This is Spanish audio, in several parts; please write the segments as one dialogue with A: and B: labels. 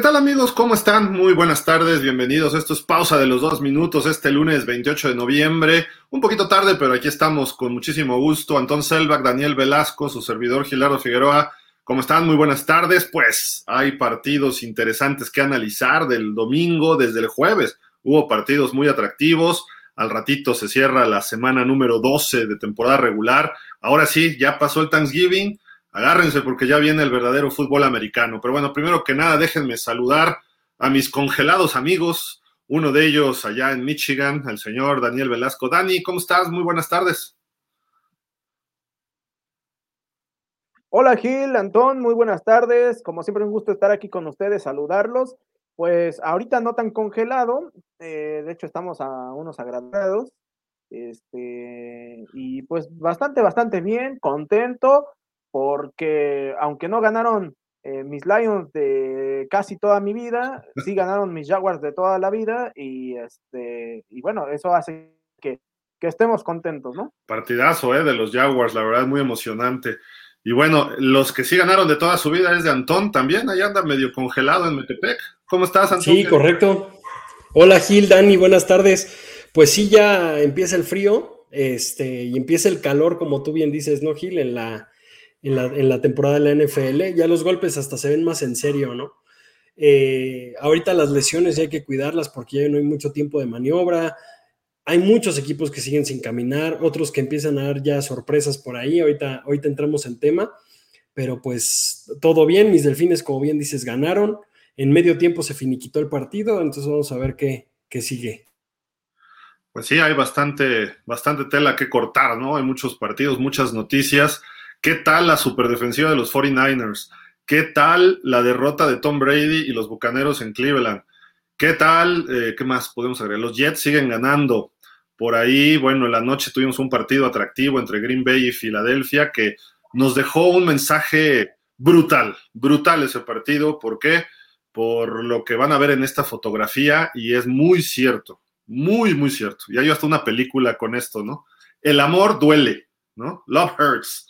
A: ¿Qué tal amigos? ¿Cómo están? Muy buenas tardes, bienvenidos. Esto es pausa de los dos minutos este lunes 28 de noviembre. Un poquito tarde, pero aquí estamos con muchísimo gusto. Antón Selbach, Daniel Velasco, su servidor Gilardo Figueroa. ¿Cómo están? Muy buenas tardes. Pues hay partidos interesantes que analizar del domingo desde el jueves. Hubo partidos muy atractivos. Al ratito se cierra la semana número 12 de temporada regular. Ahora sí, ya pasó el Thanksgiving. Agárrense porque ya viene el verdadero fútbol americano. Pero bueno, primero que nada, déjenme saludar a mis congelados amigos. Uno de ellos allá en Michigan, el señor Daniel Velasco. Dani, ¿cómo estás? Muy buenas tardes.
B: Hola Gil, Antón, muy buenas tardes. Como siempre, un gusto estar aquí con ustedes, saludarlos. Pues ahorita no tan congelado, eh, de hecho estamos a unos agradados, este, y pues bastante, bastante bien, contento, porque aunque no ganaron eh, mis Lions de casi toda mi vida, sí ganaron mis Jaguars de toda la vida, y este, y bueno, eso hace que, que estemos contentos, ¿no?
A: Partidazo, ¿eh? De los Jaguars, la verdad, muy emocionante. Y bueno, los que sí ganaron de toda su vida es de Antón también, ahí anda medio congelado en Metepec. ¿Cómo estás, Antón?
C: Sí, correcto. Hola Gil, Dani, buenas tardes. Pues sí, ya empieza el frío, este, y empieza el calor, como tú bien dices, ¿no, Gil? En la, en la, en la temporada de la NFL, ya los golpes hasta se ven más en serio, ¿no? Eh, ahorita las lesiones ya hay que cuidarlas porque ya no hay mucho tiempo de maniobra, hay muchos equipos que siguen sin caminar, otros que empiezan a dar ya sorpresas por ahí. Ahorita, ahorita entramos en tema, pero pues todo bien. Mis delfines, como bien dices, ganaron. En medio tiempo se finiquitó el partido, entonces vamos a ver qué, qué sigue.
A: Pues sí, hay bastante, bastante tela que cortar, ¿no? Hay muchos partidos, muchas noticias. ¿Qué tal la superdefensiva de los 49ers? ¿Qué tal la derrota de Tom Brady y los Bucaneros en Cleveland? ¿Qué tal? Eh, ¿Qué más podemos agregar? Los Jets siguen ganando. Por ahí, bueno, en la noche tuvimos un partido atractivo entre Green Bay y Filadelfia que nos dejó un mensaje brutal, brutal ese partido. ¿Por qué? Por lo que van a ver en esta fotografía y es muy cierto, muy, muy cierto. Y hay hasta una película con esto, ¿no? El amor duele, ¿no? Love hurts.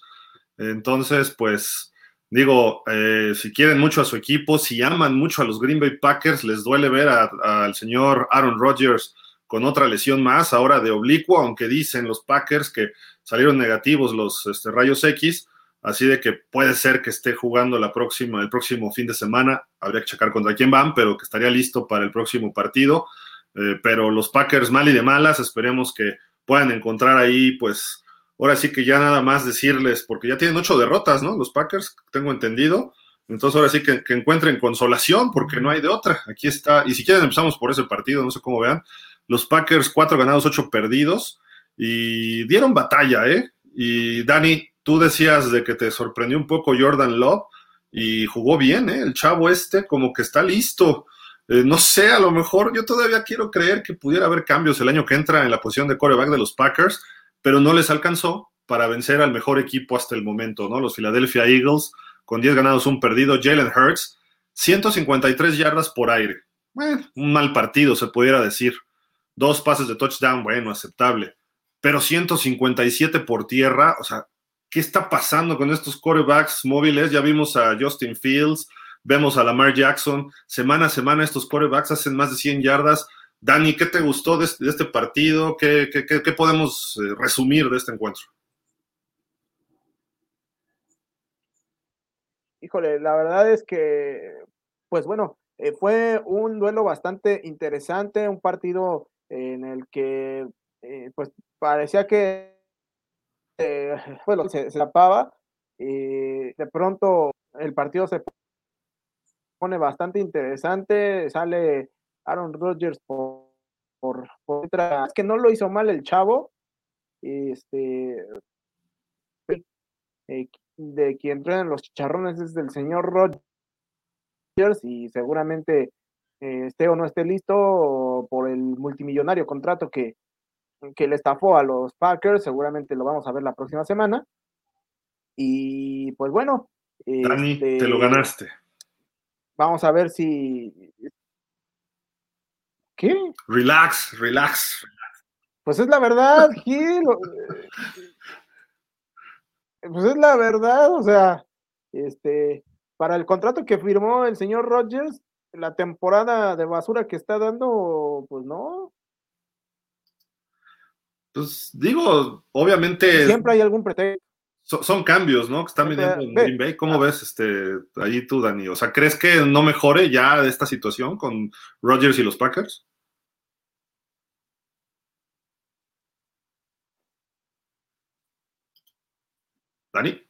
A: Entonces, pues, digo, eh, si quieren mucho a su equipo, si aman mucho a los Green Bay Packers, les duele ver al señor Aaron Rodgers con otra lesión más, ahora de oblicuo, aunque dicen los Packers que salieron negativos los este, rayos X, así de que puede ser que esté jugando la próxima, el próximo fin de semana, habría que checar contra quién van, pero que estaría listo para el próximo partido. Eh, pero los Packers mal y de malas, esperemos que puedan encontrar ahí, pues, ahora sí que ya nada más decirles, porque ya tienen ocho derrotas, ¿no? Los Packers, tengo entendido. Entonces ahora sí que, que encuentren consolación, porque no hay de otra. Aquí está, y si quieren empezamos por ese partido, no sé cómo vean. Los Packers, cuatro ganados, ocho perdidos, y dieron batalla, ¿eh? Y Dani, tú decías de que te sorprendió un poco Jordan Love, y jugó bien, ¿eh? El chavo este como que está listo. Eh, no sé, a lo mejor yo todavía quiero creer que pudiera haber cambios el año que entra en la posición de coreback de los Packers, pero no les alcanzó para vencer al mejor equipo hasta el momento, ¿no? Los Philadelphia Eagles, con 10 ganados, un perdido. Jalen Hurts, 153 yardas por aire. Bueno, un mal partido, se pudiera decir dos pases de touchdown, bueno, aceptable, pero 157 por tierra, o sea, ¿qué está pasando con estos quarterbacks móviles? Ya vimos a Justin Fields, vemos a Lamar Jackson, semana a semana estos quarterbacks hacen más de 100 yardas. Dani, ¿qué te gustó de este, partido? ¿Qué, qué, qué, podemos eh, resumir de este encuentro?
B: Híjole, la verdad es que, pues bueno, eh, fue un duelo bastante interesante, un partido en el que eh, pues parecía que bueno, se, se tapaba y de pronto el partido se pone bastante interesante, sale Aaron Rodgers por, por, otra, es que no lo hizo mal el chavo, este eh, de quien traen los chicharrones es del señor Rodgers y seguramente eh, esté o no esté listo por el multimillonario contrato que, que le estafó a los Packers, seguramente lo vamos a ver la próxima semana. Y pues bueno.
A: Dani, te lo este, ganaste.
B: Vamos a ver si. ¿Qué?
A: Relax, relax.
B: Pues es la verdad, Gil. pues es la verdad, o sea, este, para el contrato que firmó el señor Rogers,
D: la temporada de basura que está dando, pues no.
A: Pues digo, obviamente.
D: Siempre hay algún pretexto.
A: son cambios, ¿no? Que están viniendo en Green Bay. ¿Cómo ah. ves este ahí tú, Dani? O sea, ¿crees que no mejore ya esta situación con Rodgers y los Packers? Dani.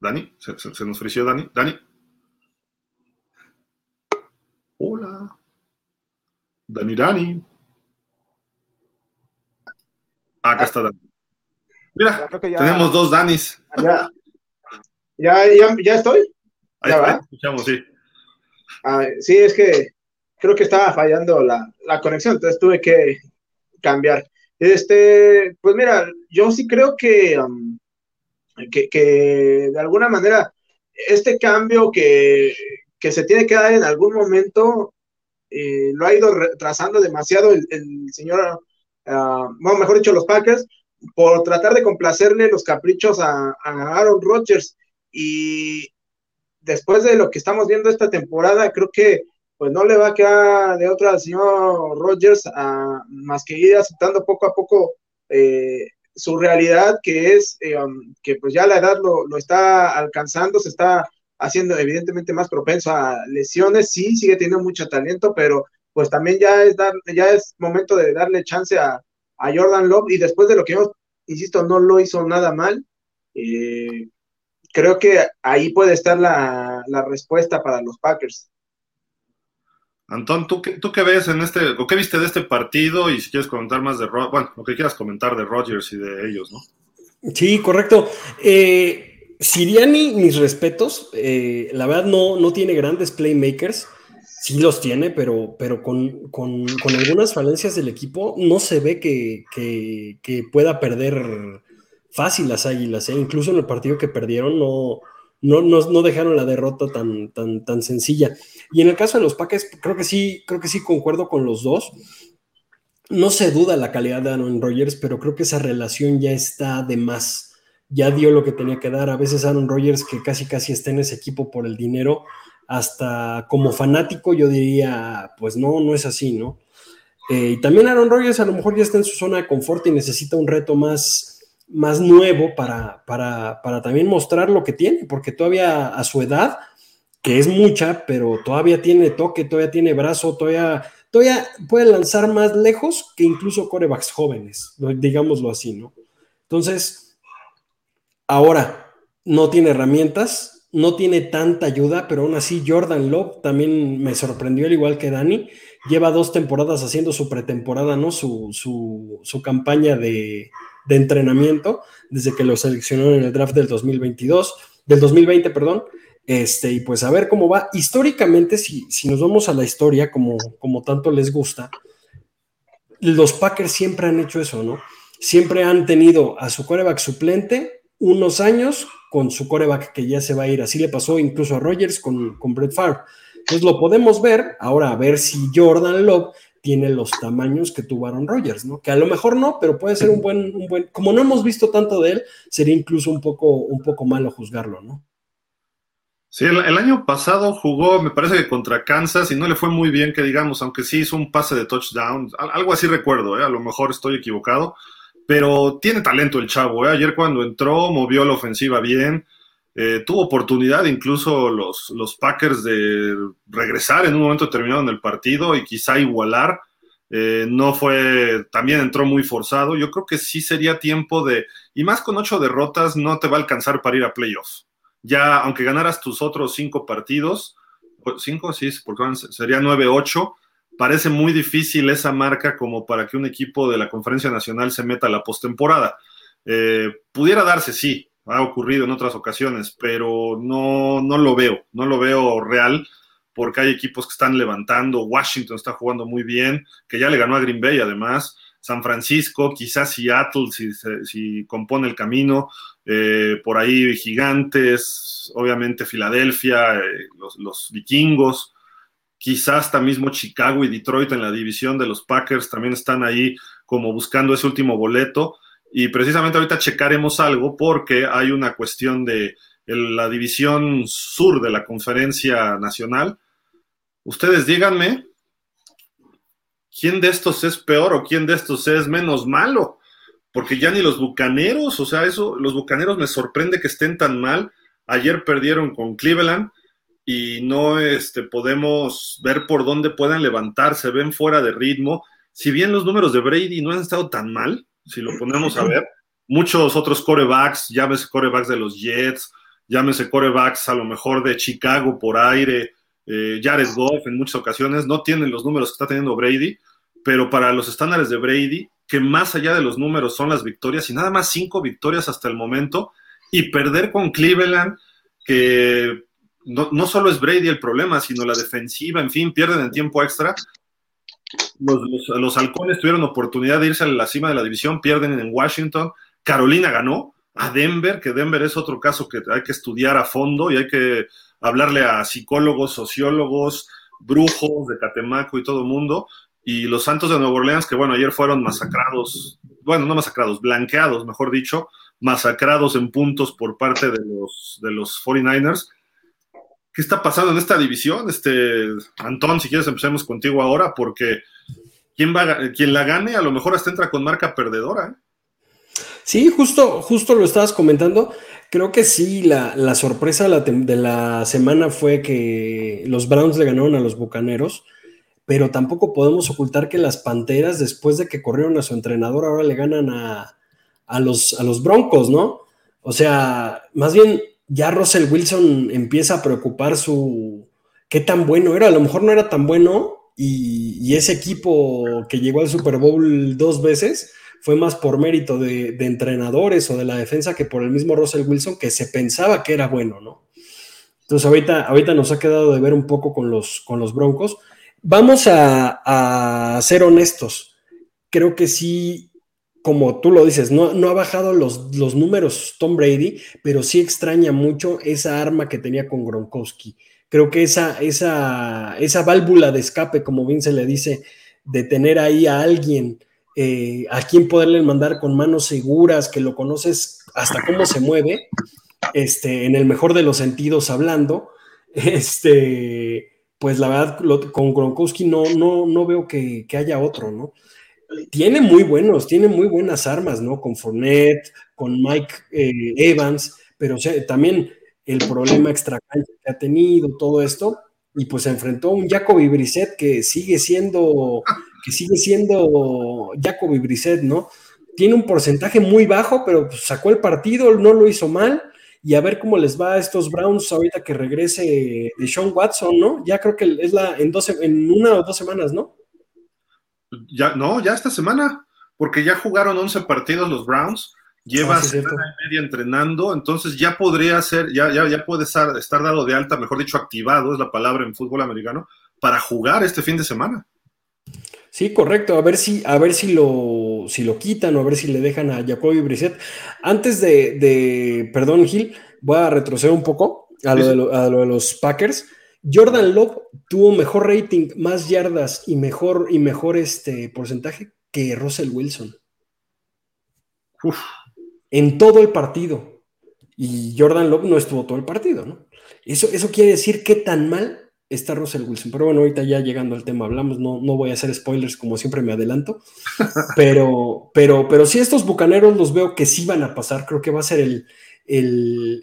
A: Dani, se, nos frició Dani. Dani. Hola. Dani, Dani. acá está Dani. Mira, tenemos dos Danis.
B: Ya, ya, ya, estoy.
A: Ahí está, escuchamos, sí.
B: Ah, sí, es que creo que estaba fallando la, la, conexión, entonces tuve que cambiar. Este, pues mira, yo sí creo que que, de alguna manera este cambio que, se tiene que dar en algún momento eh, lo ha ido retrasando demasiado el, señor, uh, mejor dicho, los Packers, por tratar de complacerle los caprichos a, Aaron Rodgers. Y después de lo que estamos viendo esta temporada, creo que pues no le va a quedar de otra al señor Rodgers más que ir aceptando poco a poco eh, su realidad, que es eh, um, que pues ya la edad lo, está alcanzando, se está haciendo evidentemente más propenso a lesiones, sí, sigue teniendo mucho talento, pero pues también ya es, dar, ya es momento de darle chance a, Jordan Love y después de lo que yo, insisto, no lo hizo nada mal, eh, creo que ahí puede estar la, la respuesta para los Packers.
A: Antón, ¿tú qué, ¿tú qué ves en este, o qué viste de este partido? Y si quieres comentar más de, bueno, lo que quieras comentar de Rogers y de ellos, ¿no?
C: Sí, correcto. Eh, Siriani, mis respetos, eh, la verdad no, no tiene grandes playmakers, sí los tiene, pero, pero con, con, algunas falencias del equipo no se ve que, que, pueda perder fácil las águilas, ¿eh? incluso en el partido que perdieron no, no, no, dejaron la derrota tan, tan, tan sencilla. Y en el caso de los Packers, creo que sí, creo que sí concuerdo con los dos. No se duda la calidad de Aaron Rodgers, pero creo que esa relación ya está de más. Ya dio lo que tenía que dar. A veces Aaron Rodgers, que casi casi está en ese equipo por el dinero, hasta como fanático yo diría, pues no, no es así, ¿no? Eh, y también Aaron Rodgers a lo mejor ya está en su zona de confort y necesita un reto más, más nuevo para, para, también mostrar lo que tiene, porque todavía a su edad, que es mucha, pero todavía tiene toque, todavía tiene brazo, todavía, todavía puede lanzar más lejos que incluso corebacks jóvenes, digámoslo así, ¿no? Entonces, ahora no tiene herramientas, no tiene tanta ayuda, pero aún así Jordan Love también me sorprendió, al igual que Dani, lleva dos temporadas haciendo su pretemporada, ¿no? Su, su, su campaña de, de entrenamiento desde que lo seleccionaron en el draft del 2022, del 2020, perdón. Este, y pues a ver cómo va. Históricamente, si, si nos vamos a la historia, como, como tanto les gusta, los Packers siempre han hecho eso, ¿no? Siempre han tenido a su coreback suplente unos años con su coreback que ya se va a ir. Así le pasó incluso a Rogers con, con Brett Favre. Entonces lo podemos ver, ahora a ver si Jordan Love tiene los tamaños que tuvo Aaron Rodgers, ¿no? Que a lo mejor no, pero puede ser un buen, un buen, como no hemos visto tanto de él, sería incluso un poco, un poco malo juzgarlo, ¿no?
A: Sí, el, año pasado jugó, me parece que contra Kansas y no le fue muy bien, que digamos, aunque sí hizo un pase de touchdown, algo así recuerdo, ¿eh? a lo mejor estoy equivocado, pero tiene talento el chavo, ¿eh? ayer cuando entró movió la ofensiva bien, eh, tuvo oportunidad incluso los, los, Packers de regresar en un momento determinado en el partido y quizá igualar. Eh, no fue, también entró muy forzado. Yo creo que sí sería tiempo de, y más con ocho derrotas, no te va a alcanzar para ir a playoffs. Ya, aunque ganaras tus otros cinco partidos, cinco, sí, porque sería nueve, ocho, parece muy difícil esa marca como para que un equipo de la Conferencia Nacional se meta a la postemporada. Eh, pudiera darse, sí, ha ocurrido en otras ocasiones, pero no, no lo veo, no lo veo real, porque hay equipos que están levantando, Washington está jugando muy bien, que ya le ganó a Green Bay además, San Francisco, quizás Seattle si, si compone el camino, eh, por ahí Gigantes, obviamente Filadelfia, eh, los, los, vikingos, quizás hasta mismo Chicago y Detroit en la división de los Packers también están ahí como buscando ese último boleto y precisamente ahorita checaremos algo porque hay una cuestión de la división sur de la conferencia nacional. Ustedes díganme, ¿quién de estos es peor o quién de estos es menos malo? Porque ya ni los bucaneros, o sea, eso, los bucaneros me sorprende que estén tan mal. Ayer perdieron con Cleveland y no este, podemos ver por dónde puedan levantarse, ven fuera de ritmo. Si bien los números de Brady no han estado tan mal, si lo ponemos a ver, muchos otros corebacks, llámese corebacks de los Jets, llámese corebacks a lo mejor de Chicago por aire, eh, Jared Goff en muchas ocasiones, no tienen los números que está teniendo Brady, pero para los estándares de Brady, que más allá de los números son las victorias, y nada más cinco victorias hasta el momento, y perder con Cleveland, que no, no, solo es Brady el problema, sino la defensiva, en fin, pierden en tiempo extra. Los, los, halcones tuvieron oportunidad de irse a la cima de la división, pierden en Washington. Carolina ganó a Denver, que Denver es otro caso que hay que estudiar a fondo y hay que hablarle a psicólogos, sociólogos, brujos de Catemaco y todo mundo. Y los Santos de Nueva Orleans, que bueno, ayer fueron masacrados, bueno, no masacrados, blanqueados, mejor dicho, masacrados en puntos por parte de los, de los 49ers ¿Qué está pasando en esta división? Este, Antón, si quieres empecemos contigo ahora, porque quien, va, quien la gane a lo mejor hasta entra con marca perdedora. ¿eh?
C: Sí, justo, justo lo estabas comentando. Creo que sí, la, sorpresa de la, semana fue que los Browns le ganaron a los Bucaneros, pero tampoco podemos ocultar que las Panteras, después de que corrieron a su entrenador, ahora le ganan a, a, los, a los Broncos, ¿no? O sea, más bien ya Russell Wilson empieza a preocupar su qué tan bueno era. A lo mejor no era tan bueno y, ese equipo que llegó al Super Bowl dos veces fue más por mérito de, entrenadores o de la defensa que por el mismo Russell Wilson que se pensaba que era bueno, ¿no? Entonces ahorita, ahorita nos ha quedado de ver un poco con los, con los Broncos. Vamos a, ser honestos. Creo que sí como tú lo dices, no, no ha bajado los, los, números Tom Brady, pero sí extraña mucho esa arma que tenía con Gronkowski. Creo que esa, esa, esa válvula de escape, como bien se le dice, de tener ahí a alguien eh, a quien poderle mandar con manos seguras, que lo conoces hasta cómo se mueve, este, en el mejor de los sentidos hablando, este, pues la verdad, con Gronkowski no, no, no veo que, que haya otro, ¿no? tiene muy buenos, tiene muy buenas armas, ¿no? Con Fournette, con Mike eh, Evans, pero también el problema extra que ha tenido, todo esto, y pues se enfrentó a un Jacoby Brissett que sigue siendo, que sigue siendo Jacoby Brissett, ¿no? Tiene un porcentaje muy bajo, pero pues, sacó el partido, no lo hizo mal, y a ver cómo les va a estos Browns ahorita que regrese de Sean Watson, ¿no? Ya creo que es la en, en una o dos semanas, ¿no?
A: Ya, no, ya esta semana, porque ya jugaron 11 partidos los Browns, lleva ah, semana y media entrenando, entonces ya podría ser, ya, ya, ya puede estar, estar dado de alta, mejor dicho, activado, es la palabra en fútbol americano, para jugar este fin de semana.
C: Sí, correcto. A ver si, a ver si lo, si lo quitan o a ver si le dejan a Jacoby Brissett. Antes de, de, perdón, Gil, voy a retroceder un poco a lo, de, a lo de los Packers. Jordan Love tuvo mejor rating, más yardas y mejor, y mejor este porcentaje que Russell Wilson. En todo el partido. Y Jordan Love no estuvo todo el partido, ¿no? Eso, eso quiere decir qué tan mal está Russell Wilson. Pero bueno, ahorita ya llegando al tema hablamos, no, no voy a hacer spoilers como siempre me adelanto. Pero, pero, pero sí, estos bucaneros los veo que sí van a pasar. Creo que va a ser el, el,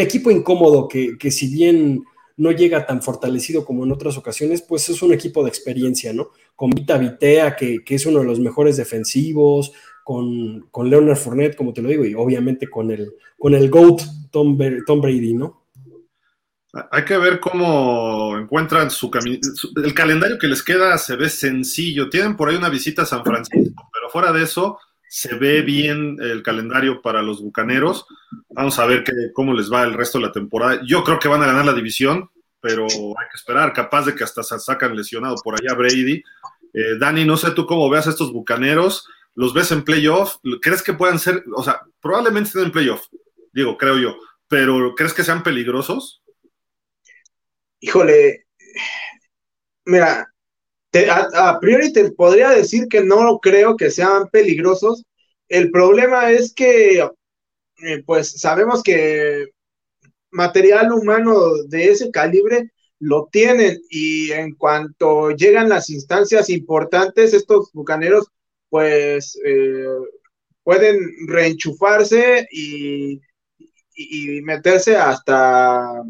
C: equipo incómodo que, si bien no llega tan fortalecido como en otras ocasiones, pues es un equipo de experiencia, ¿no? Con Vita Vitea, que, es uno de los mejores defensivos, con, con, Leonard Fournette, como te lo digo, y obviamente con el, con el GOAT Tom, Tom Brady, ¿no?
A: Hay que ver cómo encuentran su camino. El calendario que les queda se ve sencillo. Tienen por ahí una visita a San Francisco, pero fuera de eso, se ve bien el calendario para los Bucaneros. Vamos a ver cómo les va el resto de la temporada. Yo creo que van a ganar la división, pero hay que esperar. Capaz de que hasta se sacan lesionado por allá Brady. Eh, Dani, no sé tú cómo veas estos Bucaneros. ¿Los ves en playoff? ¿Crees que puedan ser, o sea, probablemente estén en playoff, digo, creo yo, pero ¿crees que sean peligrosos?
B: Híjole, mira, a, priori te podría decir que no creo que sean peligrosos. El problema es que eh, pues sabemos que material humano de ese calibre lo tienen y en cuanto llegan las instancias importantes, estos bucaneros pues eh, pueden reenchufarse y, meterse hasta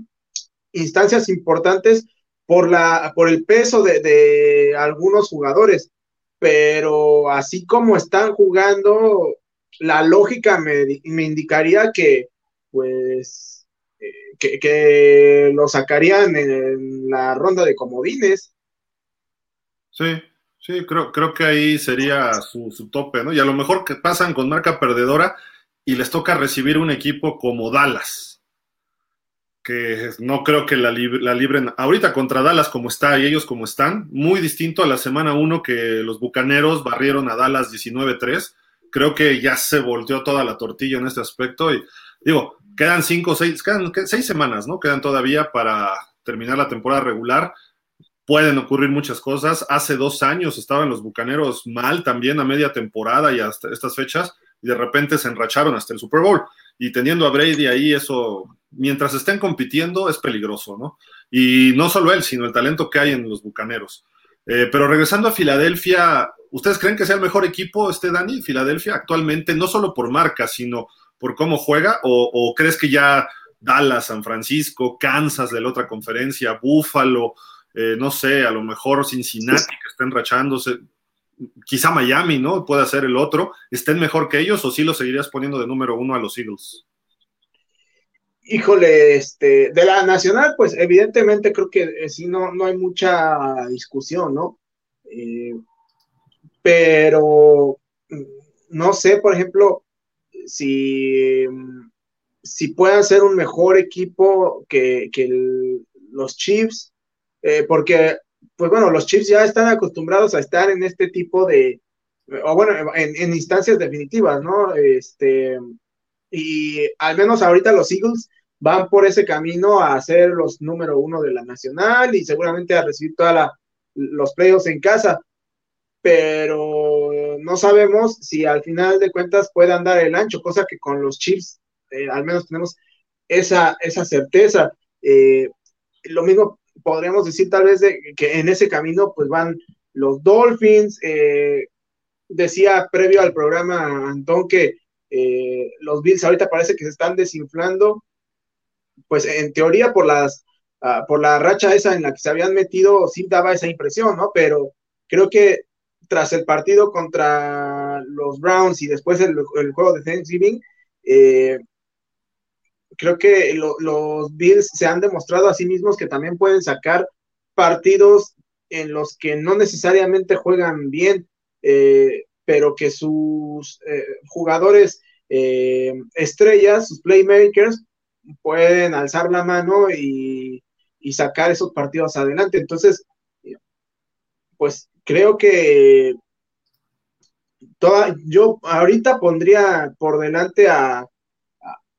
B: instancias importantes por, la, por el peso de, algunos jugadores. Pero así como están jugando, la lógica me, indicaría que, pues, eh, que, lo sacarían en la ronda de comodines.
A: Sí, sí, creo, creo que ahí sería su, su tope, ¿no? Y a lo mejor que pasan con marca perdedora y les toca recibir un equipo como Dallas que no creo que la, libren ahorita contra Dallas como está y ellos como están, muy distinto a la semana 1 que los Bucaneros barrieron a Dallas 19-3. Creo que ya se volteó toda la tortilla en este aspecto y digo, quedan cinco, seis, quedan seis semanas, ¿no? Quedan todavía para terminar la temporada regular. Pueden ocurrir muchas cosas. Hace dos años estaban los Bucaneros mal también a media temporada y hasta estas fechas y de repente se enracharon hasta el Super Bowl. Y teniendo a Brady ahí, eso mientras estén compitiendo es peligroso, ¿no? Y no solo él, sino el talento que hay en los Bucaneros. Eh, pero regresando a Filadelfia, ¿ustedes creen que sea el mejor equipo este Dani, Filadelfia, actualmente, no solo por marca, sino por cómo juega? ¿O, crees que ya Dallas, San Francisco, Kansas de la otra conferencia, Buffalo, eh, no sé, a lo mejor Cincinnati que estén rachándose, quizá Miami, ¿no? Puede ser el otro, estén mejor que ellos o sí lo seguirías poniendo de número uno a los Eagles?
B: Híjole, este, de la nacional, pues evidentemente creo que eh, sí no, no hay mucha discusión, ¿no? Eh, pero mm, no sé, por ejemplo, si, si puedan ser un mejor equipo que, los Chiefs, eh, porque, pues bueno, los Chiefs ya están acostumbrados a estar en este tipo de, o bueno, en, en instancias definitivas, ¿no? Este, y al menos ahorita los Eagles van por ese camino a ser los número uno de la nacional y seguramente a recibir todos los playoffs en casa. Pero no sabemos si al final de cuentas puedan dar el ancho, cosa que con los Chiefs eh, al menos tenemos esa, esa certeza. Eh, lo mismo podríamos decir tal vez de, que en ese camino pues van los Dolphins. Eh, decía previo al programa Antón que eh, los Bills ahorita parece que se están desinflando, pues en teoría por las ah, por la racha esa en la que se habían metido sí daba esa impresión, ¿no? Pero creo que tras el partido contra los Browns y después el, juego de Thanksgiving, eh, creo que los Bills se han demostrado a sí mismos que también pueden sacar partidos en los que no necesariamente juegan bien. Eh, pero que sus eh, jugadores eh, estrellas, sus playmakers, pueden alzar la mano y, sacar esos partidos adelante. Entonces, pues creo que toda, yo ahorita pondría por delante a,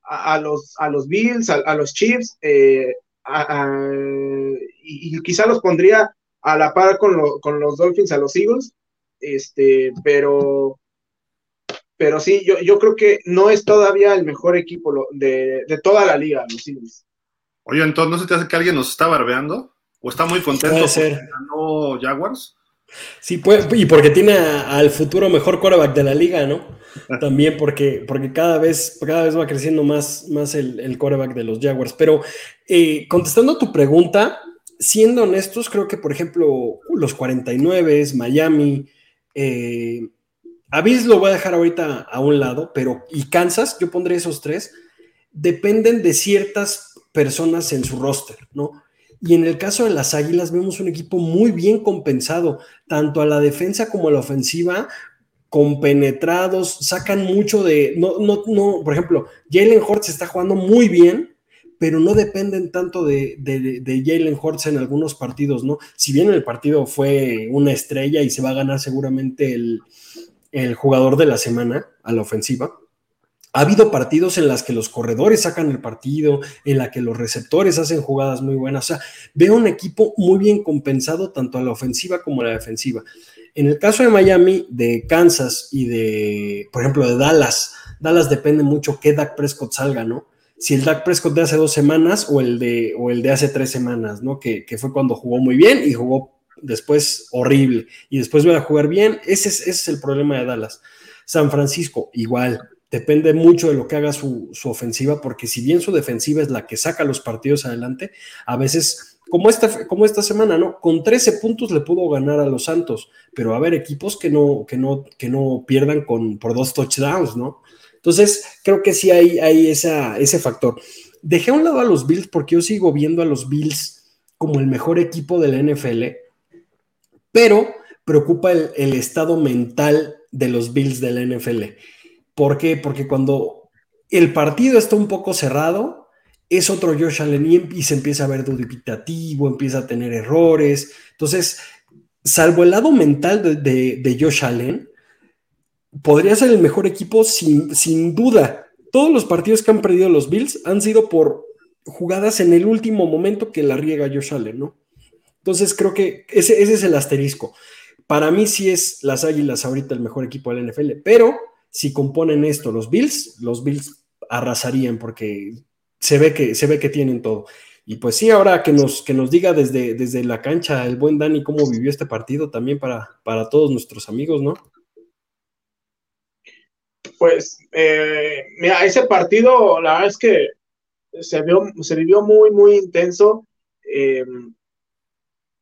B: a, los, a los Bills, a, los Chiefs, eh, y, quizá los pondría a la par con, con los Dolphins, a los Eagles, este, pero, pero sí, yo, yo creo que no es todavía el mejor equipo de, toda la liga, los Eagles.
A: Oye, entonces, ¿no se te hace que alguien nos está barbeando? ¿O está muy contento
C: puede ser.
A: ganó Jaguars?
C: Sí, puede, y porque tiene al futuro mejor quarterback de la liga, ¿no? También porque, porque cada, vez, cada vez va creciendo más, más el, el quarterback de los Jaguars. Pero eh, contestando a tu pregunta, siendo honestos, creo que, por ejemplo, los 49, Miami, eh, Avis lo voy a dejar ahorita a un lado, pero y Kansas, yo pondré esos tres, dependen de ciertas personas en su roster, ¿no? Y en el caso de las Águilas vemos un equipo muy bien compensado, tanto a la defensa como a la ofensiva, compenetrados, sacan mucho de, no, no, no, por ejemplo, Jalen Hurts está jugando muy bien, pero no dependen tanto de, de, Jalen Hurts en algunos partidos, ¿no? Si bien el partido fue una estrella y se va a ganar seguramente el, jugador de la semana a la ofensiva, ha habido partidos en las que los corredores sacan el partido, en la que los receptores hacen jugadas muy buenas. O sea, veo un equipo muy bien compensado tanto a la ofensiva como a la defensiva. En el caso de Miami, de Kansas y de, por ejemplo, de Dallas, Dallas depende mucho que Dak Prescott salga, ¿no? Si el Dak Prescott de hace dos semanas o el de, o el de hace tres semanas, ¿no? Que, fue cuando jugó muy bien y jugó después horrible y después va a jugar bien. Ese es, ese es el problema de Dallas. San Francisco, igual depende mucho de lo que haga su, ofensiva, porque si bien su defensiva es la que saca los partidos adelante, a veces, como esta, como esta semana, ¿no? Con 13 puntos le pudo ganar a los Santos, pero a haber equipos que no, que no, que no pierdan con, por dos touchdowns, ¿no? Entonces, creo que sí hay, hay esa, ese factor. Dejé a un lado a los Bills porque yo sigo viendo a los Bills como el mejor equipo de la NFL, pero preocupa el, el estado mental de los Bills de la NFL. ¿Por qué? Porque cuando el partido está un poco cerrado, es otro Josh Allen y, se empieza a ver dubitativo, empieza a tener errores. Entonces, salvo el lado mental de, Josh Allen, podría ser el mejor equipo sin, sin, duda. Todos los partidos que han perdido los Bills han sido por jugadas en el último momento que la riega Josh Allen, ¿no? Entonces creo que ese, ese es el asterisco. Para mí sí es las Águilas ahorita el mejor equipo del NFL, pero si componen esto los Bills, los Bills arrasarían porque se ve que, se ve que tienen todo. Y pues sí, ahora que nos, que nos diga desde, desde la cancha el buen Dani cómo vivió este partido también para, para todos nuestros amigos, ¿no?
B: Pues, eh, mira, ese partido, la verdad es que se, vio, se vivió muy, muy intenso. Eh,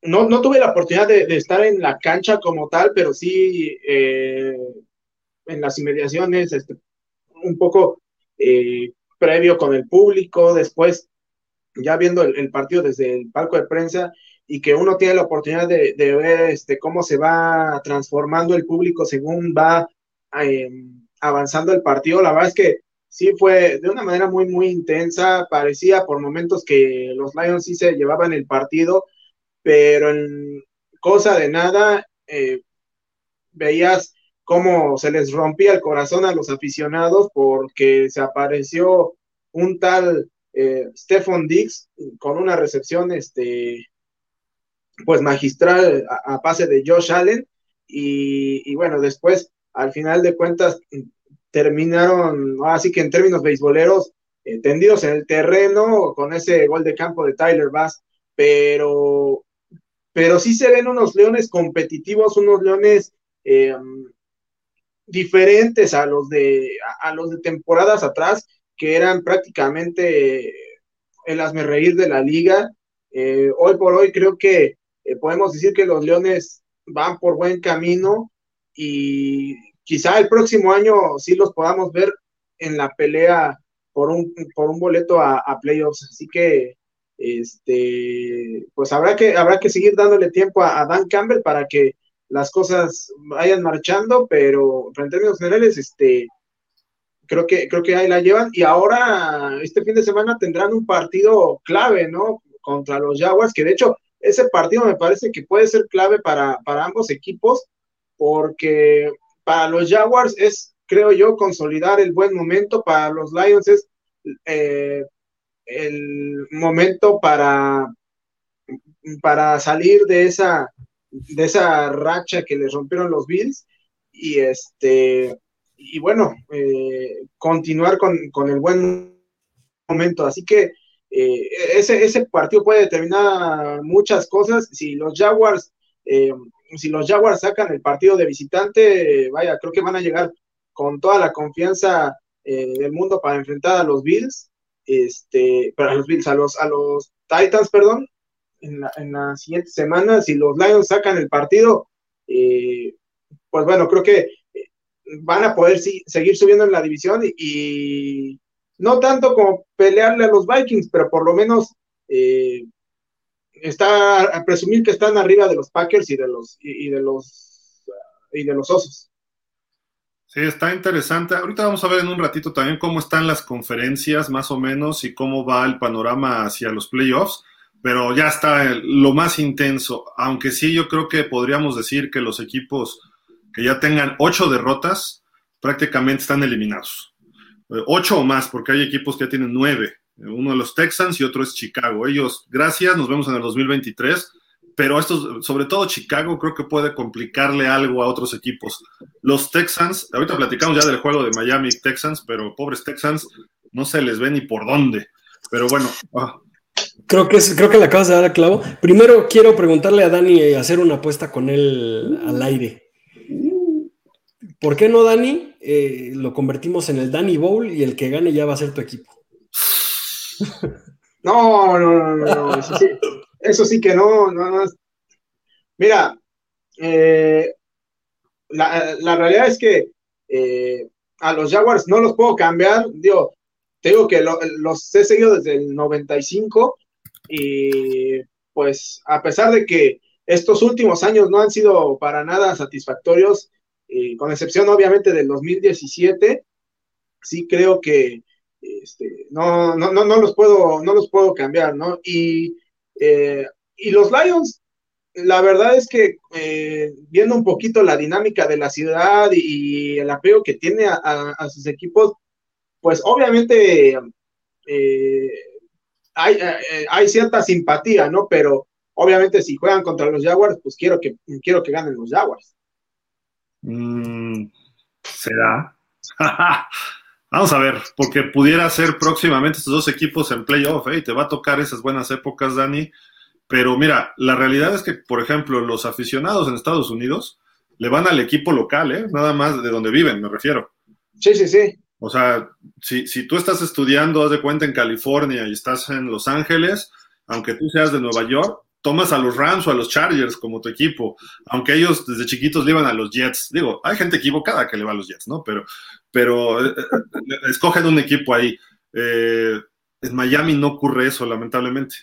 B: no, no tuve la oportunidad de, estar en la cancha como tal, pero sí eh, en las inmediaciones, este, un poco eh, previo con el público, después ya viendo el, partido desde el palco de prensa y que uno tiene la oportunidad de, ver este, cómo se va transformando el público según va em, avanzando el partido. La verdad es que sí fue de una manera muy, muy intensa. Parecía por momentos que los Lions sí se llevaban el partido, pero en cosa de nada, eh, veías cómo se les rompía el corazón a los aficionados porque se apareció un tal eh, Stephon Dix con una recepción este, pues magistral a, pase de Josh Allen y, bueno, después al final de cuentas terminaron, así que en términos beisboleros, eh, tendidos en el terreno con ese gol de campo de Tyler Bass, pero, pero sí se ven unos leones competitivos, unos leones eh, diferentes a los de a, los de temporadas atrás que eran prácticamente el hazme reír de la liga. Eh, hoy por hoy creo que eh, podemos decir que los Leones van por buen camino y quizá el próximo año sí los podamos ver en la pelea por un, por un boleto a, playoffs. Así que este pues habrá que habrá que seguir dándole tiempo a Dan Campbell para que las cosas vayan marchando, pero, en términos generales, este, creo que, creo que ahí la llevan. Y ahora, este fin de semana tendrán un partido clave, ¿no? Contra los Jaguars, que de hecho, ese partido me parece que puede ser clave para, ambos equipos, porque para los Jaguars es, creo yo, consolidar el buen momento, para los Lions es eh, el momento para, para salir de esa de esa racha que les rompieron los Bills y este y bueno eh, continuar con, el buen momento. Así que eh, ese, ese partido puede determinar muchas cosas. Si los Jaguars eh, si los Jaguars sacan el partido de visitante vaya creo que van a llegar con toda la confianza del mundo para enfrentar a los Bills este para los Bills a los a los Titans perdón en la, en la siguiente semana, si los Lions sacan el partido, eh, pues bueno, creo que eh, van a poder seguir subiendo en la división y, no tanto como pelearle a los Vikings, pero por lo menos eh, está a presumir que están arriba de los Packers y de los y, de los y de los Osos.
A: Sí, está interesante. Ahorita vamos a ver en un ratito también cómo están las conferencias, más o menos, y cómo va el panorama hacia los playoffs pero ya está lo más intenso, aunque sí yo creo que podríamos decir que los equipos que ya tengan ocho derrotas prácticamente están eliminados. Eh, ocho o más, porque hay equipos que ya tienen nueve. Uno de los Texans y otro es Chicago. Ellos, gracias, nos vemos en el 2023, pero estos, sobre todo Chicago, creo que puede complicarle algo a otros equipos. Los Texans, ahorita platicamos ya del juego de Miami Texans, pero pobres Texans, no se les ve ni por dónde. Pero bueno. Ah.
C: Creo que, creo que le acabas de dar el clavo. Primero quiero preguntarle a Dani y hacer una apuesta con él al aire. ¿Por qué no, Dani? Eh, lo convertimos en el Danny Bowl y el que gane ya va a ser tu equipo.
B: No, no, no, no, Eso, sí, eso sí que no, no, Mira, eh, la, realidad es que eh, a los Jaguars no los puedo cambiar. Digo, te digo que los he seguido desde el 95 y pues a pesar de que estos últimos años no han sido para nada satisfactorios, con excepción obviamente del 2017, sí creo que este, no, no, no, no, los puedo, no los puedo cambiar, ¿no? Y, eh, y los Lions, la verdad es que eh, viendo un poquito la dinámica de la ciudad y, el apego que tiene a, sus equipos, pues obviamente eh, hay, hay, cierta simpatía, ¿no? Pero obviamente si juegan contra los Jaguars, pues quiero que, quiero que ganen los Jaguars.
A: Mm, ¿Será? Vamos a ver, porque pudiera ser próximamente estos dos equipos en playoff, ¿eh? Y te va a tocar esas buenas épocas, Dani. Pero mira, la realidad es que, por ejemplo, los aficionados en Estados Unidos le van al equipo local, ¿eh? Nada más de donde viven, me refiero.
B: Sí, sí, sí.
A: O sea, si, si tú estás estudiando, haz de cuenta, en California y estás en Los Ángeles, aunque tú seas de Nueva York, tomas a los Rams o a los Chargers como tu equipo, aunque ellos desde chiquitos le iban a los Jets. Digo, hay gente equivocada que le va a los Jets, ¿no? Pero, pero eh, eh, escogen un equipo ahí. Eh, en Miami no ocurre eso, lamentablemente.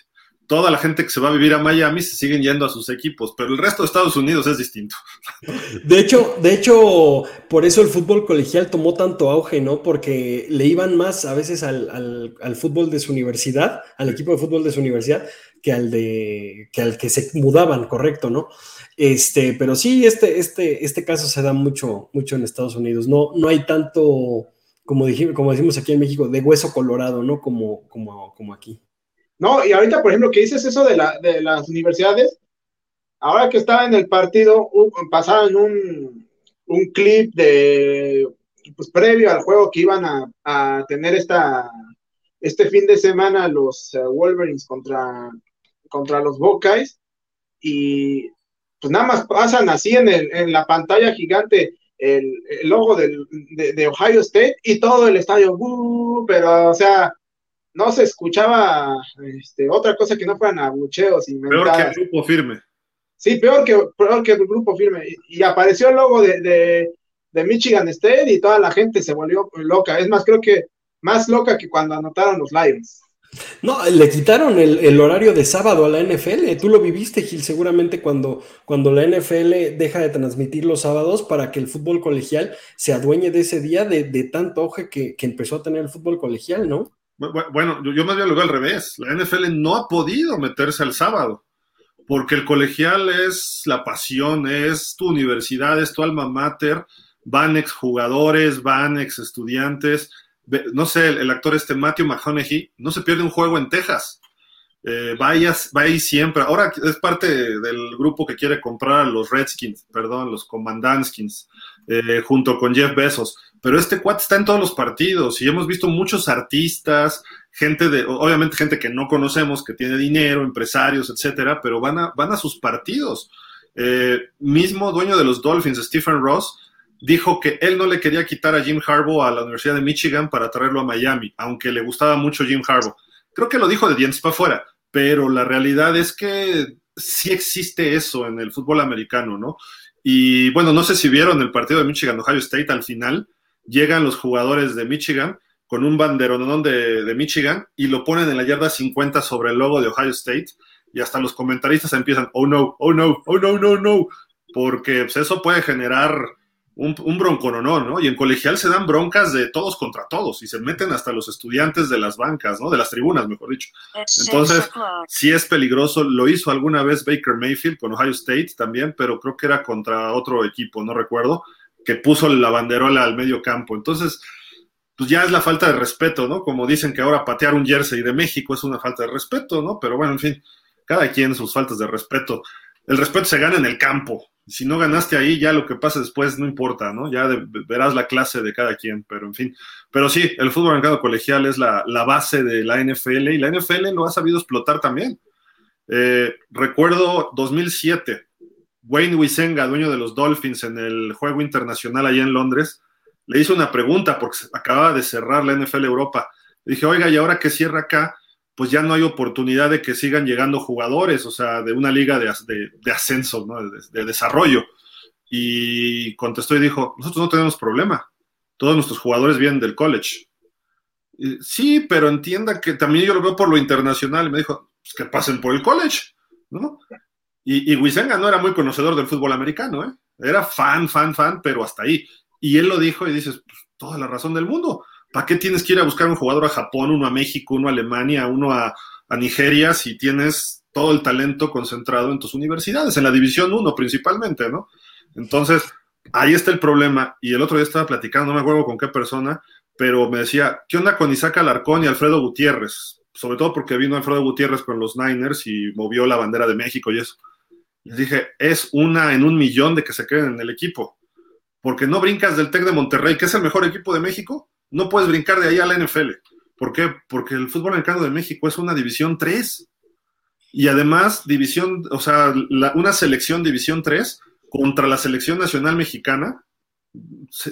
A: Toda la gente que se va a vivir a Miami se siguen yendo a sus equipos, pero el resto de Estados Unidos es distinto.
C: De hecho, de hecho, por eso el fútbol colegial tomó tanto auge, ¿no? Porque le iban más a veces al, al fútbol de su universidad, al equipo de fútbol de su universidad, que al de que al que se mudaban, correcto, ¿no? Este, pero sí, este, este, este caso se da mucho, mucho en Estados Unidos. No, no hay tanto, como, dijimos, como decimos aquí en México, de hueso colorado, ¿no? Como, como, como aquí.
B: No, y ahorita, por ejemplo, que dices eso de, la, de las universidades, ahora que estaba en el partido, pasaron un, un clip de, pues previo al juego que iban a, a tener esta, este fin de semana los uh, Wolverines contra, contra los Buckeyes y pues nada más pasan así en, el, en la pantalla gigante el, logo del, de, Ohio State y todo el estadio, pero o sea, no se escuchaba este, otra cosa que no fueran abucheos y
A: Peor que el grupo firme.
B: Sí, peor que, peor que el grupo firme. Y, apareció el logo de, de, de, Michigan State y toda la gente se volvió loca. Es más, creo que más loca que cuando anotaron los Lions.
C: No, le quitaron el, horario de sábado a la NFL. Tú lo viviste, Gil, seguramente cuando, cuando la NFL deja de transmitir los sábados para que el fútbol colegial se adueñe de ese día de, tanto auge que, empezó a tener el fútbol colegial, ¿no?
A: Bueno, yo más bien lo veo al revés. La NFL no ha podido meterse al sábado porque el colegial es la pasión, es tu universidad, es tu alma mater, van exjugadores, van ex estudiantes no sé, el, actor este Matthew McConaughey no se pierde un juego en Texas. Eh, va, ahí, siempre. Ahora es parte del grupo que quiere comprar a los Redskins, perdón, los Commandantskins, eh, junto con Jeff Bezos. Pero este cuate está en todos los partidos y hemos visto muchos artistas, gente de, obviamente gente que no conocemos, que tiene dinero, empresarios, etcétera, pero van a, sus partidos. Eh, mismo dueño de los Dolphins, Stephen Ross, dijo que él no le quería quitar a Jim Harbaugh a la Universidad de Michigan para traerlo a Miami, aunque le gustaba mucho Jim Harbaugh. Creo que lo dijo de dientes para afuera, pero la realidad es que sí existe eso en el fútbol americano, ¿no? Y bueno, no sé si vieron el partido de Michigan-Ohio State al final, llegan los jugadores de Michigan con un banderonón de, de Michigan y lo ponen en la yarda 50 sobre el logo de Ohio State y hasta los comentaristas empiezan, oh no, oh no, oh no, no, no, porque pues, eso puede generar un, un broncononón, ¿no? Y en colegial se dan broncas de todos contra todos y se meten hasta los estudiantes de las bancas, ¿no? De las tribunas, mejor dicho. Entonces, sí es peligroso. Lo hizo alguna vez Baker Mayfield con Ohio State también, pero creo que era contra otro equipo, no recuerdo, puso la banderola al medio campo. Entonces, pues ya es la falta de respeto, ¿no? Como dicen que ahora patear un jersey de México es una falta de respeto, ¿no? Pero bueno, en fin cada quien sus faltas de respeto. El respeto se gana en el campo. Si no ganaste ahí, ya lo que pase después no importa, ¿no? Ya verás la clase de cada quien, pero en fin. Pero sí, el fútbol americano colegial es la, base de la NFL y la NFL lo ha sabido explotar también. Eh, recuerdo 2007, Wayne Wisenga, dueño de los Dolphins en el juego internacional allá en Londres, le hizo una pregunta porque acababa de cerrar la NFL Europa. Le dije, oiga, ¿y ahora que cierra acá? Pues ya no hay oportunidad de que sigan llegando jugadores, o sea, de una liga de, ascenso, ¿no? de, desarrollo. Y contestó y dijo, nosotros no tenemos problema. Todos nuestros jugadores vienen del college. sí, pero entienda que también yo lo veo por lo internacional. Y me dijo, pues que pasen por el college, ¿no? Y, y Wisenga no era muy conocedor del fútbol americano, ¿eh? Era fan, fan, fan, pero hasta ahí. Y él lo dijo y dices, pues, toda la razón del mundo. ¿Para qué tienes que ir a buscar un jugador a Japón, uno a México, uno a Alemania, uno a, Nigeria, si tienes todo el talento concentrado en tus universidades, en la División 1 principalmente, ¿no? Entonces, ahí está el problema. Y el otro día estaba platicando, no me acuerdo con qué persona, pero me decía, ¿qué onda con Isaac Alarcón y Alfredo Gutiérrez? Sobre todo porque vino Alfredo Gutiérrez con los Niners y movió la bandera de México y eso. Les dije, es una en un millón de que se queden en el equipo porque no brincas del TEC de Monterrey, que es el mejor equipo de México, no puedes brincar de ahí a la NFL. ¿Por qué? Porque el fútbol americano de México es una división 3. Y además, división, o sea, una selección división 3 contra la selección nacional mexicana,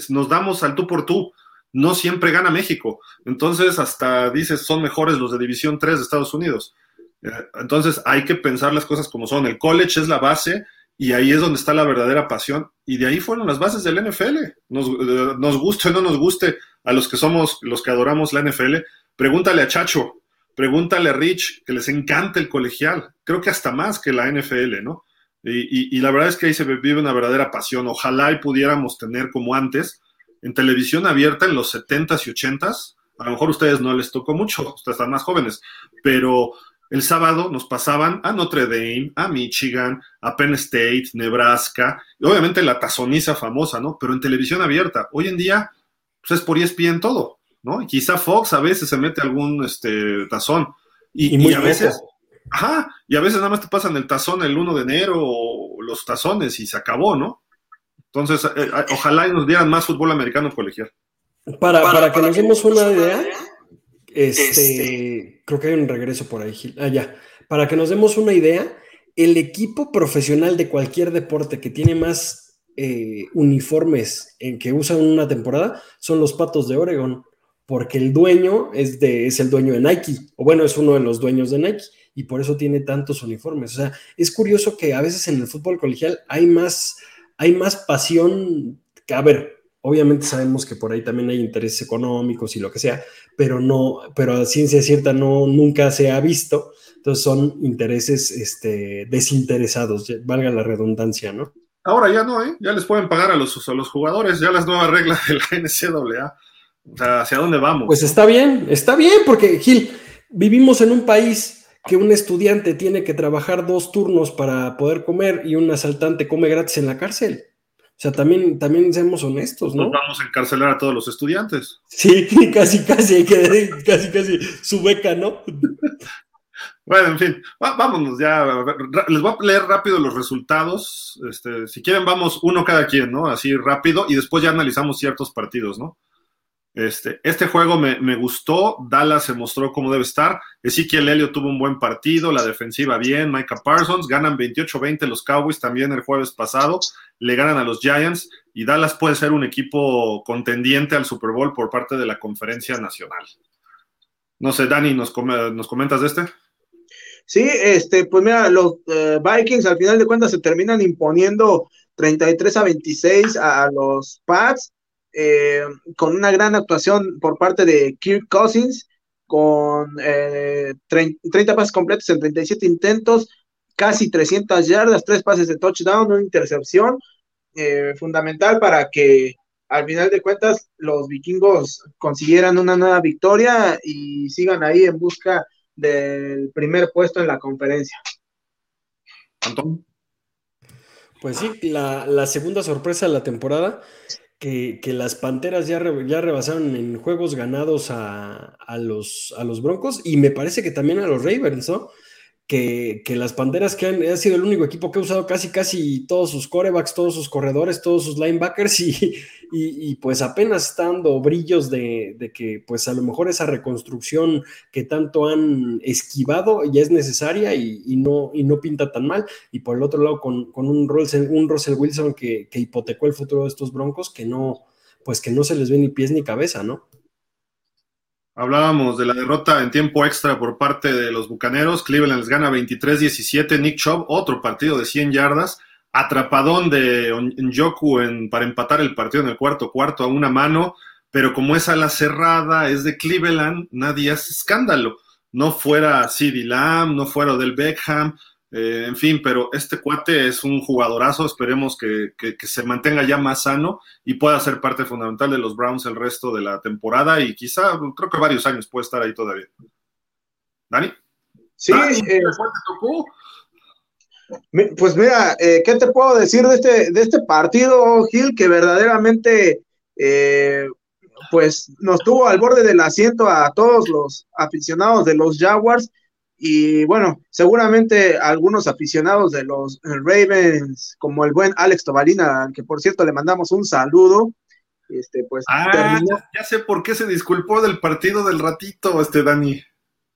A: nos damos al tú por tú. No siempre gana México. Entonces, hasta dices, son mejores los de división 3 de Estados Unidos. Eh, entonces, hay que pensar las cosas como son. El college es la base y ahí es donde está la verdadera pasión. Y de ahí fueron las bases del NFL. Nos, eh, nos guste o no nos guste a los que somos, los que adoramos la NFL, pregúntale a Chacho, pregúntale a Rich, que les encanta el colegial. Creo que hasta más que la NFL, ¿no? Y, la verdad es que ahí se vive una verdadera pasión. Ojalá y pudiéramos tener como antes, en televisión abierta en los 70s y 80s. A lo mejor a ustedes no les tocó mucho, ustedes están más jóvenes, pero el sábado nos pasaban a Notre Dame, a Michigan, a Penn State, Nebraska, y obviamente la tazoniza famosa, ¿no? Pero en televisión abierta. Hoy en día, pues es por ESPN todo, ¿no? Y quizá Fox a veces se mete algún este, tazón. Y, a veces, ajá, y a veces nada más te pasan el tazón el 1 de enero o los tazones y se acabó, ¿no? Entonces, eh, eh, ojalá y nos dieran más fútbol americano colegial.
C: Para, para, que nos demos una idea, este, este, creo que hay un regreso por ahí, Gil. Ah, ya. Para que nos demos una idea, el equipo profesional de cualquier deporte que tiene más eh, uniformes en que usan una temporada son los Patos de Oregon, porque el dueño es, de, es el dueño de Nike, o bueno, es uno de los dueños de Nike, y por eso tiene tantos uniformes. O sea, es curioso que a veces en el fútbol colegial hay más, hay más pasión que, a ver, Obviamente sabemos que por ahí también hay intereses económicos y lo que sea, pero no, pero a ciencia cierta no, nunca se ha visto. Entonces son intereses este, desinteresados, valga la redundancia, ¿no?
A: Ahora ya no, ¿eh? Ya les pueden pagar a los, a los jugadores, ya las nuevas reglas de la NCAA. O sea, ¿hacia dónde vamos?
C: Pues está bien, está bien, porque Gil, vivimos en un país que un estudiante tiene que trabajar dos turnos para poder comer y un asaltante come gratis en la cárcel. O sea, también, también seamos honestos, ¿no?
A: Nos vamos a encarcelar a todos los estudiantes.
C: Sí, casi, casi, casi, casi su beca, ¿no?
A: Bueno, en fin, vámonos ya. Les voy a leer rápido los resultados. Este, si quieren, vamos uno cada quien, ¿no? Así rápido, y después ya analizamos ciertos partidos, ¿no? Este, este juego me, gustó, Dallas se mostró cómo debe estar, Ezequiel Helio tuvo un buen partido, la defensiva bien, Micah Parsons, ganan 28-20 los Cowboys también el jueves pasado, le ganan a los Giants y Dallas puede ser un equipo contendiente al Super Bowl por parte de la conferencia nacional. No sé, Dani, ¿nos, ¿nos comentas de este?
B: Sí, este, pues mira, los eh, Vikings al final de cuentas se terminan imponiendo 33 a 26 a los Pats eh, con una gran actuación por parte de Kirk Cousins, con 30, eh, pases completos en 37 intentos, casi 300 yardas, tres pases de touchdown, una intercepción, eh, fundamental para que al final de cuentas los vikingos consiguieran una nueva victoria y sigan ahí en busca del primer puesto en la conferencia.
A: Antón.
C: Pues sí, la, la segunda sorpresa de la temporada que, las Panteras ya, ya rebasaron en juegos ganados a, los, a los Broncos y me parece que también a los Ravens, ¿no? Que, las Panteras que han, sido el único equipo que ha usado casi casi todos sus corebacks, todos sus corredores, todos sus linebackers y, y, pues apenas está dando brillos de, que pues a lo mejor esa reconstrucción que tanto han esquivado ya es necesaria y, no, y no pinta tan mal. Y por el otro lado con, un, Russell, un Russell Wilson que, que hipotecó el futuro de estos Broncos que no, pues que no se les ve ni pies ni cabeza, ¿no?
A: Hablábamos de la derrota en tiempo extra por parte de los Bucaneros. Cleveland les gana 23-17. Nick Chubb, otro partido de 100 yardas. Atrapadón de Njoku para empatar el partido en el cuarto cuarto a una mano. Pero como es a la cerrada, es de Cleveland, nadie hace escándalo. No fuera CeeDee Lamb, no fuera del Beckham, eh, en fin, pero este cuate es un jugadorazo, esperemos que, se mantenga ya más sano y pueda ser parte fundamental de los Browns el resto de la temporada y quizá, creo que varios años puede estar ahí todavía. ¿Dani?
B: Sí, eh, pues mira, eh, ¿qué te puedo decir de este, de este partido, Gil? Que verdaderamente, pues nos tuvo al borde del asiento a todos los aficionados de los Jaguars y bueno, seguramente algunos aficionados de los Ravens, como el buen Alex Tobalina, al que por cierto le mandamos un saludo, este, pues
A: ah, Ya, sé por qué se disculpó del partido del ratito, este Dani.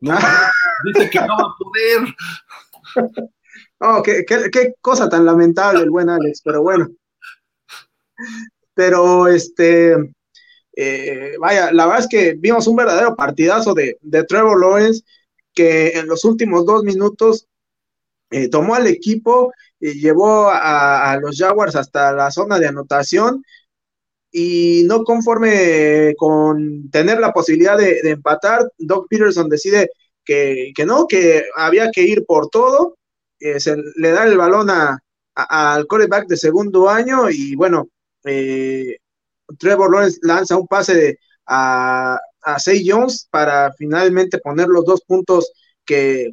A: No, ah. dice que no va a
B: poder. Oh, qué, qué, cosa tan lamentable el buen Alex, pero bueno. Pero este, eh, vaya, la verdad es que vimos un verdadero partidazo de, de Trevor Lawrence que en los últimos dos minutos eh, tomó al equipo y llevó a, los Jaguars hasta la zona de anotación y no conforme con tener la posibilidad de, empatar, Doc Peterson decide que, no, que había que ir por todo, eh, le da el balón al quarterback de segundo año y bueno, eh, Trevor Lawrence lanza un pase a, a Say Jones para finalmente poner los dos puntos que,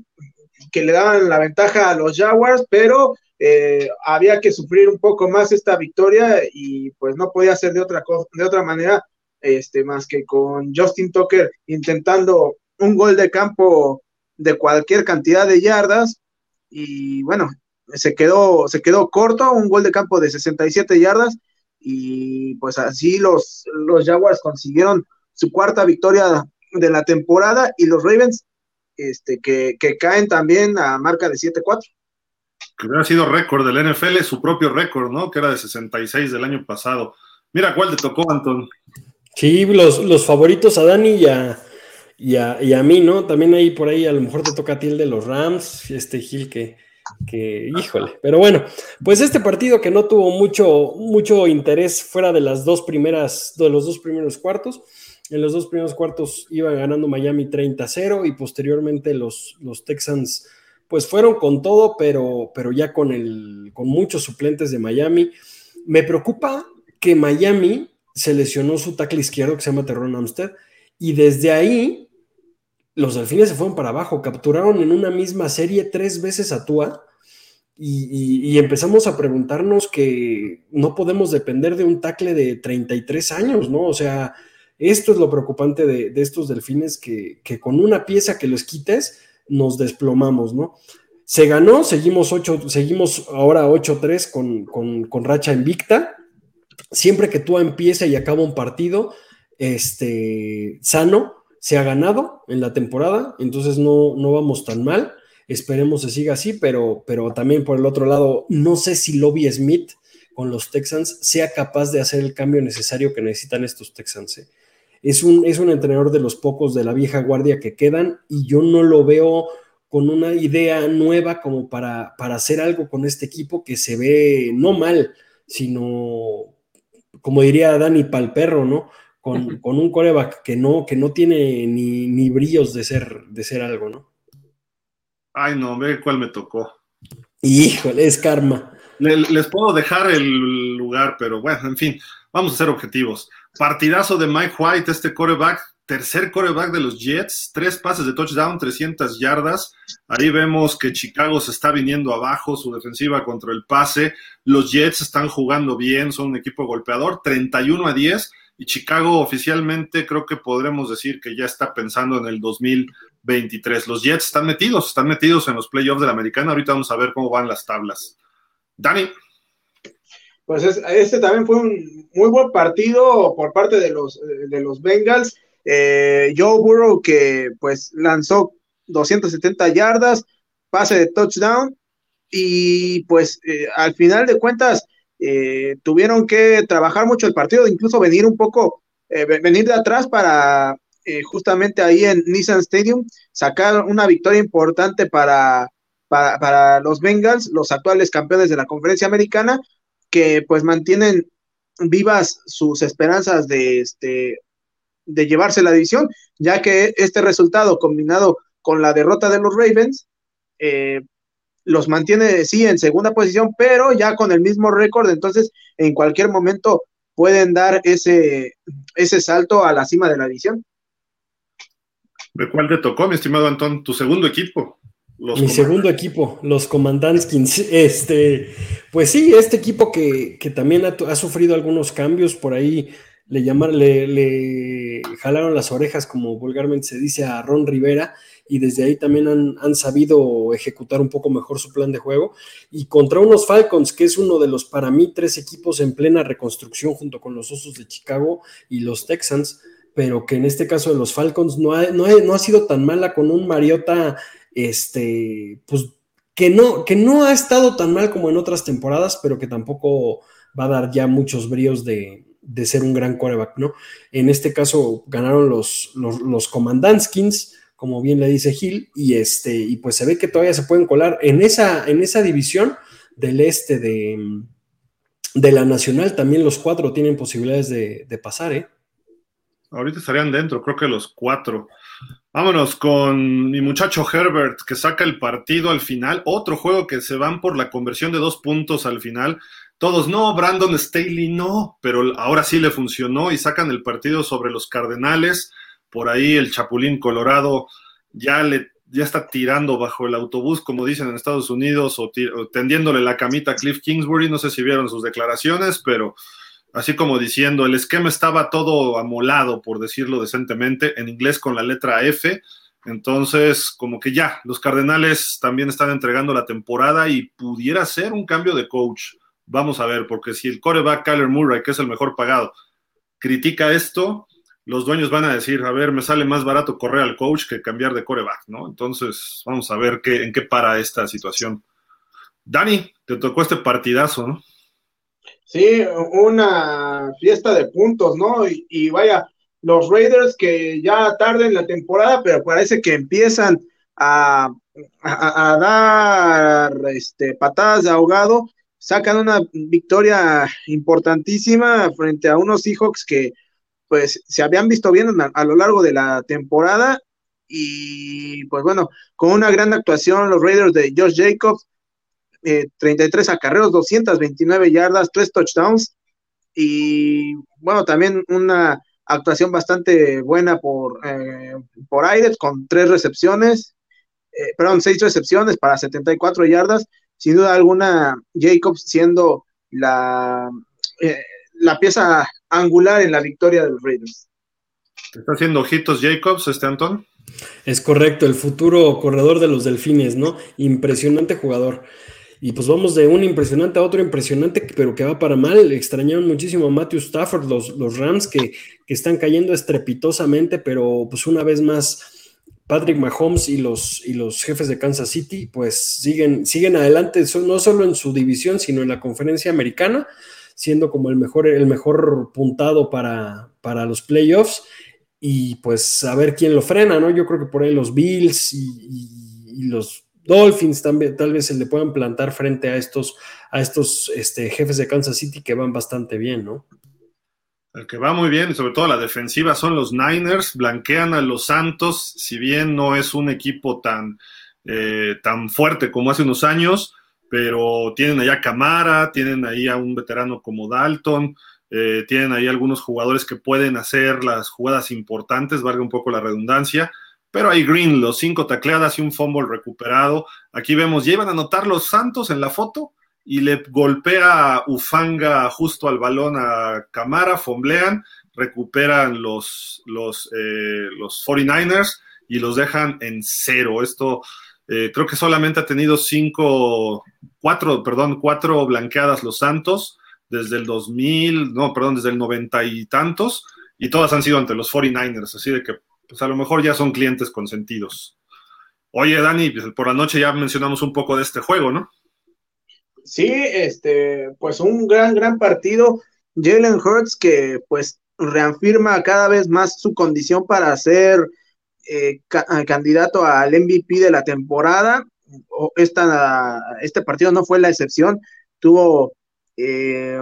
B: le daban la ventaja a los Jaguars, pero eh, había que sufrir un poco más esta victoria y pues no podía ser de otra, de otra manera este, más que con Justin Tucker intentando un gol de campo de cualquier cantidad de yardas y bueno, se quedó, se quedó corto, un gol de campo de 67 yardas y pues así los, los Jaguars consiguieron su cuarta victoria de la temporada y los Ravens este, que, caen también a marca de 7-4.
A: Que hubiera sido récord del NFL, su propio récord, ¿no? Que era de 66 del año pasado. Mira cuál te tocó, Anton.
C: Sí, los, los favoritos a Dani y a, y a, mí, ¿no? También ahí por ahí a lo mejor te toca a ti el de los Rams, este Gil que, que, híjole, pero bueno, pues este partido que no tuvo mucho, mucho interés fuera de las dos primeras, de los dos primeros cuartos, en los dos primeros cuartos iba ganando Miami 30-0 y posteriormente los, los Texans pues fueron con todo, pero, pero ya con, el, con muchos suplentes de Miami. Me preocupa que Miami se lesionó su tackle izquierdo que se llama Terron Amstead y desde ahí los delfines se fueron para abajo, capturaron en una misma serie tres veces a Tua y, y, empezamos a preguntarnos que no podemos depender de un tackle de 33 años, ¿no? O sea, esto es lo preocupante de, estos delfines, que, con una pieza que los quites, nos desplomamos, ¿no? Se ganó, seguimos, ocho, seguimos ahora 8-3 con, con, racha invicta. Siempre que tú empieza y acaba un partido este, sano, se ha ganado en la temporada, entonces no, no vamos tan mal. Esperemos se siga así, pero, pero también por el otro lado, no sé si Lobby Smith con los Texans sea capaz de hacer el cambio necesario que necesitan estos Texans. ¿eh? Es un, es un entrenador de los pocos de la vieja guardia que quedan y yo no lo veo con una idea nueva como para, para hacer algo con este equipo que se ve no mal, sino, como diría Dani Palperro, ¿no? Con, con, un coreback que no, que no tiene ni, ni, brillos de ser, de ser algo, ¿no?
A: Ay, no, ve cuál me tocó.
C: Híjole, es karma.
A: les puedo dejar el lugar, pero bueno, en fin, vamos a ser objetivos. Partidazo de Mike White, este coreback, tercer coreback de los Jets, tres pases de touchdown, 300 yardas. Ahí vemos que Chicago se está viniendo abajo, su defensiva contra el pase. Los Jets están jugando bien, son un equipo golpeador, 31 a 10. y Chicago oficialmente creo que podremos decir que ya está pensando en el 2023. Los Jets están metidos, están metidos en los playoffs de la americana. Ahorita vamos a ver cómo van las tablas. Dani.
B: Pues este también fue un muy buen partido por parte de los, de los Bengals. Eh, Joe Burrow que pues lanzó 270 yardas, pase de touchdown y pues eh, al final de cuentas eh, tuvieron que trabajar mucho el partido, incluso venir un poco, venir de atrás para justamente ahí en Nissan Stadium sacar una victoria importante para, para, para los Bengals, los actuales campeones de la conferencia americana, que pues mantienen vivas sus esperanzas de, este, de llevarse la división, ya que este resultado combinado con la derrota de los Ravens eh, los mantiene, sí, en segunda posición, pero ya con el mismo récord, entonces en cualquier momento pueden dar ese, ese salto a la cima de la división.
A: ¿De cuál te tocó, mi estimado Antón? Tu segundo equipo.
C: Mi segundo equipo, los Commandantskins. Este, pues sí, este equipo que, también ha, sufrido algunos cambios por ahí. Le, llamar, le, jalaron las orejas, como vulgarmente se dice, a Ron Rivera, y desde ahí también han, han, sabido ejecutar un poco mejor su plan de juego. Y contra unos Falcons, que es uno de los, para mí, tres equipos en plena reconstrucción junto con los Osos de Chicago y los Texans, pero que en este caso de los Falcons no ha, no no ha sido tan mala con un Mariota este, pues que no, que no ha estado tan mal como en otras temporadas, pero que tampoco va a dar ya muchos bríos de, ser un gran quarterback, ¿no? En este caso ganaron los, los, los Commandantskins, como bien le dice Gil, y este, y pues se ve que todavía se pueden colar en esa, en esa división del este de, de la Nacional, también los cuatro tienen posibilidades de, de pasar, ¿eh?
A: Ahorita estarían dentro, creo que los cuatro. Vámonos con mi muchacho Herbert que saca el partido al final. Otro juego que se van por la conversión de dos puntos al final. Todos no, Brandon Staley no, pero ahora sí le funcionó y sacan el partido sobre los Cardenales. Por ahí el Chapulín Colorado ya le ya está tirando bajo el autobús, como dicen en Estados Unidos, o, o tendiéndole la camita a Cliff Kingsbury. No sé si vieron sus declaraciones, pero así como diciendo, el esquema estaba todo amolado, por decirlo decentemente, en inglés con la letra F. Entonces, como que ya, los Cardenales también están entregando la temporada y pudiera ser un cambio de coach. Vamos a ver, porque si el coreback Kyler Murray, que es el mejor pagado, critica esto, los dueños van a decir, a ver, me sale más barato correr al coach que cambiar de coreback, ¿no? Entonces, vamos a ver qué, en qué para esta situación. Dani, te tocó este partidazo, ¿no?
B: Sí, una fiesta de puntos, ¿no? Y, vaya, los Raiders que ya tarde en la temporada, pero parece que empiezan a, dar este, patadas de ahogado, sacan una victoria importantísima frente a unos Seahawks que pues se habían visto bien a, a lo largo de la temporada y pues bueno, con una gran actuación los Raiders de Josh Jacobs, 33 eh, acarreos, 229 yardas, 3 touchdowns y bueno, también una actuación bastante buena por, eh, por Aires con 3 recepciones, eh, perdón, 6 recepciones para 74 yardas. Sin duda alguna, Jacobs siendo la, la pieza angular en la victoria de los Raiders.
A: ¿Está haciendo ojitos Jacobs, este Antón?
C: Es correcto, el futuro corredor de los Delfines, ¿no? Impresionante jugador. Y pues vamos de un impresionante a otro impresionante, pero que va para mal. Extrañaron muchísimo a Matthew Stafford, los, los Rams que, están cayendo estrepitosamente, pero pues una vez más Patrick Mahomes y los, y los jefes de Kansas City pues siguen, siguen adelante, no solo en su división, sino en la conferencia americana, siendo como el mejor, el mejor puntado para, para los playoffs. Y pues a ver quién lo frena, ¿no? Yo creo que por ahí los Bills y los Dolphins también, tal vez se le puedan plantar frente a estos, a estos este, jefes de Kansas City que van bastante bien, ¿no?
A: El que va muy bien, y sobre todo la defensiva, son los Niners, blanquean a los Santos, si bien no es un equipo tan, eh, tan fuerte como hace unos años, pero tienen allá a Camara, tienen ahí a un veterano como Dalton, eh, tienen ahí algunos jugadores que pueden hacer las jugadas importantes, valga un poco la redundancia, pero hay Green, los cinco tacleadas y un fumble recuperado. Aquí vemos, ya iban a anotar los Santos en la foto y le golpea Ufanga justo al balón a Camara, fomblean, recuperan los, los, eh, los 49ers y los dejan en cero. Esto eh, creo que solamente ha tenido cinco, cuatro, perdón, cuatro blanqueadas los Santos desde el 2000, no, perdón, desde el noventa y tantos, y todas han sido ante los 49ers, así de que pues a lo mejor ya son clientes consentidos. Oye, Dani, pues, por la noche ya mencionamos un poco de este juego, ¿no?
B: Sí, este, pues un gran, gran partido. Jalen Hurts que pues reafirma cada vez más su condición para ser eh, candidato al MVP de la temporada. Esta, este partido no fue la excepción. Tuvo eh,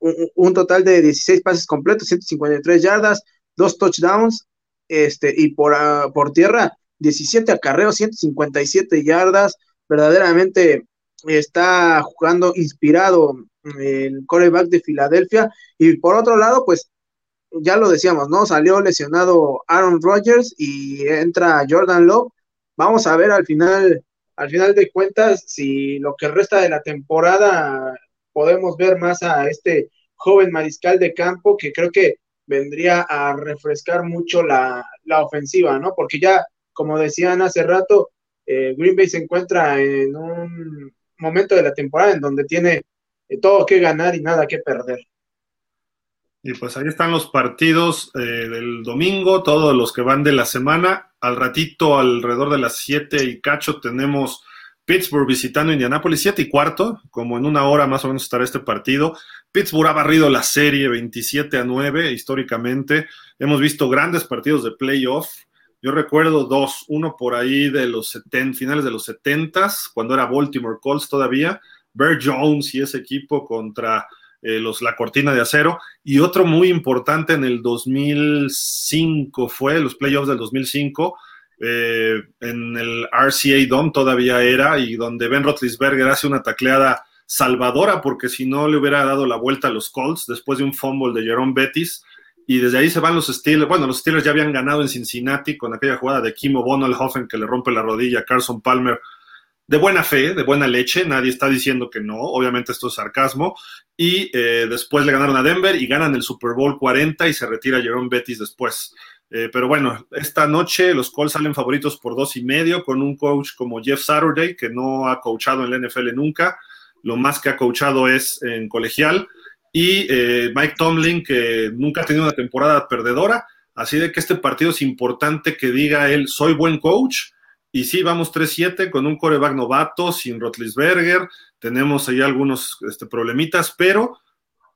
B: un, total de 16 pases completos, 153 yardas, dos touchdowns, este, y por, ah, por tierra, 17 acarreos, 157 yardas. Verdaderamente está jugando inspirado el coreback de Filadelfia. Y por otro lado, pues ya lo decíamos, ¿no? Salió lesionado Aaron Rodgers y entra Jordan Love. Vamos a ver al final, al final de cuentas, si lo que resta de la temporada podemos ver más a este joven mariscal de campo que creo que vendría a refrescar mucho la, ofensiva, ¿no? Porque ya, como decían hace rato, eh, Green Bay se encuentra en un momento de la temporada en donde tiene eh, todo que ganar y nada que perder.
A: Y pues ahí están los partidos eh, del domingo, todos los que van de la semana. Al ratito, alrededor de las 7 y cacho, tenemos Pittsburgh visitando Indianápolis, 7 y cuarto, como en una hora más o menos estará este partido. Pittsburgh ha barrido la serie 27 a 9 históricamente. Hemos visto grandes partidos de playoff. Yo recuerdo dos, uno por ahí de los 70, finales de los 70, cuando era Baltimore Colts todavía, Bear Jones y ese equipo contra eh, los, la cortina de acero, y otro muy importante en el 2005 fue, los playoffs del 2005, eh, en el RCA Dome todavía era, y donde Ben Roethlisberger hace una tacleada salvadora, porque si no le hubiera dado la vuelta a los Colts después de un fumble de Jerome Bettis, y desde ahí se van los Steelers. Bueno, los Steelers ya habían ganado en Cincinnati con aquella jugada de Kimo Bonalhoffen que le rompe la rodilla a Carson Palmer de buena fe, de buena leche, nadie está diciendo que no, obviamente esto es sarcasmo, y eh, después le ganaron a Denver y ganan el Super Bowl 40 y se retira Jerome Bettis después. Eh, pero bueno, esta noche los Colts salen favoritos por dos y medio con un coach como Jeff Saturday, que no ha coachado en la NFL nunca, lo más que ha coachado es en colegial, y eh, Mike Tomlin, que nunca ha tenido una temporada perdedora, así de que este partido es importante que diga él, soy buen coach, y sí, vamos 3-7 con un coreback novato, sin Rotlisberger. Tenemos ahí algunos este, problemitas, pero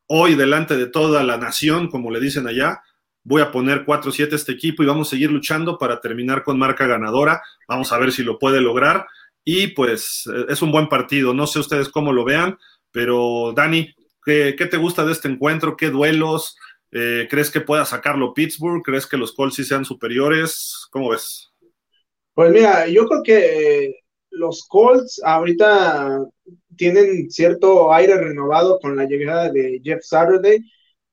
A: hoy, delante de toda la nación, como le dicen allá, voy a poner 4-7 este equipo y vamos a seguir luchando para terminar con marca ganadora. Vamos a ver si lo puede lograr. Y pues eh, es un buen partido. No sé ustedes cómo lo vean, pero Dani, ¿qué, te gusta de este encuentro? ¿Qué duelos? Eh, ¿Crees que pueda sacarlo Pittsburgh? ¿Crees que los Colts sí sean superiores? ¿Cómo ves?
B: Pues mira, yo creo que los Colts ahorita tienen cierto aire renovado con la llegada de Jeff Saturday.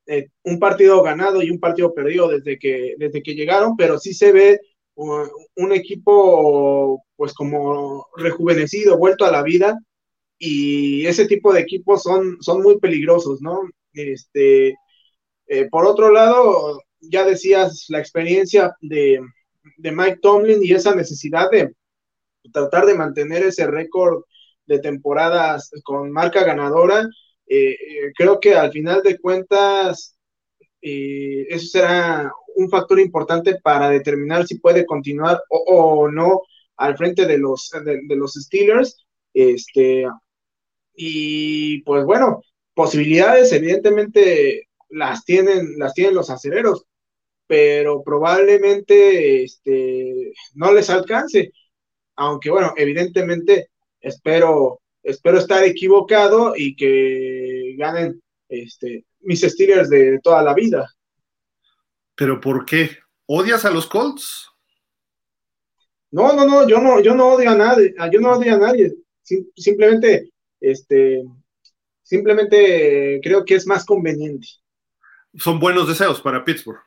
B: Eh, un partido ganado y un partido perdido desde que, desde que llegaron, pero sí se ve un equipo pues como rejuvenecido, vuelto a la vida, y ese tipo de equipos son, son muy peligrosos, ¿no? Este, eh, por otro lado, ya decías la experiencia de, de Mike Tomlin y esa necesidad de tratar de mantener ese récord de temporadas con marca ganadora, eh, eh, creo que al final de cuentas eso será un factor importante para determinar si puede continuar o, no al frente de los, de, los Steelers. Este, y pues bueno, posibilidades evidentemente las tienen, las tienen los acereros pero probablemente este, no les alcance. Aunque bueno, evidentemente espero, espero estar equivocado y que ganen este, mis Steelers de toda la vida.
A: ¿Pero por qué? ¿Odias a los Colts?
B: No, no, no, yo no, yo no odio a nadie, yo no odio a nadie. simplemente, este, simplemente creo que es más conveniente.
A: Son buenos deseos para Pittsburgh.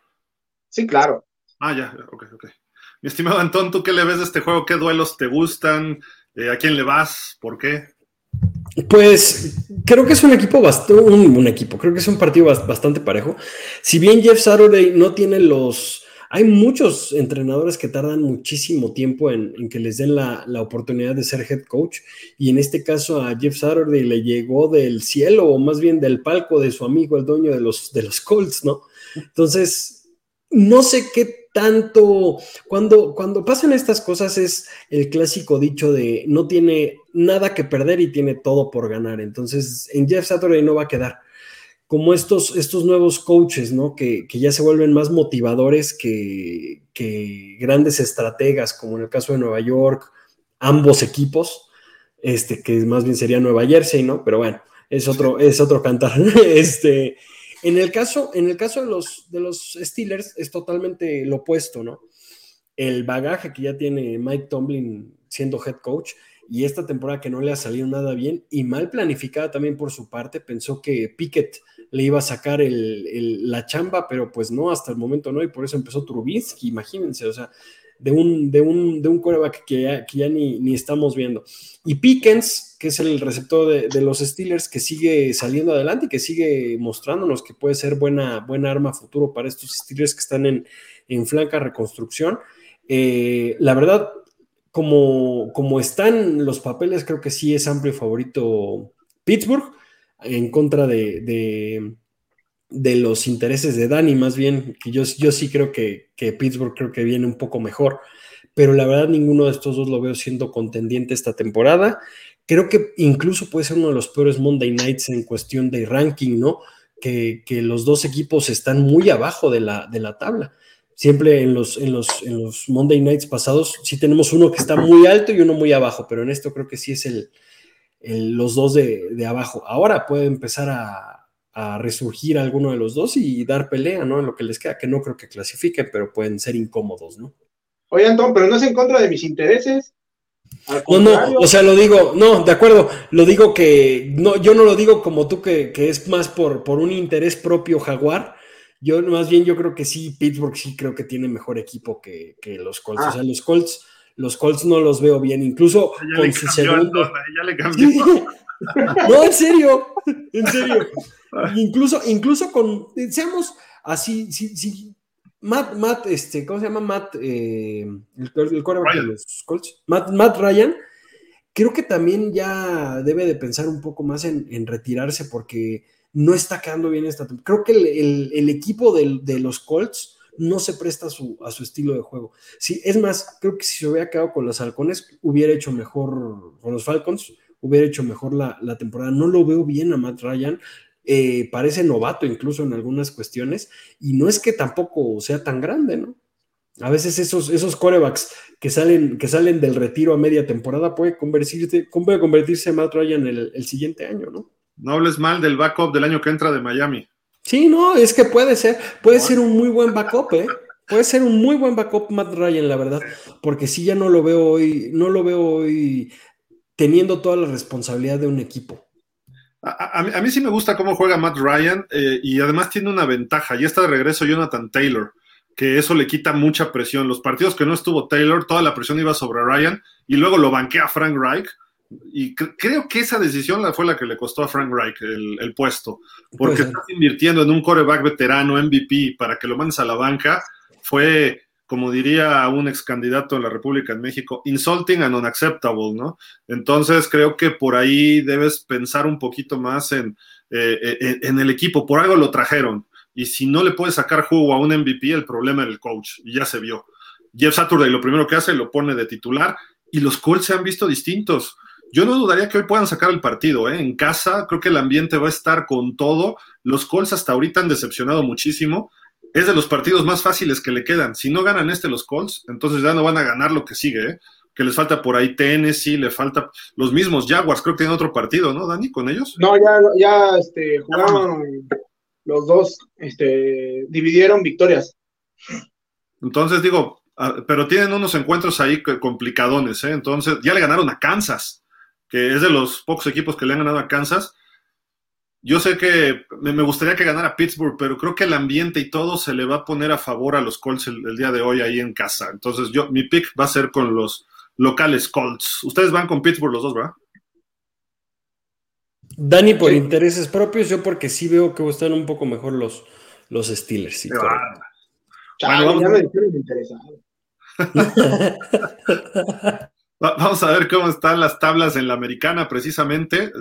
B: Sí, claro.
A: Ah, ya, ok, ok. Mi estimado Antón, ¿tú qué le ves de este juego? ¿Qué duelos te gustan? Eh, ¿A quién le vas? ¿Por qué?
C: Pues creo que es un equipo bastante, un, equipo, creo que es un partido bastante parejo. Si bien Jeff Saturday no tiene los, hay muchos entrenadores que tardan muchísimo tiempo en, que les den la, oportunidad de ser head coach y en este caso a Jeff Saturday le llegó del cielo o más bien del palco de su amigo, el dueño de los, de los Colts, ¿no? Entonces, no sé qué tanto, cuando, cuando pasan estas cosas es el clásico dicho de no tiene nada que perder y tiene todo por ganar. Entonces, en Jeff Saturday no va a quedar. Como estos, estos nuevos coaches, ¿no? Que, ya se vuelven más motivadores que, grandes estrategas, como en el caso de Nueva York, ambos equipos, este, que más bien sería Nueva Jersey, ¿no? Pero bueno, es otro, es otro cantar. Este, en el caso, en el caso de, los, de los Steelers es totalmente lo opuesto, ¿no? El bagaje que ya tiene Mike Tomlin siendo head coach y esta temporada que no le ha salido nada bien y mal planificada también por su parte, pensó que Pickett le iba a sacar la chamba, pero pues no, hasta el momento no, y por eso empezó Trubinsky, imagínense, o sea, de un, de un, de un que ya, que ya ni, ni, estamos viendo. Y Pickens, que es el receptor de, los Steelers, que sigue saliendo adelante y que sigue mostrándonos que puede ser buena, buena arma futuro para estos Steelers que están en, en flanca reconstrucción. Eh, la verdad, como, como están los papeles, creo que sí es amplio favorito Pittsburgh en contra de, de los intereses de Dani, más bien, que yo, yo sí creo que, que, Pittsburgh creo que viene un poco mejor, pero la verdad ninguno de estos dos lo veo siendo contendiente esta temporada. Creo que incluso puede ser uno de los peores Monday Nights en cuestión de ranking, ¿no? Que, que los dos equipos están muy abajo de la, de la tabla. Siempre en los, en, los, en los Monday Nights pasados sí tenemos uno que está muy alto y uno muy abajo, pero en esto creo que sí es el, el los dos de, de abajo. Ahora puede empezar a, a resurgir alguno de los dos y dar pelea, ¿no? En lo que les queda, que no creo que clasifiquen, pero pueden ser incómodos, ¿no?
B: Oye, Antón, pero no es en contra de mis intereses.
C: No, no, o sea, lo digo, no, de acuerdo, lo digo que, no, yo no lo digo como tú, que, es más por, por un interés propio jaguar, yo más bien yo creo que sí, Pittsburgh sí creo que tiene mejor equipo que, los Colts, o sea, ah. los Colts, los Colts no los veo bien, incluso con su segundo... ya le cambió. no, en serio, en serio. incluso, incluso con, seamos así, si, si Matt, Matt, este, ¿cómo se llama? Matt, eh, el, el de los Colts, Matt, Matt, Ryan, creo que también ya debe de pensar un poco más en, retirarse porque no está quedando bien esta Creo que el, equipo de, los Colts no se presta a su, a su estilo de juego. Sí, es más, creo que si se hubiera quedado con los halcones, hubiera hecho mejor con los Falcons, hubiera hecho mejor la, la temporada. No lo veo bien a Matt Ryan. Eh, parece novato incluso en algunas cuestiones, y no es que tampoco sea tan grande, ¿no? A veces esos, esos corebacks que salen, que salen del retiro a media temporada puede convertirse, puede convertirse en Matt Ryan el, el siguiente año, ¿no?
A: No hables mal del backup del año que entra de Miami.
C: Sí, no, es que puede ser, puede ser un muy buen backup, ¿eh? Puede ser un muy buen backup Matt Ryan, la verdad, porque sí ya no lo veo hoy, no lo veo hoy teniendo toda la responsabilidad de un equipo.
A: A, mí sí me gusta cómo juega Matt Ryan eh, y además tiene una ventaja. Ya está de regreso Jonathan Taylor, que eso le quita mucha presión. Los partidos que no estuvo Taylor, toda la presión iba sobre Ryan y luego lo banquea a Frank Reich. Y creo que esa decisión fue la que le costó a Frank Reich el, puesto, porque estás invirtiendo en un coreback veterano MVP para que lo mandes a la banca. Fue como diría un ex candidato en la República en México, insulting and unacceptable, ¿no? Entonces creo que por ahí debes pensar un poquito más en, eh, en, el equipo, por algo lo trajeron, y si no le puedes sacar jugo a un MVP, el problema es el coach, y ya se vio. Jeff Saturday lo primero que hace, lo pone de titular, y los Colts se han visto distintos. Yo no dudaría que hoy puedan sacar el partido, ¿eh? En casa creo que el ambiente va a estar con todo. Los Colts hasta ahorita han decepcionado muchísimo es de los partidos más fáciles que le quedan. Si no ganan este los Colts, entonces ya no van a ganar lo que sigue, ¿eh? que les falta por ahí Tennessee, le falta los mismos Jaguars, creo que tienen otro partido, ¿no, Dani, con ellos?
B: No, ya, ya este, jugaron los dos, este, dividieron victorias.
A: Entonces digo, ah, pero tienen unos encuentros ahí complicadones, ¿eh? Entonces ya le ganaron a Kansas, que es de los pocos equipos que le han ganado a Kansas yo sé que me gustaría que ganara Pittsburgh, pero creo que el ambiente y todo se le va a poner a favor a los Colts el, día de hoy ahí en casa. Entonces, yo mi pick va a ser con los locales Colts. Ustedes van con Pittsburgh los dos, ¿verdad?
C: Dani por intereses propios, yo porque sí veo que están un poco mejor los, los Steelers. Sí,
B: bueno, ya me interesado.
A: Vamos a ver cómo están las tablas en la americana, precisamente.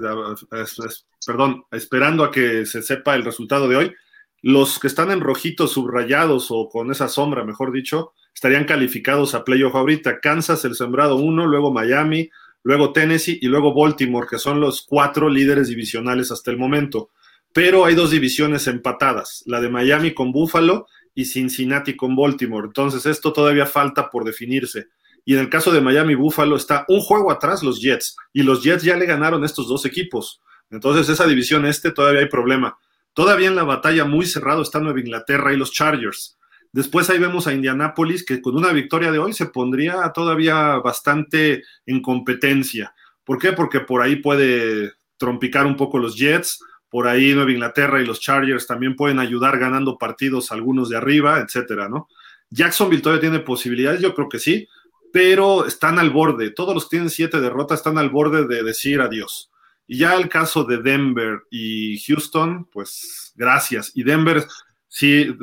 A: Perdón, esperando a que se sepa el resultado de hoy. Los que están en rojitos subrayados o con esa sombra, mejor dicho, estarían calificados a playoff ahorita. Kansas, el sembrado uno, luego Miami, luego Tennessee y luego Baltimore, que son los cuatro líderes divisionales hasta el momento. Pero hay dos divisiones empatadas, la de Miami con Buffalo y Cincinnati con Baltimore. Entonces esto todavía falta por definirse. Y en el caso de Miami Buffalo está un juego atrás los Jets y los Jets ya le ganaron estos dos equipos. Entonces esa división este todavía hay problema. Todavía en la batalla muy cerrado está Nueva Inglaterra y los Chargers. Después ahí vemos a Indianápolis que con una victoria de hoy se pondría todavía bastante en competencia. ¿Por qué? Porque por ahí puede trompicar un poco los Jets, por ahí Nueva Inglaterra y los Chargers también pueden ayudar ganando partidos algunos de arriba, etcétera, ¿no? Jacksonville todavía tiene posibilidades, yo creo que sí, pero están al borde. Todos los que tienen siete derrotas están al borde de decir adiós. Y ya el caso de Denver y Houston, pues gracias. Y Denver, sí,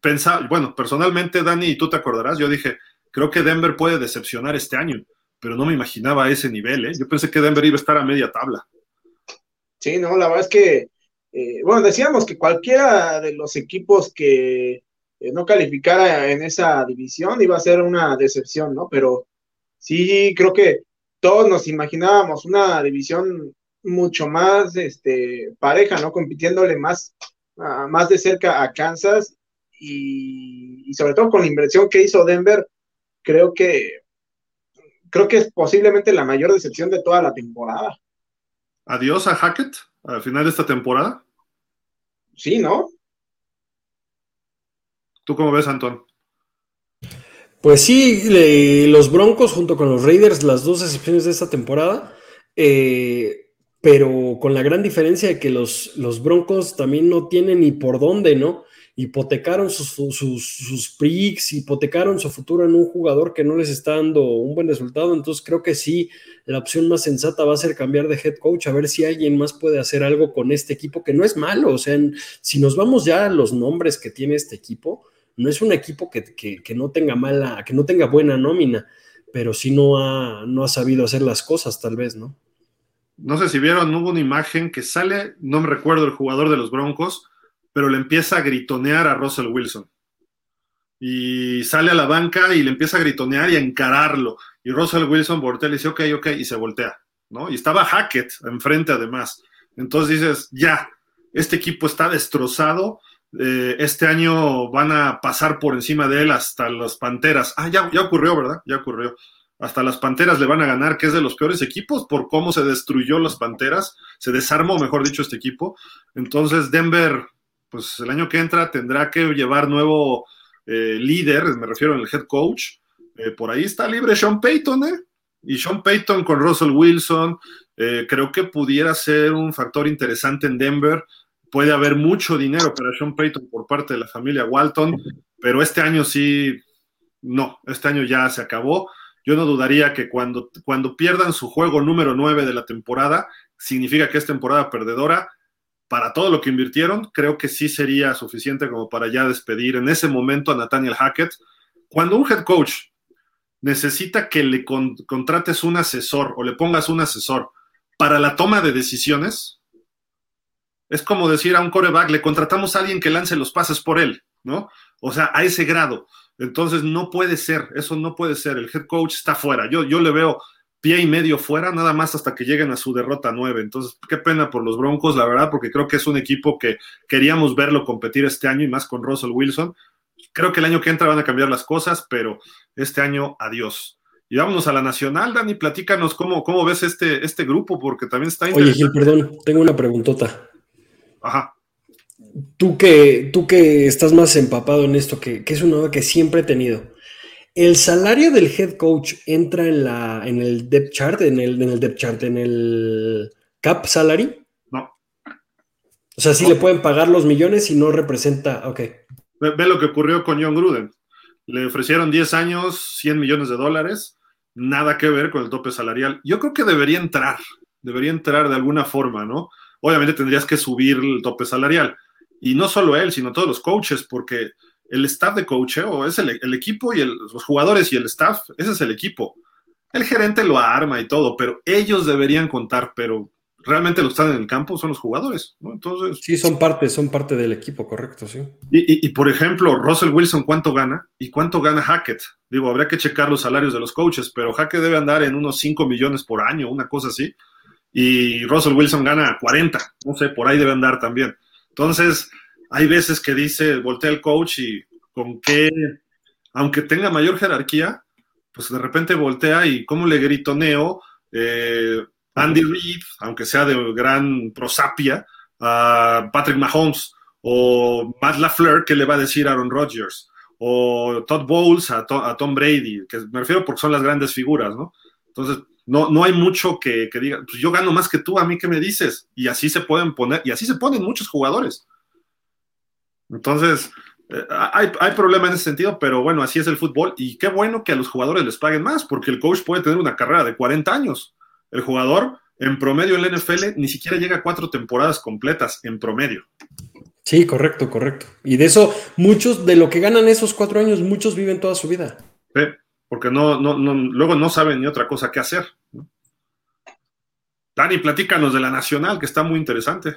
A: pensaba, bueno, personalmente, Dani, y tú te acordarás, yo dije, creo que Denver puede decepcionar este año, pero no me imaginaba ese nivel, ¿eh? Yo pensé que Denver iba a estar a media tabla.
B: Sí, no, la verdad es que, eh, bueno, decíamos que cualquiera de los equipos que eh, no calificara en esa división iba a ser una decepción, ¿no? Pero sí, creo que todos nos imaginábamos una división mucho más este, pareja, ¿no? Compitiéndole más, más de cerca a Kansas y, sobre todo con la inversión que hizo Denver, creo que creo que es posiblemente la mayor decepción de toda la temporada.
A: Adiós a Hackett al final de esta temporada.
B: Sí, ¿no?
A: ¿Tú cómo ves, Antón?
C: Pues sí, los Broncos junto con los Raiders, las dos excepciones de esta temporada, eh, pero con la gran diferencia de que los, los, Broncos también no tienen ni por dónde, ¿no? Hipotecaron sus, sus, sus picks, hipotecaron su futuro en un jugador que no les está dando un buen resultado, entonces creo que sí, la opción más sensata va a ser cambiar de head coach, a ver si alguien más puede hacer algo con este equipo, que no es malo, o sea, si nos vamos ya a los nombres que tiene este equipo, no es un equipo que, no tenga mala, que no tenga buena nómina, pero sí no ha, no ha sabido hacer las cosas, tal vez, ¿no?
A: No sé si vieron, hubo una imagen que sale, no me recuerdo el jugador de los Broncos, pero le empieza a gritonear a Russell Wilson. Y sale a la banca y le empieza a gritonear y a encararlo. Y Russell Wilson voltea y le dice, ok, ok, y se voltea, ¿no? Y estaba Hackett enfrente además. Entonces dices, ya, este equipo está destrozado, eh, este año van a pasar por encima de él hasta las Panteras. Ah, ya, ocurrió, ¿verdad? Ya ocurrió. Hasta las Panteras le van a ganar, que es de los peores equipos por cómo se destruyó las Panteras, se desarmó, mejor dicho, este equipo. Entonces, Denver, pues el año que entra tendrá que llevar nuevo eh, líder, me refiero al head coach. Eh, por ahí está libre Sean Payton, ¿eh? Y Sean Payton con Russell Wilson, creo que pudiera ser un factor interesante en Denver puede haber mucho dinero para Sean Payton por parte de la familia Walton, pero este año sí, no, este año ya se acabó. Yo no dudaría que cuando, cuando pierdan su juego número 9 de la temporada, significa que es temporada perdedora. Para todo lo que invirtieron, creo que sí sería suficiente como para ya despedir en ese momento a Nathaniel Hackett. Cuando un head coach necesita que le contrates un asesor o le pongas un asesor para la toma de decisiones, es como decir a un coreback, le contratamos a alguien que lance los pases por él, ¿no? O sea, a ese grado. Entonces, no puede ser, eso no puede ser. El head coach está fuera. Yo, yo le veo pie y medio fuera, nada más hasta que lleguen a su derrota nueve. Entonces, qué pena por los Broncos, la verdad, porque creo que es un equipo que queríamos verlo competir este año y más con Russell Wilson. Creo que el año que entra van a cambiar las cosas, pero este año, adiós. Y vámonos a la nacional, Dani, platícanos cómo, cómo ves este, este grupo, porque también está
C: Oye, Gil, perdón, tengo una preguntota.
A: Ajá.
C: Tú que, tú que estás más empapado en esto, que, es una duda que siempre he tenido. ¿El salario del head coach entra en, la, en el depth chart, en el, en el depth chart, en el cap salary?
A: No.
C: O sea, sí le pueden pagar los millones y no representa, ok.
A: Ve, lo que ocurrió con John Gruden. Le ofrecieron 10 años, 100 millones de dólares, nada que ver con el tope salarial. Yo creo que debería entrar, debería entrar de alguna forma, ¿no? Obviamente tendrías que subir el tope salarial. Y no solo él, sino todos los coaches, porque el staff de coacheo es el, equipo y los jugadores y el staff, ese es el equipo. El gerente lo arma y todo, pero ellos deberían contar, pero realmente lo están en el campo son los jugadores, ¿no? Entonces.
C: Sí, son parte, son parte del equipo, correcto, sí.
A: Y, por ejemplo, Russell Wilson, ¿cuánto gana? ¿Y cuánto gana Hackett? Digo, habría que checar los salarios de los coaches, pero Hackett debe andar en unos 5 millones por año, una cosa así. Y Russell Wilson gana 40, no sé, por ahí debe andar también. Entonces, hay veces que dice, voltea el coach y con qué, aunque tenga mayor jerarquía, pues de repente voltea y cómo le gritoneo, eh, Andy Reid, aunque sea de gran prosapia, a Patrick Mahomes, o Matt LaFleur, ¿qué le va a decir Aaron Rodgers? O Todd Bowles a, Tom Brady, que me refiero porque son las grandes figuras, ¿no? Entonces, no, no hay mucho que, que diga, pues yo gano más que tú, a mí qué me dices. Y así se pueden poner, y así se ponen muchos jugadores. Entonces, eh, hay, hay, problema en ese sentido, pero bueno, así es el fútbol. Y qué bueno que a los jugadores les paguen más, porque el coach puede tener una carrera de 40 años. El jugador, en promedio en la NFL, ni siquiera llega a cuatro temporadas completas, en promedio.
C: Sí, correcto, correcto. Y de eso, muchos, de lo que ganan esos cuatro años, muchos viven toda su vida.
A: Sí, porque no, no, no, luego no saben ni otra cosa que hacer. Dani, platícanos de la Nacional, que está muy interesante.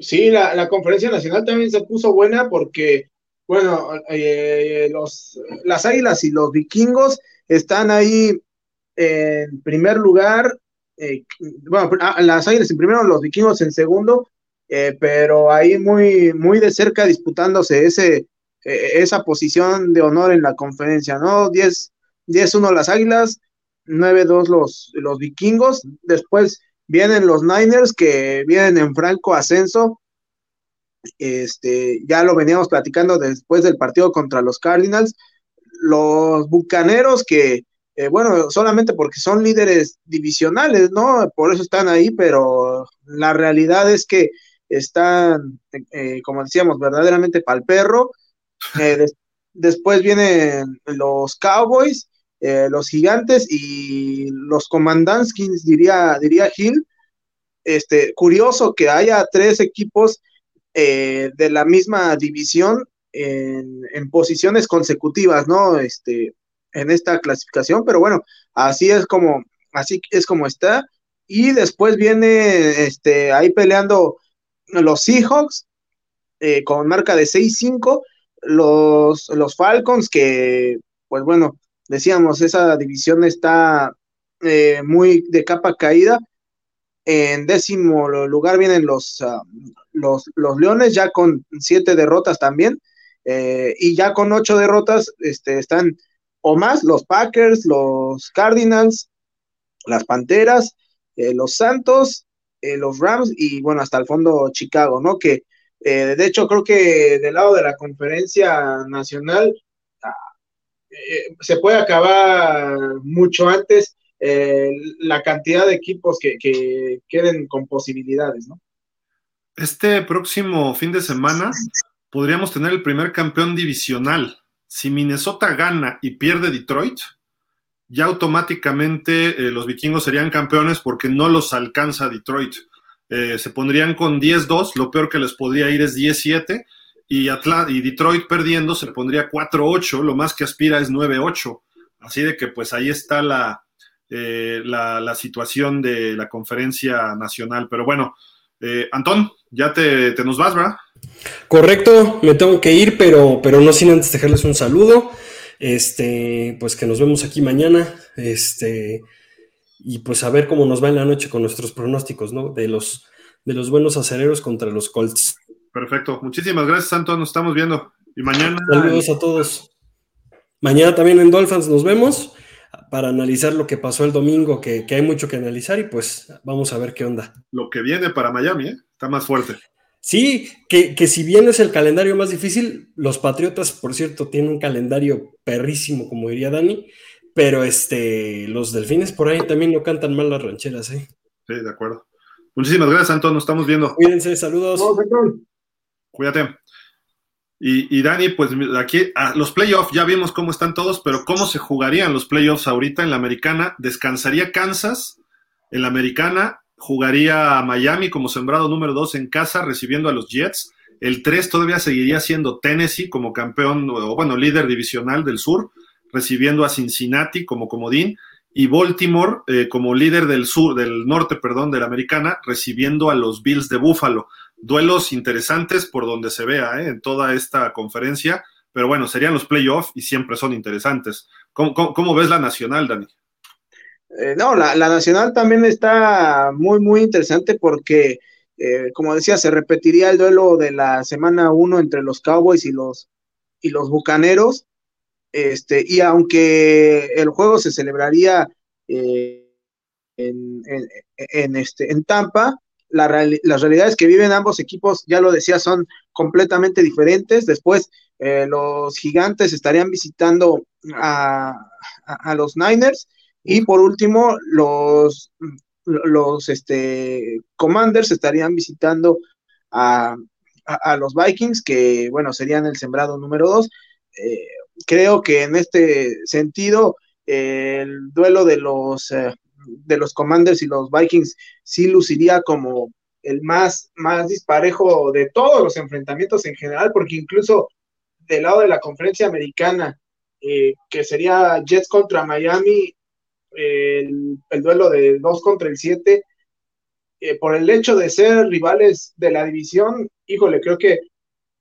B: Sí, la, conferencia nacional también se puso buena porque, bueno, eh, los, las águilas y los vikingos están ahí en primer lugar, eh, bueno, ah, las Águilas en primero, los vikingos en segundo, eh, pero ahí muy, muy de cerca disputándose ese, esa posición de honor en la conferencia, ¿no? 10-1 las Águilas, 9-2 los, los vikingos, después vienen los Niners que vienen en franco ascenso, este, ya lo veníamos platicando después del partido contra los Cardinals, los Bucaneros que eh, bueno, solamente porque son líderes divisionales, ¿no? Por eso están ahí, pero la realidad es que están, eh, como decíamos, verdaderamente pal perro. Eh, después vienen los Cowboys, los Gigantes y los Commandantskins, diría, diría Gil. Este, curioso que haya tres equipos de la misma división en, en posiciones consecutivas, ¿no? Este, en esta clasificación, pero bueno, así es como, así es como está. Y después viene este, ahí peleando los Seahawks eh, con marca de 6-5, los, los Falcons que, pues bueno, decíamos, esa división está eh, muy de capa caída. En décimo lugar vienen los, ah, los, los, Leones, ya con siete derrotas también. Eh, y ya con ocho derrotas este, están o más los Packers, los Cardinals, las Panteras, eh, los Santos, eh, los Rams y bueno, hasta el fondo Chicago, ¿no? Que de hecho creo que del lado de la conferencia nacional ah, se puede acabar mucho antes la cantidad de equipos que, que queden con posibilidades.
A: Este próximo fin de semana podríamos tener el primer campeón divisional si Minnesota gana y pierde Detroit, ya automáticamente eh, los vikingos serían campeones porque no los alcanza Detroit. Eh, se pondrían con 10-2, lo peor que les podría ir es 10-7, y, y Detroit perdiendo se pondría 4-8, lo más que aspira es 9-8. Así de que pues ahí está la, eh, la, situación de la conferencia nacional. Pero bueno, Antón, ya te, te nos vas, ¿verdad?
C: Correcto, me tengo que ir, pero, pero no sin antes dejarles un saludo. Este, pues que nos vemos aquí mañana. Este, y pues a ver cómo nos va en la noche con nuestros pronósticos, ¿no? De los, de los buenos acereros contra los Colts.
A: Perfecto. Muchísimas gracias, Santo. Nos estamos viendo. Y mañana.
C: Saludos a todos. Mañana también en Dolphins nos vemos para analizar lo que pasó el domingo, que, que hay mucho que analizar y pues vamos a ver qué onda.
A: Lo que viene para Miami, ¿eh? Está más fuerte.
C: Sí, que, que, si bien es el calendario más difícil, los Patriotas, por cierto, tienen un calendario perrísimo, como diría Dani, pero este, los Delfines por ahí también no cantan mal las rancheras, ¿eh?
A: Sí, de acuerdo. Muchísimas gracias, Anton, nos estamos viendo.
C: Cuídense, saludos.
A: Cuídate. Y, Dani, pues aquí los playoffs ya vimos cómo están todos, pero cómo se jugarían los playoffs ahorita en la americana. Descansaría Kansas en la americana jugaría a Miami como sembrado número 2 en casa, recibiendo a los Jets. El 3 todavía seguiría siendo Tennessee como campeón, o bueno, líder divisional del sur, recibiendo a Cincinnati como comodín. Y Baltimore eh, como líder del sur, del norte, perdón, de la americana, recibiendo a los Bills de Buffalo. Duelos interesantes por donde se vea ¿eh? en toda esta conferencia, pero bueno, serían los playoffs y siempre son interesantes. ¿Cómo, cómo ves la nacional, Dani?
B: Eh, no, la, nacional también está muy, muy interesante porque, eh, como decía, se repetiría el duelo de la semana 1 entre los Cowboys y los, y los Bucaneros. Este, y aunque el juego se celebraría eh, en, este, en Tampa, la, las realidades que viven ambos equipos, ya lo decía, son completamente diferentes. Después, los gigantes estarían visitando a, a los Niners y por último, los, los este, Commanders estarían visitando a, los Vikings, que bueno, serían el sembrado número dos. Eh, creo que en este sentido, el duelo de los, eh, de los Commanders y los Vikings sí luciría como el más, más disparejo de todos los enfrentamientos en general, porque incluso del lado de la conferencia americana, eh, que sería Jets contra Miami, el, duelo de 2 contra el 7, eh, por el hecho de ser rivales de la división, híjole, creo que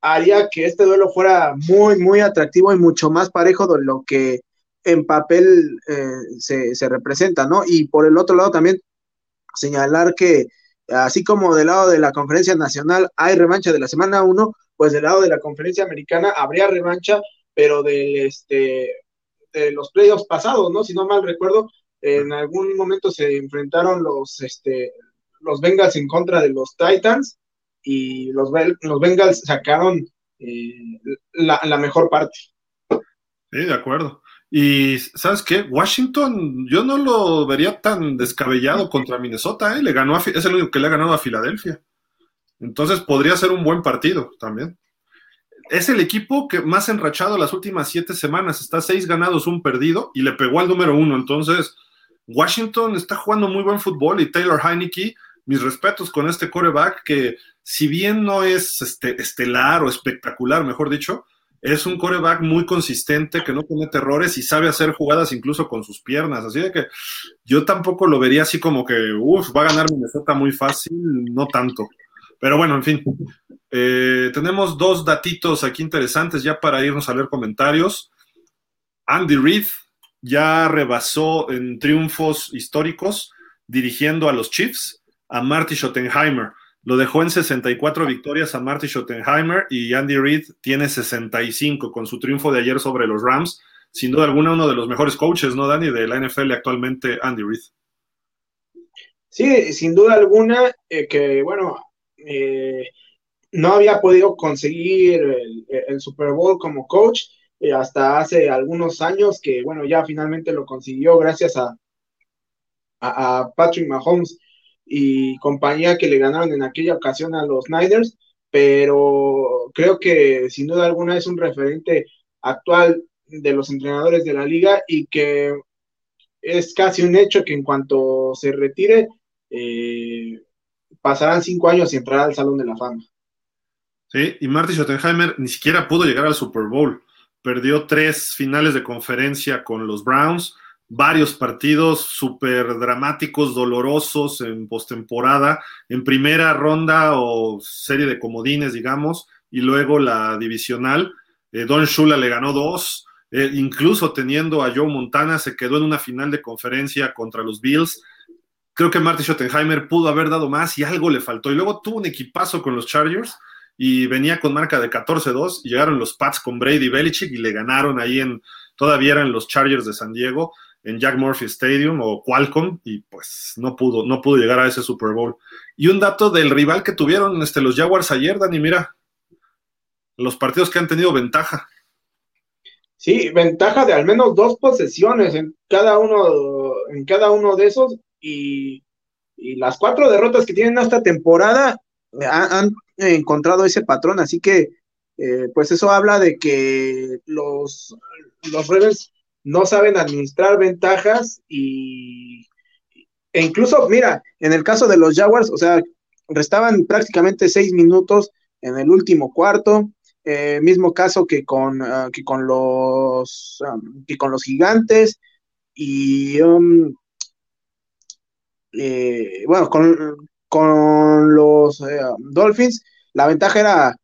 B: haría que este duelo fuera muy, muy atractivo y mucho más parejo de lo que en papel eh, se, representa, ¿no? Y por el otro lado también señalar que así como del lado de la conferencia nacional hay revancha de la semana 1, pues del lado de la conferencia americana habría revancha, pero de, este, de los playoffs pasados, ¿no? Si no mal recuerdo, en algún momento se enfrentaron los, este, los Bengals en contra de los Titans y los, los Bengals sacaron eh, la, mejor parte.
A: Sí, de acuerdo. Y sabes qué, Washington yo no lo vería tan descabellado contra Minnesota, ¿eh? le ganó es el único que le ha ganado a Filadelfia. Entonces podría ser un buen partido también. Es el equipo que más enrachado las últimas siete semanas. Está seis ganados, un perdido y le pegó al número uno. Entonces, Washington está jugando muy buen fútbol y Taylor Heineke, mis respetos con este coreback que si bien no es este, estelar o espectacular, mejor dicho, es un coreback muy consistente que no comete errores y sabe hacer jugadas incluso con sus piernas. Así de que yo tampoco lo vería así como que, uff, va a ganar Minnesota muy fácil, no tanto. Pero bueno, en fin. Eh, tenemos dos datitos aquí interesantes ya para irnos a leer comentarios. Andy Reid ya rebasó en triunfos históricos dirigiendo a los Chiefs a Marty Schottenheimer. Lo dejó en 64 victorias a Marty Schottenheimer y Andy Reid tiene 65 con su triunfo de ayer sobre los Rams. Sin duda alguna, uno de los mejores coaches, ¿no, Danny? De la NFL actualmente, Andy Reid.
B: Sí, sin duda alguna, eh, que bueno, eh, no había podido conseguir el Super Bowl como coach eh, hasta hace algunos años, que bueno, ya finalmente lo consiguió gracias a, a, Patrick Mahomes y compañía que le ganaron en aquella ocasión a los Niners, pero creo que sin duda alguna es un referente actual de los entrenadores de la liga y que es casi un hecho que en cuanto se retire, eh, pasarán cinco años y entrará al Salón de la Fama.
A: Sí, y Marty Schottenheimer ni siquiera pudo llegar al Super Bowl perdió tres finales de conferencia con los Browns, varios partidos súper dramáticos, dolorosos en postemporada, en primera ronda o serie de comodines, digamos, y luego la divisional. Eh, Don Shula le ganó dos, eh, incluso teniendo a Joe Montana, se quedó en una final de conferencia contra los Bills. Creo que Marty Schottenheimer pudo haber dado más y algo le faltó. Y luego tuvo un equipazo con los Chargers y venía con marca de 14-2 y llegaron los Pats con Brady Belichick y le ganaron ahí en, todavía eran los Chargers de San Diego, en Jack Murphy Stadium o Qualcomm y pues no pudo, no pudo llegar a ese Super Bowl. Y un dato del rival que tuvieron este, los Jaguars ayer, Dani, mira, los partidos que han tenido ventaja.
B: Sí, ventaja de al menos dos posesiones en cada uno, en cada uno de esos y, y las cuatro derrotas que tienen esta temporada han, encontrado ese patrón, así que eh, pues eso habla de que los, los no saben administrar ventajas y, e incluso, mira, en el caso de los Jaguars, o sea, restaban prácticamente seis minutos en el último cuarto, eh, mismo caso que con, ah, que con los um, que con los gigantes y um, eh, bueno con, con los eh, Dolphins la ventaja era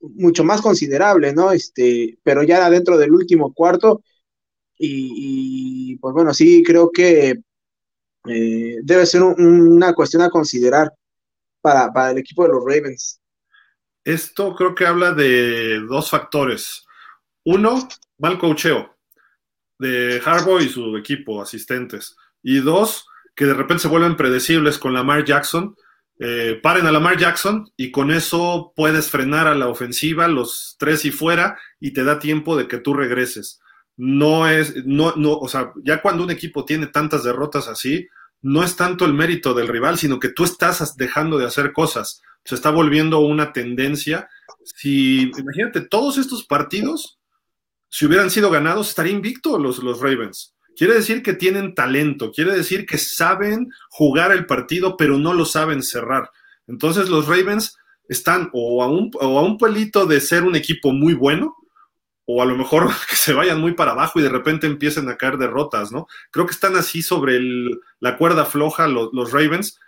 B: mucho más considerable, ¿no? Este, pero ya dentro del último cuarto y, pues bueno, sí creo que debe ser una cuestión a considerar para, para el equipo de los Ravens.
A: Esto creo que habla de dos factores. Uno, mal cocheo de Harbaugh y su equipo, asistentes. Y dos, que de repente se vuelven predecibles con Lamar Jackson. Eh, paren a Lamar Jackson y con eso puedes frenar a la ofensiva, los tres y fuera, y te da tiempo de que tú regreses. No es, no, no, o sea, ya cuando un equipo tiene tantas derrotas así, no es tanto el mérito del rival, sino que tú estás dejando de hacer cosas se está volviendo una tendencia. Si, imagínate, todos estos partidos, si hubieran sido ganados, estarían invictos los, los Ravens. Quiere decir que tienen talento, quiere decir que saben jugar el partido, pero no lo saben cerrar. Entonces los Ravens están o a un, o a un pelito de ser un equipo muy bueno, o a lo mejor que se vayan muy para abajo y de repente empiecen a caer derrotas, ¿no? Creo que están así sobre la cuerda floja los, Ravens,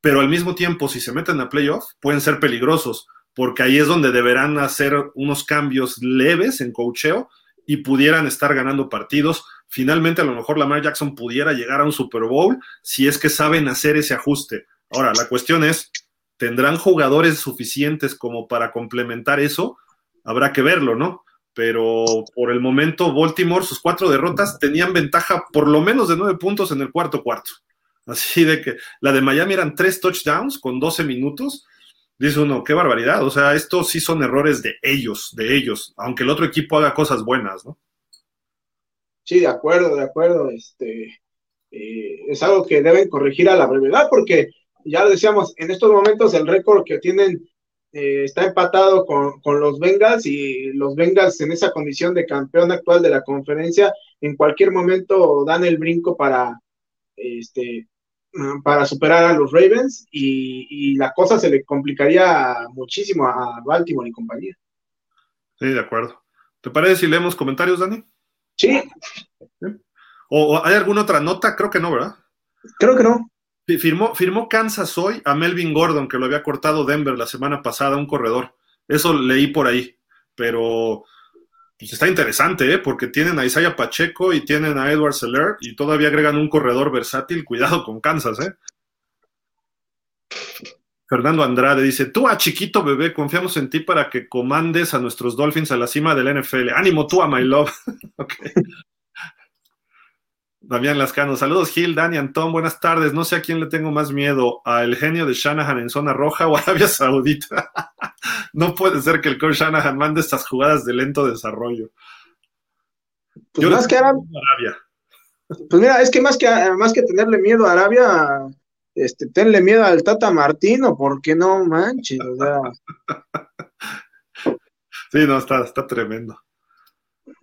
A: pero al mismo tiempo, si se meten a playoff, pueden ser peligrosos, porque ahí es donde deberán hacer unos cambios leves en cocheo y pudieran estar ganando partidos. Finalmente, a lo mejor Lamar Jackson pudiera llegar a un Super Bowl si es que saben hacer ese ajuste. Ahora, la cuestión es, ¿tendrán jugadores suficientes como para complementar eso? Habrá que verlo, ¿no? Pero por el momento, Baltimore, sus cuatro derrotas tenían ventaja por lo menos de nueve puntos en el cuarto cuarto. Así de que la de Miami eran tres touchdowns con 12 minutos. Dice uno, qué barbaridad. O sea, estos sí son errores de ellos, de ellos, aunque el otro equipo haga cosas buenas, ¿no?
B: Sí, de acuerdo, de acuerdo. Este, eh, es algo que deben corregir a la brevedad, porque ya decíamos, en estos momentos el récord que tienen eh, está empatado con, con, los Bengals y los Bengals en esa condición de campeón actual de la conferencia, en cualquier momento dan el brinco para, este, para superar a los Ravens y, la cosa se le complicaría muchísimo a Baltimore y compañía.
A: Sí, de acuerdo. ¿Te parece si leemos comentarios, Dani?
B: Sí.
A: ¿O, hay alguna otra nota? Creo que no, ¿verdad?
B: Creo que no.
A: Firmó, firmó Kansas hoy a Melvin Gordon, que lo había cortado Denver la semana pasada, un corredor. Eso leí por ahí. Pero pues está interesante, ¿eh? porque tienen a Isaiah Pacheco y tienen a Edward Seller y todavía agregan un corredor versátil. Cuidado con Kansas, ¿eh? Fernando Andrade dice, tú a chiquito bebé, confiamos en ti para que comandes a nuestros Dolphins a la cima del NFL. Ánimo tú a my love. okay. Damián Lascano, saludos Gil, Dani, Antón, buenas tardes. No sé a quién le tengo más miedo, al genio de Shanahan en zona roja o Arabia Saudita. no puede ser que el coach Shanahan mande estas jugadas de lento desarrollo.
B: Pues más que Arabia. Pues mira, es que más que más que tenerle miedo a Arabia, este, tenle miedo al Tata Martino, porque no manches,
A: sí, no, está, está tremendo.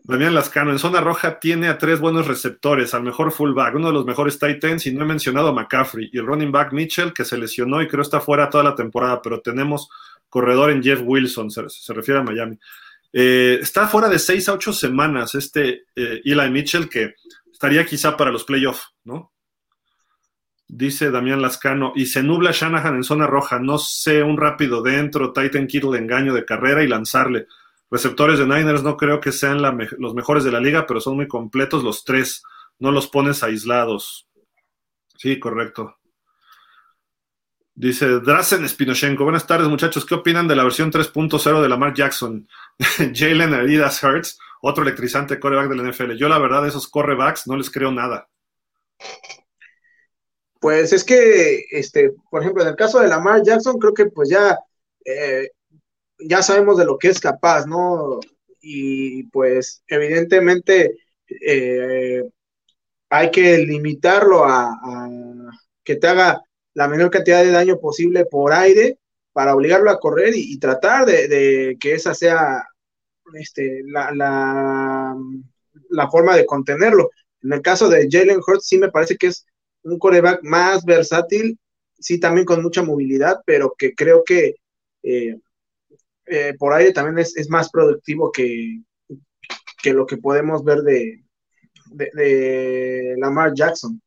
A: Damián Lascano, en zona roja tiene a tres buenos receptores, al mejor fullback, uno de los mejores Titans, y no he mencionado a McCaffrey, y el running back Mitchell, que se lesionó y creo está fuera toda la temporada, pero tenemos corredor en Jeff Wilson, se, refiere a Miami. Eh, está fuera de seis a ocho semanas este eh, Eli Mitchell, que estaría quizá para los playoffs, ¿no? Dice Damián Lascano, y se nubla Shanahan en zona roja, no sé, un rápido dentro, Titan Kittle engaño de carrera y lanzarle. Receptores de Niners no creo que sean los mejores de la liga, pero son muy completos los tres. No los pones aislados. Sí, correcto. Dice Drazen Spinochenko. Buenas tardes, muchachos. ¿Qué opinan de la versión 3.0 de Lamar Jackson? Jalen Aridas Hurts, otro electrizante coreback del NFL. Yo, la verdad, esos corebacks no les creo nada.
B: Pues es que, este, por ejemplo, en el caso de Lamar Jackson, creo que pues ya eh, ya sabemos de lo que es capaz, ¿no? Y pues evidentemente eh, hay que limitarlo a, que te haga la menor cantidad de daño posible por aire para obligarlo a correr y, tratar de, que esa sea este, la, la, forma de contenerlo. En el caso de Jalen Hurts sí me parece que es un coreback más versátil, sí también con mucha movilidad, pero que creo que eh, eh, por ahí también es, más productivo que, que, lo que podemos ver de, de, Lamar Jackson.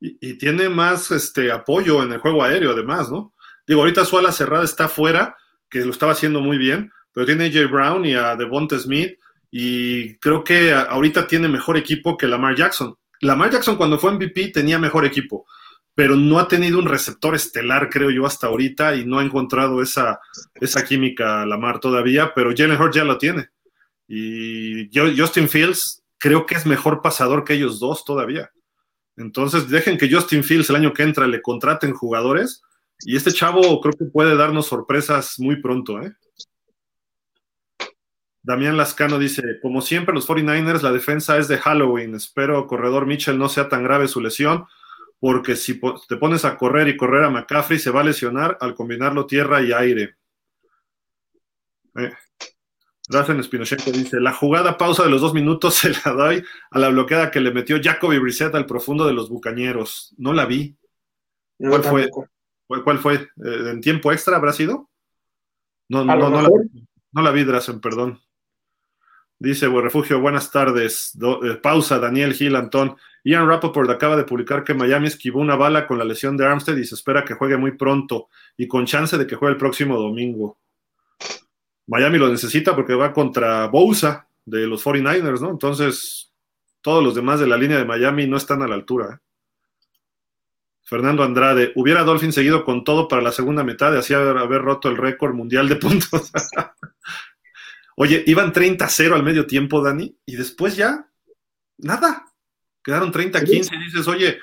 A: Y, tiene más este, apoyo en el juego aéreo, además, ¿no? Digo, ahorita su ala cerrada está afuera, que lo estaba haciendo muy bien, pero tiene a Jay Brown y a Devonta Smith, y creo que ahorita tiene mejor equipo que Lamar Jackson. Lamar Jackson cuando fue MVP tenía mejor equipo, pero no ha tenido un receptor estelar, creo yo, hasta ahorita y no ha encontrado esa, esa química Lamar todavía, pero Jalen Hurts ya lo tiene. Y Justin Fields creo que es mejor pasador que ellos dos todavía. Entonces dejen que Justin Fields el año que entra le contraten jugadores y este chavo creo que puede darnos sorpresas muy pronto. ¿eh? Damián Lascano dice, como siempre los 49ers, la defensa es de Halloween. Espero corredor Mitchell no sea tan grave su lesión porque si te pones a correr y correr a McCaffrey se va a lesionar al combinarlo tierra y aire. Eh. Rafael dice, la jugada pausa de los dos minutos se la doy a la bloqueada que le metió Jacoby Brissett al profundo de los Bucañeros. No la vi. ¿Cuál fue? ¿Cuál fue? Eh, ¿En tiempo extra habrá sido? No, no, no, la, no la vi, Drazen, perdón. Dice, buen refugio, buenas tardes. Eh, pausa, Daniel Gil, Antón. Ian Rappaport acaba de publicar que Miami esquivó una bala con la lesión de Armstead y se espera que juegue muy pronto y con chance de que juegue el próximo domingo. Miami lo necesita porque va contra Bousa de los 49ers, ¿no? Entonces, todos los demás de la línea de Miami no están a la altura. ¿eh? Fernando Andrade, hubiera Dolphin seguido con todo para la segunda mitad y así haber, haber roto el récord mundial de puntos. Oye, iban 30-0 al medio tiempo, Dani, y después ya, nada. Quedaron 30-15 y dices, oye,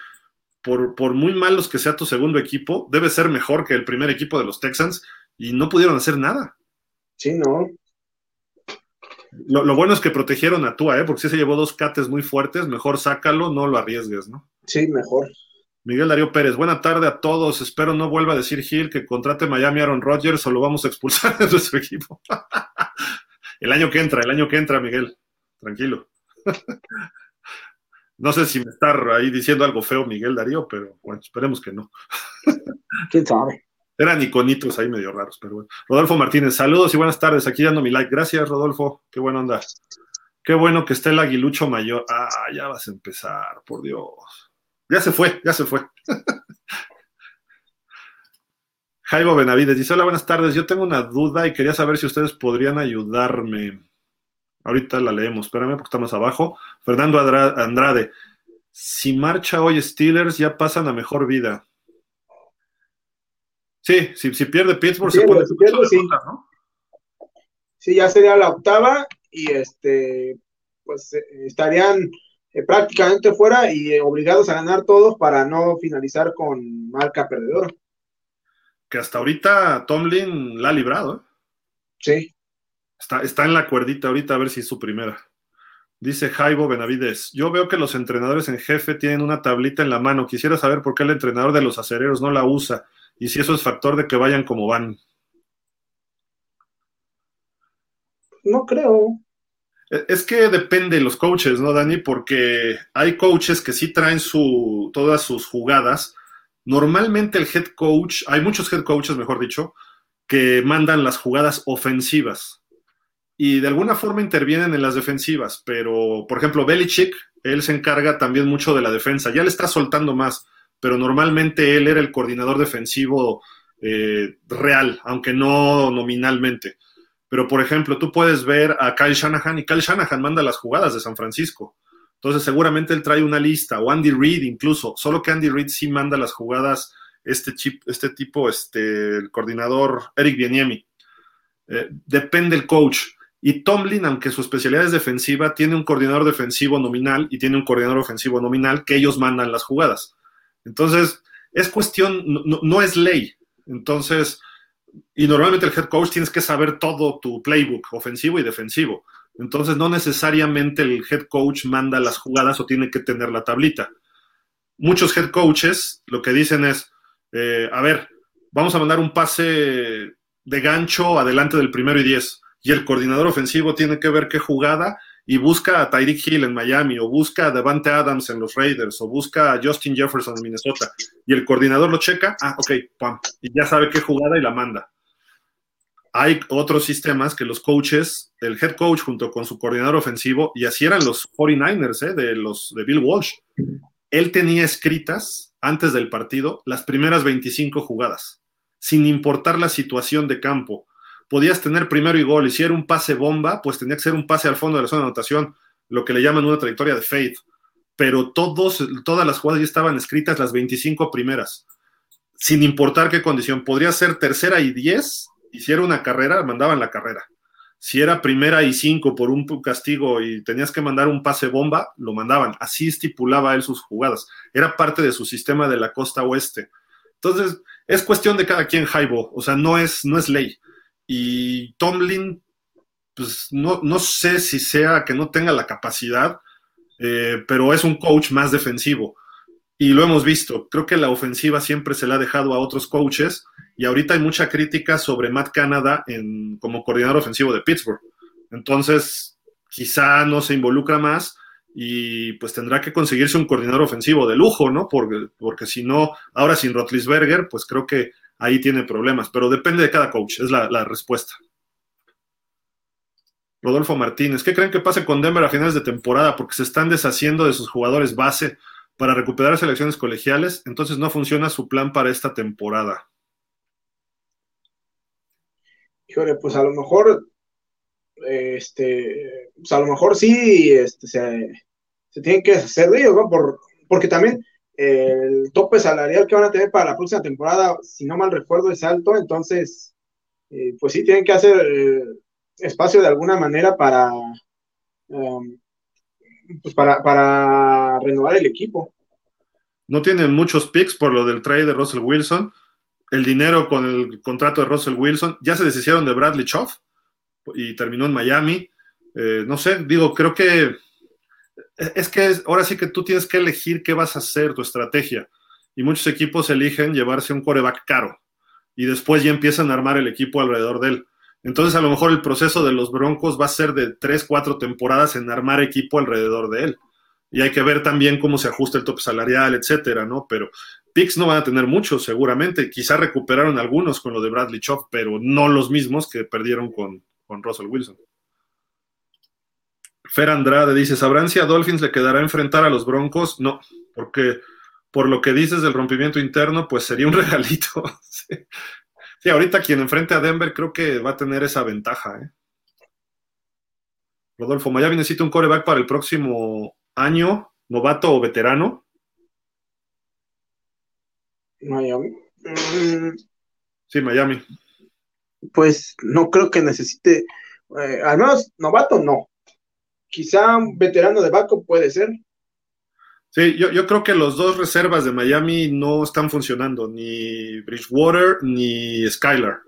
A: por, por muy malos que sea tu segundo equipo, debe ser mejor que el primer equipo de los Texans y no pudieron hacer nada.
B: Sí, no.
A: Lo, bueno es que protegieron a Tua, ¿eh? porque si se llevó dos cates muy fuertes, mejor sácalo, no lo arriesgues, ¿no?
B: Sí, mejor.
A: Miguel Darío Pérez, buena tarde a todos. Espero no vuelva a decir Gil que contrate Miami Aaron Rodgers o lo vamos a expulsar de nuestro equipo. el año que entra, el año que entra, Miguel. Tranquilo. no sé si me está ahí diciendo algo feo Miguel Darío, pero bueno, esperemos que no.
B: ¿Quién sabe?
A: Eran iconitos ahí medio raros, pero bueno. Rodolfo Martínez, saludos y buenas tardes. Aquí dando mi like. Gracias, Rodolfo. Qué buena onda. Qué bueno que esté el aguilucho mayor. Ah, ya vas a empezar, por Dios. Ya se fue, ya se fue. Jaibo Benavides dice: Hola, buenas tardes. Yo tengo una duda y quería saber si ustedes podrían ayudarme. Ahorita la leemos, espérame porque está más abajo. Fernando Andrade. Si marcha hoy Steelers, ya pasan a mejor vida. Sí, si, pierde Pittsburgh se puede
B: sí. ¿no? Sí, ya sería la octava y este, pues eh, estarían eh, prácticamente fuera y eh, obligados a ganar todos para no finalizar con marca perdedora.
A: Que hasta ahorita Tomlin la ha librado.
B: Sí.
A: Está, está en la cuerdita ahorita a ver si es su primera. Dice Jaibo Benavides, yo veo que los entrenadores en jefe tienen una tablita en la mano. Quisiera saber por qué el entrenador de los acereros no la usa y si eso es factor de que vayan como van.
B: No creo.
A: E, es que depende de los coaches, ¿no, Dani? Porque hay coaches que sí traen su, todas sus jugadas. Normalmente el head coach, hay muchos head coaches, mejor dicho, que mandan las jugadas ofensivas y de alguna forma intervienen en las defensivas, pero por ejemplo, Belichick, él se encarga también mucho de la defensa, ya le está soltando más pero normalmente él era el coordinador defensivo eh, real, aunque no nominalmente. Pero, por ejemplo, tú puedes ver a Kyle Shanahan y Kyle Shanahan manda las jugadas de San Francisco. Entonces, seguramente él trae una lista, o Andy Reid incluso, solo que Andy Reid sí manda las jugadas, este, chip, este tipo, este, el coordinador Eric Bieniemi. Eh, depende el coach. Y Tomlin, aunque su especialidad es defensiva, tiene un coordinador defensivo nominal y tiene un coordinador ofensivo nominal que ellos mandan las jugadas. Entonces, es cuestión, no, es ley. Entonces, y normalmente el head coach tienes que saber todo tu playbook, ofensivo y defensivo. Entonces, no necesariamente el head coach manda las jugadas o tiene que tener la tablita. Muchos head coaches lo que dicen es, eh, a ver, vamos a mandar un pase de gancho adelante del primero y diez. Y el coordinador ofensivo tiene que ver qué jugada y busca a Tyreek Hill en Miami, o busca a Devante Adams en los Raiders, o busca a Justin Jefferson en Minnesota, y el coordinador lo checa, ah, ok, pam, y ya sabe qué jugada y la manda. Hay otros sistemas que los coaches, el head coach junto con su coordinador ofensivo, y así eran los 49ers ¿eh? de, los, de Bill Walsh, él tenía escritas antes del partido las primeras 25 jugadas, sin importar la situación de campo podías tener primero y gol, y si era un pase bomba, pues tenía que ser un pase al fondo de la zona de anotación, lo que le llaman una trayectoria de faith. Pero todos, todas las jugadas ya estaban escritas, las 25 primeras, sin importar qué condición. Podría ser tercera y 10, y si era una carrera, mandaban la carrera. Si era primera y 5 por un castigo y tenías que mandar un pase bomba, lo mandaban. Así estipulaba él sus jugadas. Era parte de su sistema de la costa oeste. Entonces, es cuestión de cada quien, Jaibo. O sea, no es, no es ley. Y Tomlin, pues no, no sé si sea que no tenga la capacidad, eh, pero es un coach más defensivo. Y lo hemos visto. Creo que la ofensiva siempre se la ha dejado a otros coaches. Y ahorita hay mucha crítica sobre Matt Canada en, como coordinador ofensivo de Pittsburgh. Entonces, quizá no se involucra más y pues tendrá que conseguirse un coordinador ofensivo de lujo, ¿no? Porque, porque si no, ahora sin Rotlisberger, pues creo que ahí tiene problemas, pero depende de cada coach, es la, respuesta. Rodolfo Martínez, ¿qué creen que pase con Denver a finales de temporada? Porque se están deshaciendo de sus jugadores base para recuperar selecciones colegiales, entonces no funciona su plan para esta temporada.
B: Híjole, pues a lo mejor, este, pues a lo mejor sí, este, se, tienen que hacer de ¿no? Por, porque también el tope salarial que van a tener para la próxima temporada, si no mal recuerdo, es alto, entonces, eh, pues sí, tienen que hacer eh, espacio de alguna manera para, um, pues para, para renovar el equipo.
A: No tienen muchos picks por lo del trade de Russell Wilson. El dinero con el contrato de Russell Wilson. Ya se deshicieron de Bradley Choff y terminó en Miami. Eh, no sé, digo, creo que es que ahora sí que tú tienes que elegir qué vas a hacer, tu estrategia. Y muchos equipos eligen llevarse un coreback caro y después ya empiezan a armar el equipo alrededor de él. Entonces a lo mejor el proceso de los Broncos va a ser de tres, cuatro temporadas en armar equipo alrededor de él. Y hay que ver también cómo se ajusta el tope salarial, etcétera, ¿no? Pero picks no van a tener muchos, seguramente. Quizá recuperaron algunos con lo de Bradley Chop, pero no los mismos que perdieron con, con Russell Wilson. Fer Andrade dice, ¿sabrán si a Dolphins le quedará enfrentar a los Broncos? No, porque por lo que dices del rompimiento interno, pues sería un regalito. sí. ahorita quien enfrente a Denver creo que va a tener esa ventaja. ¿eh? Rodolfo, Miami necesita un coreback para el próximo año, novato o veterano.
B: Miami.
A: Sí, Miami.
B: Pues no creo que necesite, eh, al menos novato no, quizá un veterano de Baco puede ser.
A: Sí, yo, yo, creo que los dos reservas de Miami no están funcionando, ni Bridgewater ni Skylar.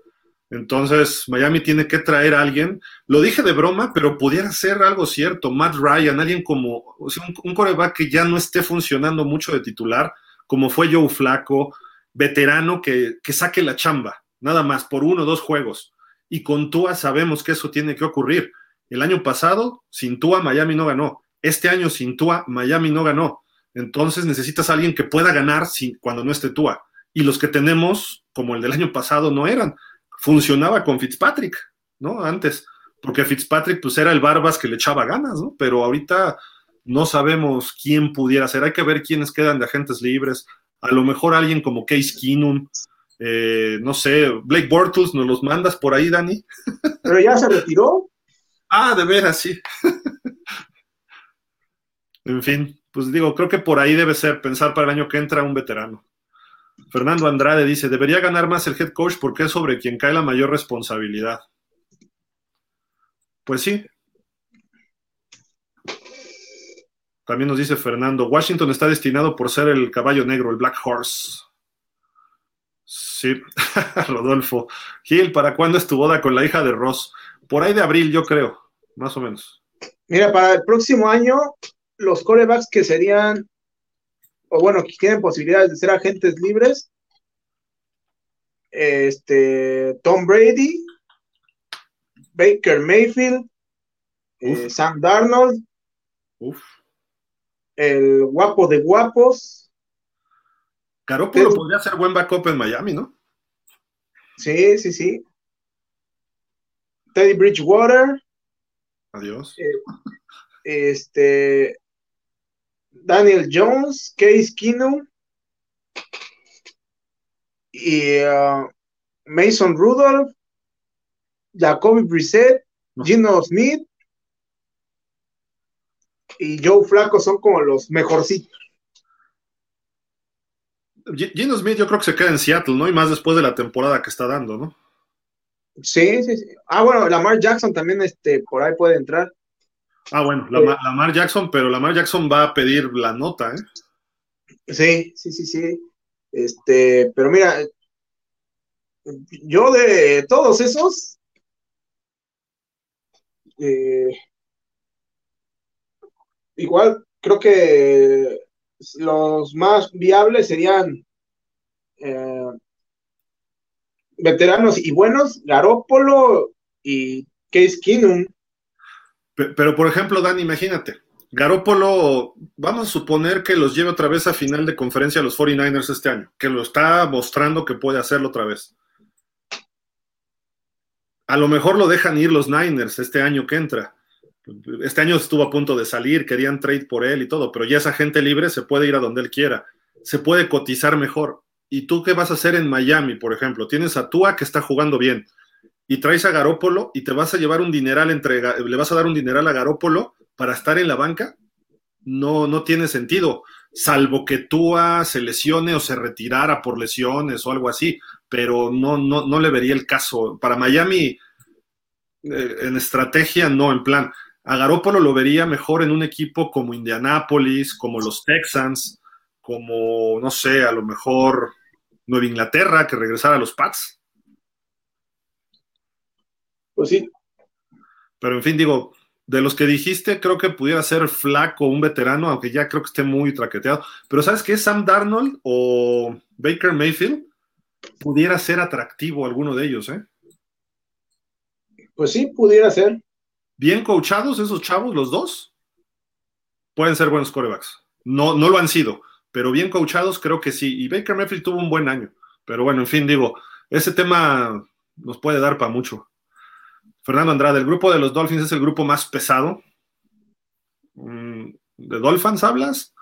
A: Entonces, Miami tiene que traer a alguien. Lo dije de broma, pero pudiera ser algo cierto. Matt Ryan, alguien como o sea, un, coreback que ya no esté funcionando mucho de titular, como fue Joe Flaco, veterano que, que saque la chamba, nada más, por uno o dos juegos. Y con Tua sabemos que eso tiene que ocurrir. El año pasado, sin Tua, Miami no ganó. Este año, sin Tua, Miami no ganó. Entonces necesitas a alguien que pueda ganar sin, cuando no esté Tua. Y los que tenemos, como el del año pasado, no eran. Funcionaba con Fitzpatrick, ¿no? Antes, porque Fitzpatrick pues era el Barbas que le echaba ganas, ¿no? Pero ahorita no sabemos quién pudiera ser. Hay que ver quiénes quedan de agentes libres. A lo mejor alguien como Case Keenum, eh, no sé, Blake Bortles, ¿nos los mandas por ahí, Dani?
B: Pero ya se retiró.
A: Ah, de veras, sí. en fin, pues digo, creo que por ahí debe ser pensar para el año que entra un veterano. Fernando Andrade dice, debería ganar más el head coach porque es sobre quien cae la mayor responsabilidad. Pues sí. También nos dice Fernando, Washington está destinado por ser el caballo negro, el Black Horse. Sí, Rodolfo. Gil, ¿para cuándo es tu boda con la hija de Ross? Por ahí de abril, yo creo, más o menos.
B: Mira, para el próximo año, los corebacks que serían, o bueno, que tienen posibilidades de ser agentes libres, este, Tom Brady, Baker Mayfield, eh, Sam Darnold, el guapo de guapos.
A: Garoppolo podría ser buen backup en Miami, ¿no?
B: Sí, sí, sí. Teddy Bridgewater.
A: Adiós.
B: Eh, este. Daniel Jones, Case Keenum y uh, Mason Rudolph, Jacoby Brissett, Gino Smith y Joe Flaco son como los mejorcitos.
A: Gino Smith yo creo que se queda en Seattle, ¿no? Y más después de la temporada que está dando, ¿no?
B: Sí, sí, sí. Ah, bueno, Lamar Jackson también este, por ahí puede entrar.
A: Ah, bueno, Lamar, Jackson, pero Lamar Jackson va a pedir la nota, ¿eh?
B: Sí, sí, sí, sí. Este, pero mira, yo de todos esos, eh, igual creo que los más viables serían eh, veteranos y buenos, Garópolo y Case Keenum.
A: Pero, por ejemplo, Dan, imagínate, Garópolo, vamos a suponer que los lleve otra vez a final de conferencia a los 49ers este año, que lo está mostrando que puede hacerlo otra vez. A lo mejor lo dejan ir los Niners este año que entra. Este año estuvo a punto de salir, querían trade por él y todo, pero ya esa gente libre se puede ir a donde él quiera, se puede cotizar mejor. ¿Y tú qué vas a hacer en Miami, por ejemplo? Tienes a Tua que está jugando bien y traes a Garópolo y te vas a llevar un dineral entre, le vas a dar un dineral a Garópolo para estar en la banca. No, no tiene sentido, salvo que Tua se lesione o se retirara por lesiones o algo así, pero no, no, no le vería el caso. Para Miami, eh, en estrategia, no, en plan. A Garópolo lo vería mejor en un equipo como Indianápolis, como los Texans, como, no sé, a lo mejor Nueva Inglaterra, que regresara a los Pats.
B: Pues sí.
A: Pero en fin, digo, de los que dijiste, creo que pudiera ser flaco un veterano, aunque ya creo que esté muy traqueteado. Pero ¿sabes qué? Sam Darnold o Baker Mayfield pudiera ser atractivo alguno de ellos, ¿eh?
B: Pues sí, pudiera ser.
A: Bien coachados esos chavos, los dos, pueden ser buenos corebacks. No, no lo han sido, pero bien coachados creo que sí. Y Baker Mayfield tuvo un buen año. Pero bueno, en fin, digo, ese tema nos puede dar para mucho. Fernando Andrade, el grupo de los Dolphins es el grupo más pesado. Mm, ¿De Dolphins hablas?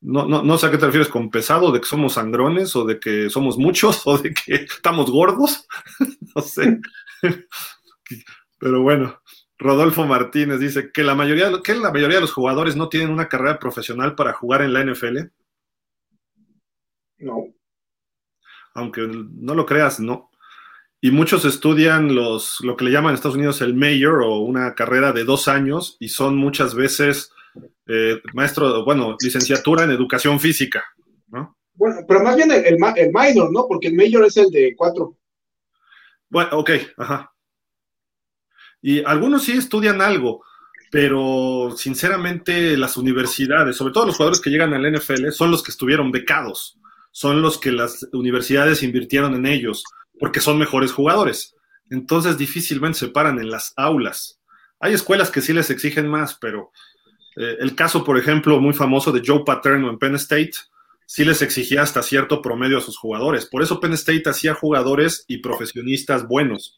A: No, no, no sé a qué te refieres con pesado, de que somos sangrones o de que somos muchos o de que estamos gordos. no sé. Pero bueno, Rodolfo Martínez dice que la mayoría, que la mayoría de los jugadores no tienen una carrera profesional para jugar en la NFL.
B: No.
A: Aunque no lo creas, no y muchos estudian los, lo que le llaman en Estados Unidos el mayor o una carrera de dos años y son muchas veces eh, maestro, bueno, licenciatura en educación física, ¿no?
B: Bueno, pero más bien el, el, minor, ¿no? Porque el mayor es el de cuatro.
A: Bueno, ok, ajá. Y algunos sí estudian algo, pero sinceramente las universidades, sobre todo los jugadores que llegan al NFL, son los que estuvieron becados, son los que las universidades invirtieron en ellos, porque son mejores jugadores. Entonces difícilmente se paran en las aulas. Hay escuelas que sí les exigen más, pero eh, el caso, por ejemplo, muy famoso de Joe Paterno en Penn State, sí les exigía hasta cierto promedio a sus jugadores. Por eso Penn State hacía jugadores y profesionistas buenos,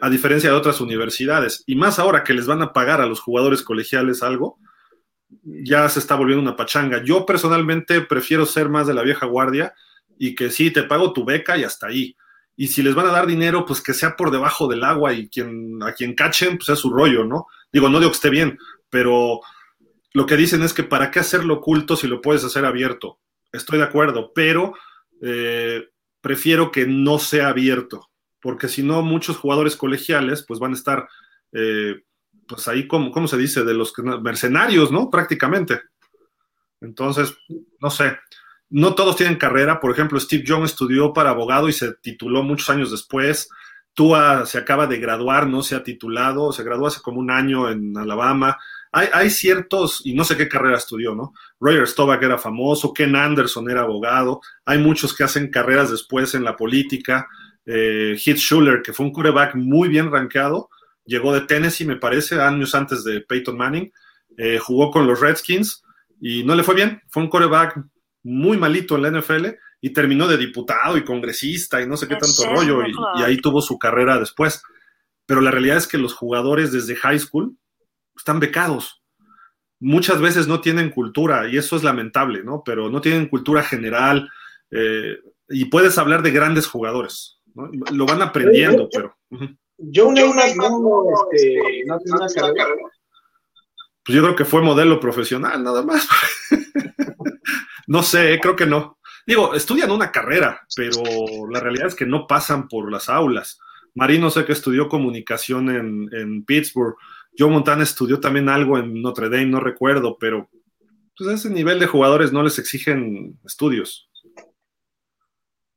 A: a diferencia de otras universidades. Y más ahora que les van a pagar a los jugadores colegiales algo, ya se está volviendo una pachanga. Yo personalmente prefiero ser más de la vieja guardia y que sí, te pago tu beca y hasta ahí y si les van a dar dinero, pues que sea por debajo del agua y quien, a quien cachen, pues es su rollo, ¿no? Digo, no digo que esté bien, pero lo que dicen es que para qué hacerlo oculto si lo puedes hacer abierto. Estoy de acuerdo, pero eh, prefiero que no sea abierto, porque si no, muchos jugadores colegiales pues van a estar, eh, pues ahí, como, ¿cómo se dice? De los mercenarios, ¿no? Prácticamente. Entonces, no sé no todos tienen carrera. Por ejemplo, Steve Jones estudió para abogado y se tituló muchos años después. Tua se acaba de graduar, no se ha titulado, se graduó hace como un año en Alabama. Hay, ciertos, y no sé qué carrera estudió, ¿no? Roger Staubach era famoso, Ken Anderson era abogado, hay muchos que hacen carreras después en la política. Eh, Heath Schuller, que fue un quarterback muy bien rankeado, llegó de Tennessee, me parece, años antes de Peyton Manning, eh, jugó con los Redskins y no le fue bien, fue un coreback muy malito en la NFL y terminó de diputado y congresista y no sé qué tanto rollo y, y ahí tuvo su carrera después. Pero la realidad es que los jugadores desde high school están becados. Muchas veces no tienen cultura y eso es lamentable, ¿no? Pero no tienen cultura general eh, y puedes hablar de grandes jugadores, ¿no? Lo van aprendiendo, pero...
B: una, una, no, este, no tiene una carrera.
A: Pues yo creo que fue modelo profesional, nada más. no sé, creo que no. Digo, estudian una carrera, pero la realidad es que no pasan por las aulas. Marino sé que estudió comunicación en, en Pittsburgh. Joe Montana estudió también algo en Notre Dame, no recuerdo, pero pues a ese nivel de jugadores no les exigen estudios.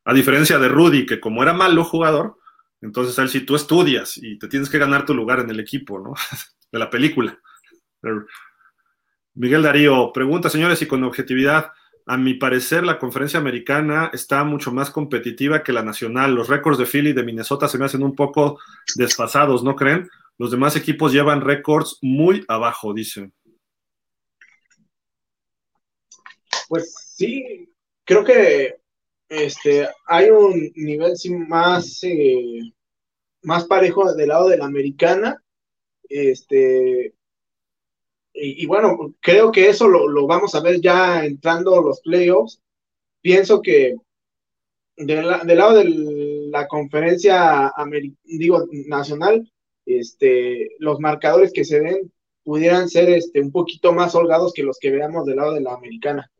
A: A diferencia de Rudy, que como era malo jugador, entonces él si tú estudias y te tienes que ganar tu lugar en el equipo, ¿no? De la película. Miguel Darío pregunta, señores, y con objetividad, a mi parecer la conferencia americana está mucho más competitiva que la nacional. Los récords de Philly y de Minnesota se me hacen un poco desfasados, ¿no creen? Los demás equipos llevan récords muy abajo, dicen.
B: Pues sí, creo que este, hay un nivel más, eh, más parejo del lado de la americana. Este, y, bueno, creo que eso lo, vamos a ver ya entrando los playoffs. Pienso que del, lado de la conferencia digo, nacional, este, los marcadores que se ven pudieran ser este, un poquito más holgados que los que veamos del lado de la americana.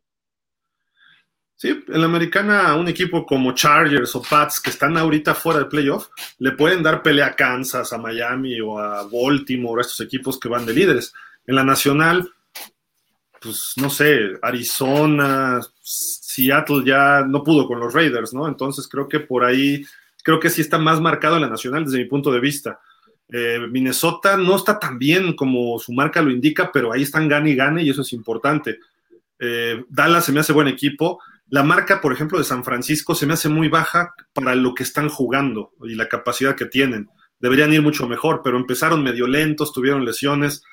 A: Sí, en la americana, un equipo como Chargers o Pats que están ahorita fuera de playoff, le pueden dar pelea a Kansas, a Miami o a Baltimore, a estos equipos que van de líderes. En la nacional, pues no sé, Arizona, Seattle ya no pudo con los Raiders, ¿no? Entonces creo que por ahí, creo que sí está más marcado en la nacional desde mi punto de vista. Eh, Minnesota no está tan bien como su marca lo indica, pero ahí están gane y gane y eso es importante. Eh, Dallas se me hace buen equipo. La marca, por ejemplo, de San Francisco se me hace muy baja para lo que están jugando y la capacidad que tienen. Deberían ir mucho mejor, pero empezaron medio lentos, tuvieron lesiones.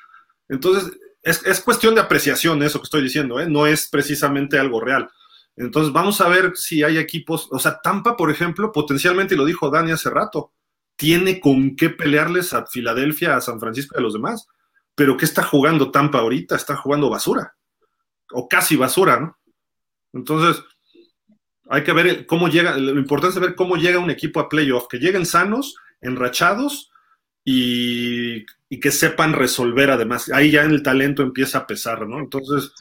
A: Entonces, es, cuestión de apreciación eso que estoy diciendo, ¿eh? no es precisamente algo real. Entonces, vamos a ver si hay equipos, o sea, Tampa, por ejemplo, potencialmente, y lo dijo Dani hace rato, tiene con qué pelearles a Filadelfia, a San Francisco y a los demás. Pero ¿qué está jugando Tampa ahorita? Está jugando basura, o casi basura, ¿no? Entonces, hay que ver cómo llega, lo importante es ver cómo llega un equipo a playoff, que lleguen sanos, enrachados y, que sepan resolver además. Ahí ya el talento empieza a pesar, ¿no? Entonces,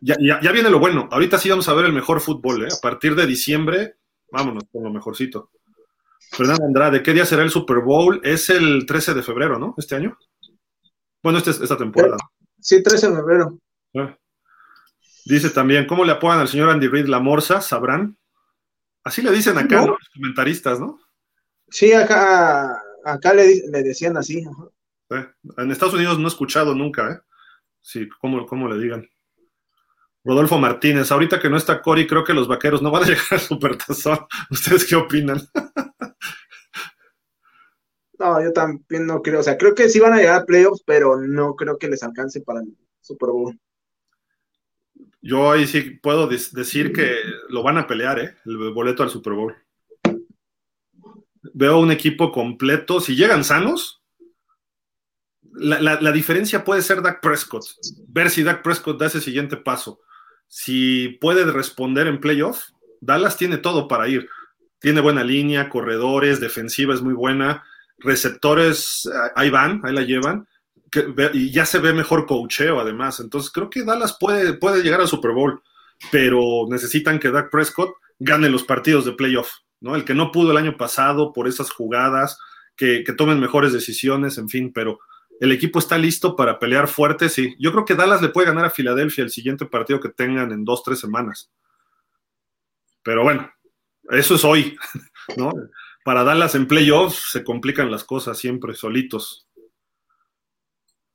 A: ya, viene lo bueno. Ahorita sí vamos a ver el mejor fútbol, ¿eh? A partir de diciembre, vámonos con lo mejorcito. Fernando Andrade, ¿qué día será el Super Bowl? Es el 13 de febrero, ¿no? Este año. Bueno, este, esta temporada.
B: Sí, 13 de febrero.
A: Ah. Dice también, ¿cómo le apodan al señor Andy Reid la morsa? ¿Sabrán? Así le dicen acá, Los comentaristas, ¿no?
B: Sí, acá, acá le, decían así.
A: En Estados Unidos no he escuchado nunca, ¿eh? Sí, ¿cómo, cómo le digan? Rodolfo Martínez, ahorita que no está Cory, creo que los vaqueros no van a llegar al supertazón. ¿Ustedes qué opinan?
B: no, yo también no creo. O sea, creo que sí van a llegar a playoffs, pero no creo que les alcance para el Super Bowl.
A: Yo ahí sí puedo decir que lo van a pelear, ¿eh? El boleto al Super Bowl. Veo un equipo completo. Si llegan sanos, la, diferencia puede ser Dak Prescott. Ver si Dak Prescott da ese siguiente paso. Si puede responder en playoff, Dallas tiene todo para ir. Tiene buena línea, corredores, defensiva es muy buena, receptores, ahí van, ahí la llevan y ya se ve mejor cocheo además. Entonces creo que Dallas puede, puede llegar al Super Bowl, pero necesitan que Dak Prescott gane los partidos de playoff, ¿no? El que no pudo el año pasado por esas jugadas, que, tomen mejores decisiones, en fin, pero el equipo está listo para pelear fuerte, sí. Yo creo que Dallas le puede ganar a Filadelfia el siguiente partido que tengan en dos, tres semanas. Pero bueno, eso es hoy, ¿no? Para Dallas en playoffs se complican las cosas siempre solitos.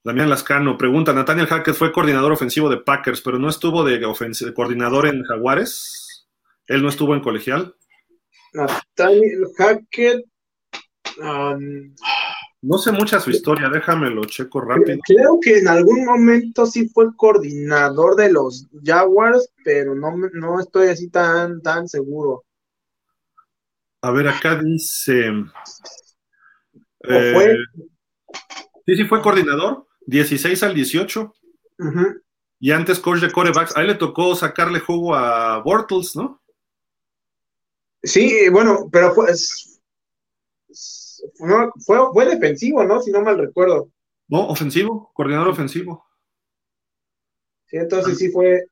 A: Damián Lascano pregunta, Nathaniel Hackett fue coordinador ofensivo de Packers, pero no estuvo de, coordinador en Jaguares. ¿Él no estuvo en colegial?
B: Nathaniel Hackett, um,
A: No sé mucha su historia, déjame lo checo rápido.
B: Creo que en algún momento sí fue coordinador de los Jaguars, pero no, no estoy así tan, tan seguro.
A: A ver, acá dice.
B: ¿O fue?
A: eh, sí, sí, fue coordinador, 16 al 18.
B: Ujú.
A: Y antes coach de corebacks. Ahí le tocó sacarle jugo a Bortles, ¿no?
B: Sí, bueno, pero fue, no, fue, fue defensivo, ¿no? Si no mal recuerdo.
A: No, ofensivo, coordinador ofensivo.
B: Sí, entonces sí fue,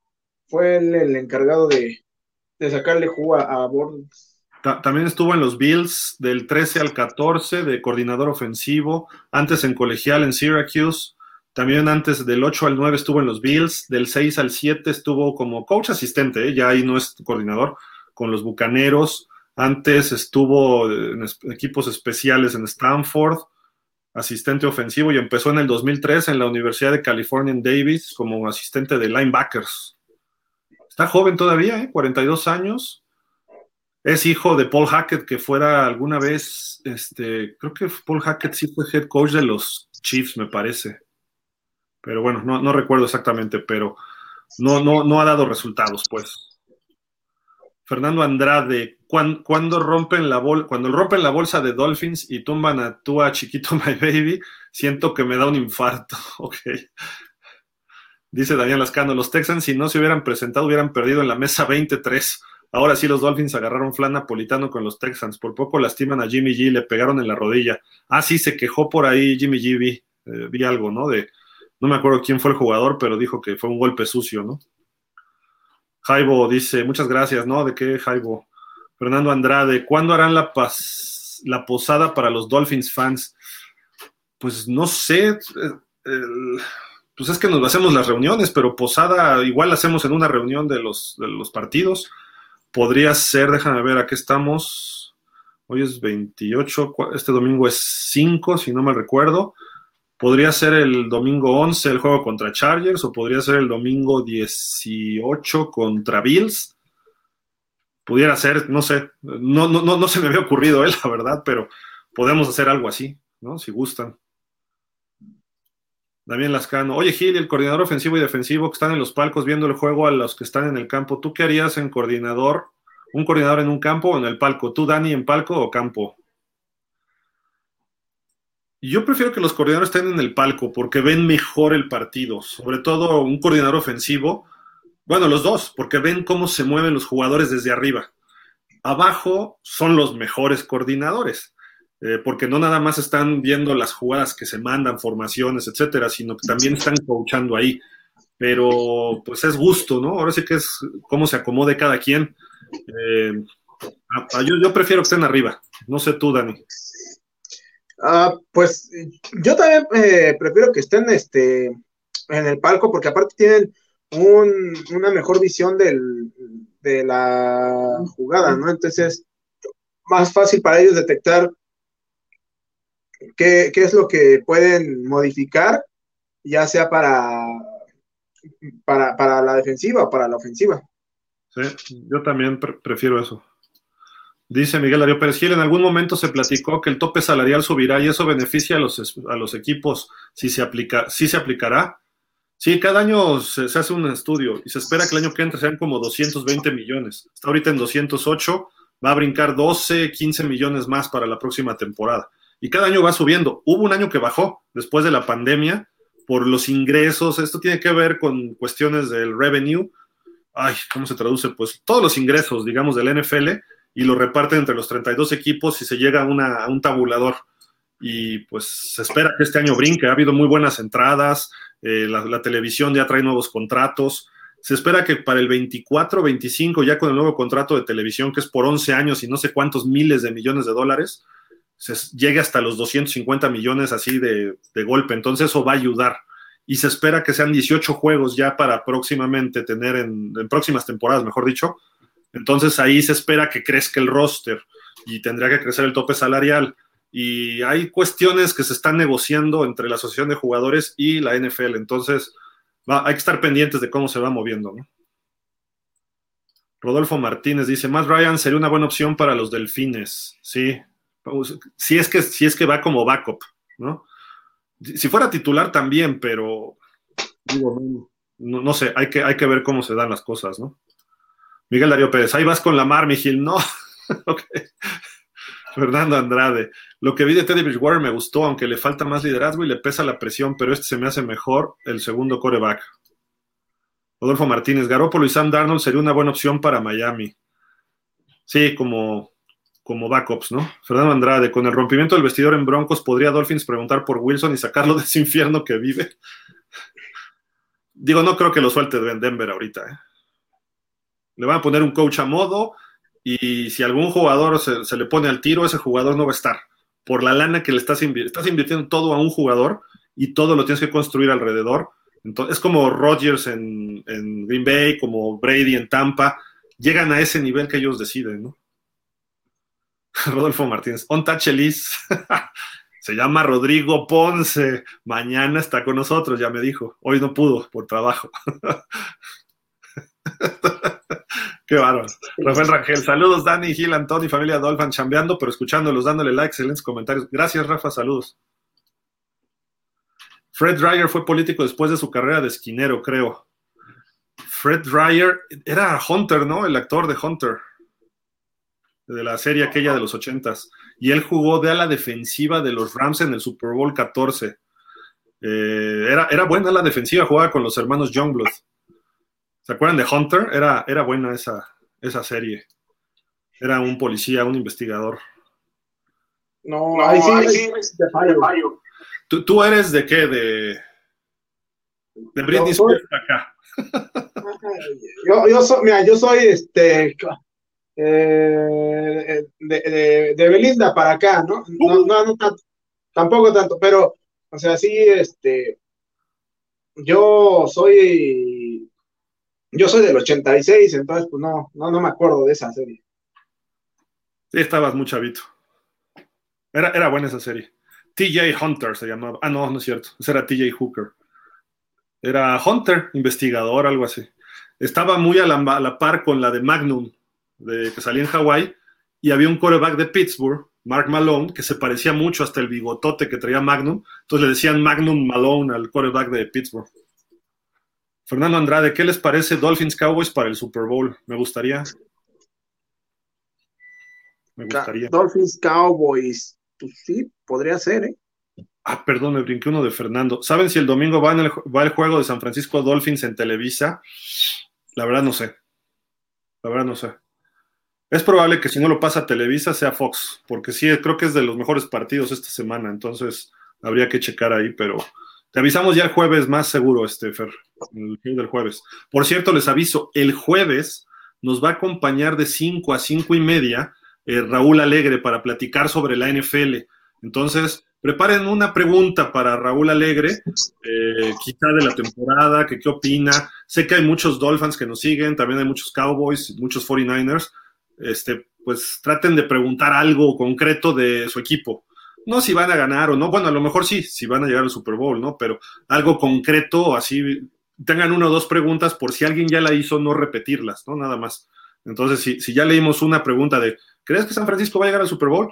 B: fue el, el encargado de, de sacarle jugo a, a Bortles.
A: Ta- también estuvo en los Bills del 13 al 14 de coordinador ofensivo. Antes en colegial en Syracuse. También antes del 8 al 9 estuvo en los Bills. Del 6 al 7 estuvo como coach asistente, ¿eh? ya ahí no es coordinador, con los Bucaneros. Antes estuvo en equipos especiales en Stanford, asistente ofensivo, y empezó en el 2003 en la Universidad de California en Davis como asistente de linebackers. Está joven todavía, ¿eh? 42 años. Es hijo de Paul Hackett, que fuera alguna vez, este, creo que Paul Hackett sí fue head coach de los Chiefs, me parece. Pero bueno, no, no recuerdo exactamente, pero no, no, no ha dado resultados, pues. Fernando Andrade, ¿cuán- ¿cuándo rompen la bol cuando rompen la bolsa de Dolphins y tumban a tú a Chiquito My Baby, siento que me da un infarto. Ok. Dice Daniel Lascano, los Texans si no se hubieran presentado hubieran perdido en la mesa 23. Ahora sí los Dolphins agarraron flan napolitano con los Texans. Por poco lastiman a Jimmy G, le pegaron en la rodilla. Ah, sí, se quejó por ahí Jimmy G, vi, eh, vi algo, ¿no? De, no me acuerdo quién fue el jugador, pero dijo que fue un golpe sucio, ¿no? Jaibo dice, muchas gracias, ¿no? ¿De qué, Jaibo? Fernando Andrade, ¿cuándo harán la, la posada para los Dolphins fans? Pues no sé, eh, pues es que nos hacemos las reuniones, pero posada igual la hacemos en una reunión de los, partidos. Podría ser, déjame ver, aquí estamos. Hoy es 28, cua- este domingo es 5, si no me recuerdo. Podría ser el domingo 11 el juego contra Chargers o podría ser el domingo 18 contra Bills. Pudiera ser, no sé, no, no, no, no se me había ocurrido, eh, la verdad, pero podemos hacer algo así, ¿no? Si gustan. Damián Lascano. Oye, Gil, el coordinador ofensivo y defensivo que están en los palcos viendo el juego a los que están en el campo, ¿tú qué harías en coordinador? ¿Un coordinador en un campo o en el palco? ¿Tú, Dani, en palco o campo? Yo prefiero que los coordinadores estén en el palco porque ven mejor el partido, sobre todo un coordinador ofensivo. Bueno, los dos, porque ven cómo se mueven los jugadores desde arriba. Abajo son los mejores coordinadores, eh, porque no nada más están viendo las jugadas que se mandan, formaciones, etcétera, sino que también están coachando ahí. Pero pues es gusto, ¿no? Ahora sí que es cómo se acomode cada quien. Eh, yo, yo prefiero que estén arriba. No sé tú, Dani.
B: Ah, pues yo también eh, prefiero que estén este, en el palco porque aparte tienen un- una mejor visión del, de la jugada, ¿no? Entonces, más fácil para ellos detectar qué, qué es lo que pueden modificar, ya sea para, para, para la defensiva o para la ofensiva.
A: Sí, yo también pre- prefiero eso. Dice Miguel Darío Pérez Gil, en algún momento se platicó que el tope salarial subirá y eso beneficia a los, a los equipos si se, aplica, si se aplicará. Sí, cada año se, se hace un estudio y se espera que el año que entre sean como 220 millones. Está ahorita en 208, va a brincar 12, 15 millones más para la próxima temporada. Y cada año va subiendo. Hubo un año que bajó después de la pandemia por los ingresos. Esto tiene que ver con cuestiones del revenue. Ay, ¿cómo se traduce? Pues todos los ingresos, digamos, del NFL y lo reparten entre los 32 equipos y se llega a, un tabulador. Y pues se espera que este año brinque. Ha habido muy buenas entradas, eh, la, televisión ya trae nuevos contratos. Se espera que para el 24, 25, ya con el nuevo contrato de televisión, que es por 11 años y no sé cuántos miles de millones de dólares, se llegue hasta los 250 millones así de, de golpe. Entonces eso va a ayudar. Y se espera que sean 18 juegos ya para próximamente tener en, en próximas temporadas, mejor dicho. Entonces ahí se espera que crezca el roster y tendría que crecer el tope salarial. Y hay cuestiones que se están negociando entre la Asociación de Jugadores y la NFL. Entonces va- hay que estar pendientes de cómo se va moviendo. ¿no? Rodolfo Martínez dice, Matt Ryan sería una buena opción para los delfines. Sí, si es que, si es que va como backup, ¿no? Si fuera titular también, pero digo, no, sé, hay que, hay que ver cómo se dan las cosas, ¿no? Miguel Darío Pérez, ahí vas con la mar, Mijil, no. Fernando Andrade, lo que vi de Teddy Bridgewater me gustó, aunque le falta más liderazgo y le pesa la presión, pero este se me hace mejor el segundo coreback. Rodolfo Martínez, Garoppolo y Sam Darnold sería una buena opción para Miami. Sí, como, como backups, ¿no? Fernando Andrade, con el rompimiento del vestidor en Broncos, ¿podría Dolphins preguntar por Wilson y sacarlo de ese infierno que vive? Digo, no creo que lo suelte en Denver ahorita. ¿eh? Le van a poner un coach a modo y si algún jugador se, le pone al tiro, ese jugador no va a estar. Por la lana que le estás, estás invirtiendo todo a un jugador y todo lo tienes que construir alrededor. Entonces, es como Rodgers en, en Green Bay, como Brady en Tampa. Llegan a ese nivel que ellos deciden, ¿no? Rodolfo Martínez. On touch Se llama Rodrigo Ponce. Mañana está con nosotros, ya me dijo. Hoy no pudo por trabajo. Qué bárbaro. Rafael Rangel. Saludos, Dani, Gil, Antonio y familia Dolphin chambeando, pero escuchándolos, dándole like, excelentes comentarios. Gracias, Rafa. Saludos. Fred Dreyer fue político después de su carrera de esquinero, creo. Fred Dreyer era Hunter, ¿no? El actor de Hunter de la serie aquella de los ochentas. Y él jugó de ala defensiva de los Rams en el Super Bowl 14. Eh, era, era buena la defensiva, jugaba con los hermanos Youngblood. ¿Se acuerdan de Hunter? Era, era buena esa, esa serie. Era un policía, un investigador.
B: No, ahí sí,
A: ¿Tú, ¿Tú, eres de qué? De, de Britney Spears acá.
B: Yo, yo soy, mira, yo soy este eh, de, de, Belinda para acá, ¿no? No, no, tanto, tampoco tanto, pero, o sea, sí, este, yo soy, yo soy del 86, entonces, pues no, no, no me acuerdo de esa serie.
A: Sí, estabas muy chavito. Era, era buena esa serie. TJ Hunter se llamaba. Ah, no, no es cierto. Ese era TJ Hooker. Era Hunter, investigador, algo así. Estaba muy a la, par con la de Magnum, de, que salía en Hawái, y había un coreback de Pittsburgh, Mark Malone, que se parecía mucho hasta el bigotote que traía Magnum. Entonces le decían Magnum Malone al coreback de Pittsburgh. Fernando Andrade, ¿qué les parece Dolphins Cowboys para el Super Bowl? Me gustaría.
B: Me gustaría. Dolphins Cowboys, pues sí, podría ser, ¿eh?
A: Ah, perdón, me brinqué uno de Fernando. ¿Saben si el domingo va, el, va el juego de San Francisco Dolphins en Televisa? La verdad no sé. La verdad no sé. Es probable que si no lo pasa Televisa sea Fox, porque sí, creo que es de los mejores partidos esta semana, entonces habría que checar ahí, pero te avisamos ya el jueves más seguro, este Fer, el del jueves. Por cierto, les aviso, el jueves nos va a acompañar de 5 a 5 y media eh, Raúl Alegre para platicar sobre la NFL. Entonces, preparen una pregunta para Raúl Alegre, eh, quizá de la temporada, que qué opina. Sé que hay muchos Dolphins que nos siguen, también hay muchos Cowboys, muchos 49ers este, pues traten de preguntar algo concreto de su equipo. No si van a ganar o no, bueno, a lo mejor sí, si van a llegar al Super Bowl, ¿no? Pero algo concreto, así, tengan una o dos preguntas por si alguien ya la hizo, no repetirlas, ¿no? Nada más. Entonces, si, si ya leímos una pregunta de, ¿crees que San Francisco va a llegar al Super Bowl?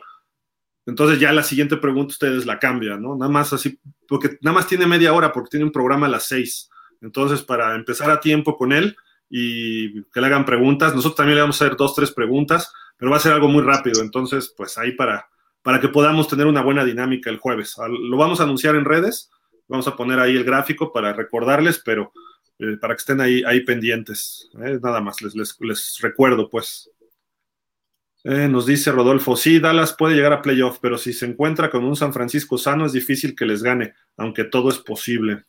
A: Entonces ya la siguiente pregunta ustedes la cambian, ¿no? Nada más así, porque nada más tiene media hora porque tiene un programa a las seis. Entonces, para empezar a tiempo con él, y que le hagan preguntas. Nosotros también le vamos a hacer dos, tres preguntas, pero va a ser algo muy rápido. Entonces, pues ahí para, para que podamos tener una buena dinámica el jueves. Lo vamos a anunciar en redes, vamos a poner ahí el gráfico para recordarles, pero eh, para que estén ahí, pendientes. ¿eh? nada más, les, les, recuerdo, pues. Eh, nos dice Rodolfo, sí, Dallas puede llegar a playoff, pero si se encuentra con un San Francisco sano es difícil que les gane, aunque todo es posible.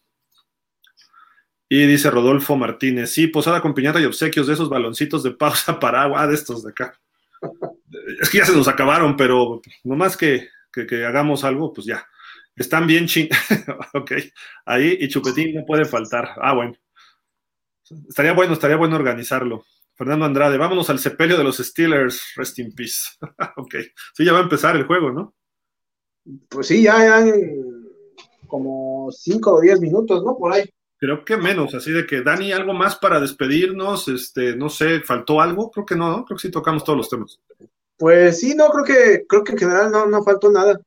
A: Y dice Rodolfo Martínez, sí, posada con piñata y obsequios de esos baloncitos de pausa para agua, ah, de estos de acá. Es que ya se nos acabaron, pero nomás que, que, hagamos algo, pues ya. Están bien ching... ok, ahí y chupetín no puede faltar. Ah, bueno. Estaría bueno, estaría bueno organizarlo. Fernando Andrade, vámonos al sepelio de los Steelers, rest in peace. ok, sí, ya va a empezar el juego, ¿no?
B: Pues sí, ya, ya como cinco o diez minutos, ¿no? Por ahí.
A: Creo que menos, así de que Dani, algo más para despedirnos, este, no sé, ¿faltó algo? Creo que no, ¿no? creo que sí tocamos todos los temas.
B: Pues sí, no, creo que, creo que en general no, no faltó nada.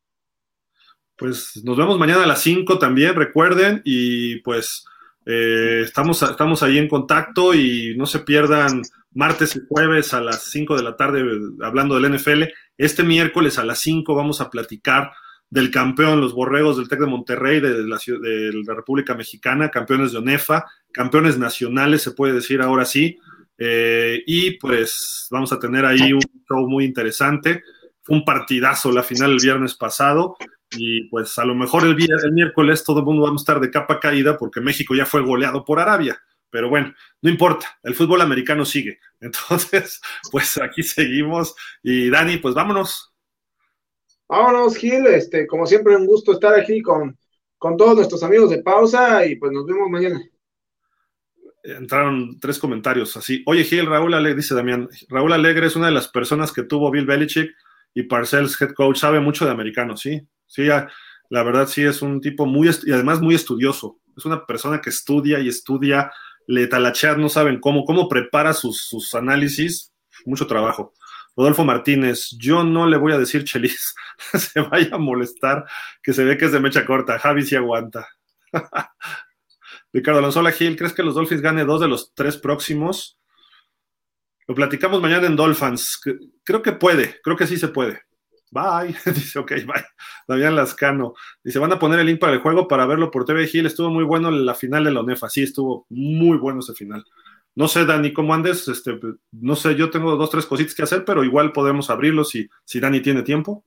A: Pues nos vemos mañana a las 5 también, recuerden, y pues eh, estamos, estamos ahí en contacto y no se pierdan martes y jueves a las 5 de la tarde hablando del NFL. Este miércoles a las 5 vamos a platicar del campeón, los borregos del TEC de Monterrey, de la, de la República Mexicana, campeones de ONEFA, campeones nacionales, se puede decir ahora sí. Eh, y pues vamos a tener ahí un show muy interesante. Fue un partidazo la final el viernes pasado y pues a lo mejor el, el miércoles todo el mundo va a estar de capa caída porque México ya fue goleado por Arabia. Pero bueno, no importa, el fútbol americano sigue. Entonces, pues aquí seguimos. Y Dani, pues vámonos.
B: Vámonos, Gil. Este, como siempre, un gusto estar aquí con, con todos nuestros amigos de pausa y pues nos vemos mañana.
A: Entraron tres comentarios así. Oye, Gil, Raúl Alegre, dice Damián, Raúl Alegre es una de las personas que tuvo Bill Belichick y Parcells, head coach, sabe mucho de americano, sí. Sí, la verdad sí es un tipo muy, y además muy estudioso. Es una persona que estudia y estudia, le talachea, no saben cómo, cómo prepara sus, sus análisis, mucho trabajo. Rodolfo Martínez, yo no le voy a decir Chelis, se vaya a molestar, que se ve que es de mecha corta. Javi sí aguanta. Ricardo Alonso Gil, ¿crees que los Dolphins gane dos de los tres próximos? Lo platicamos mañana en Dolphins. Creo que puede, creo que sí se puede. Bye. Dice, ok, bye. Damián Lascano. Dice, van a poner el link para el juego para verlo por TV Gil. Estuvo muy bueno la final de la ONEFA. Sí, estuvo muy bueno ese final. No sé, Dani, ¿cómo andes? Este, no sé, yo tengo dos, tres cositas que hacer, pero igual podemos abrirlo si, si Dani tiene tiempo.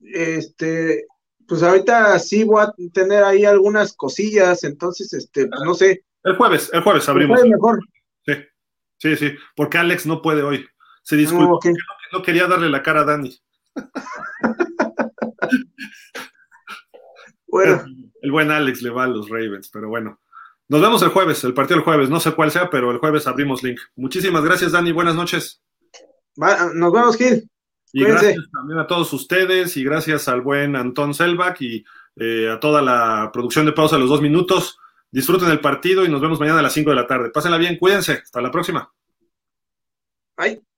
B: Este, pues ahorita sí voy a tener ahí algunas cosillas, entonces, este, pues no sé.
A: El jueves, el jueves abrimos.
B: El mejor.
A: Sí, sí, sí, porque Alex no puede hoy. Se disculpa, no, quería darle la cara a Dani.
B: bueno.
A: El, buen Alex le va a los Ravens, pero bueno. Nos vemos el jueves, el partido el jueves, no sé cuál sea, pero el jueves abrimos link. Muchísimas gracias, Dani, buenas noches.
B: nos vemos, Gil.
A: Y gracias también a todos ustedes y gracias al buen Antón Selbach y eh, a toda la producción de pausa a los dos minutos. Disfruten el partido y nos vemos mañana a las 5 de la tarde. Pásenla bien, cuídense. Hasta la próxima.
B: Bye.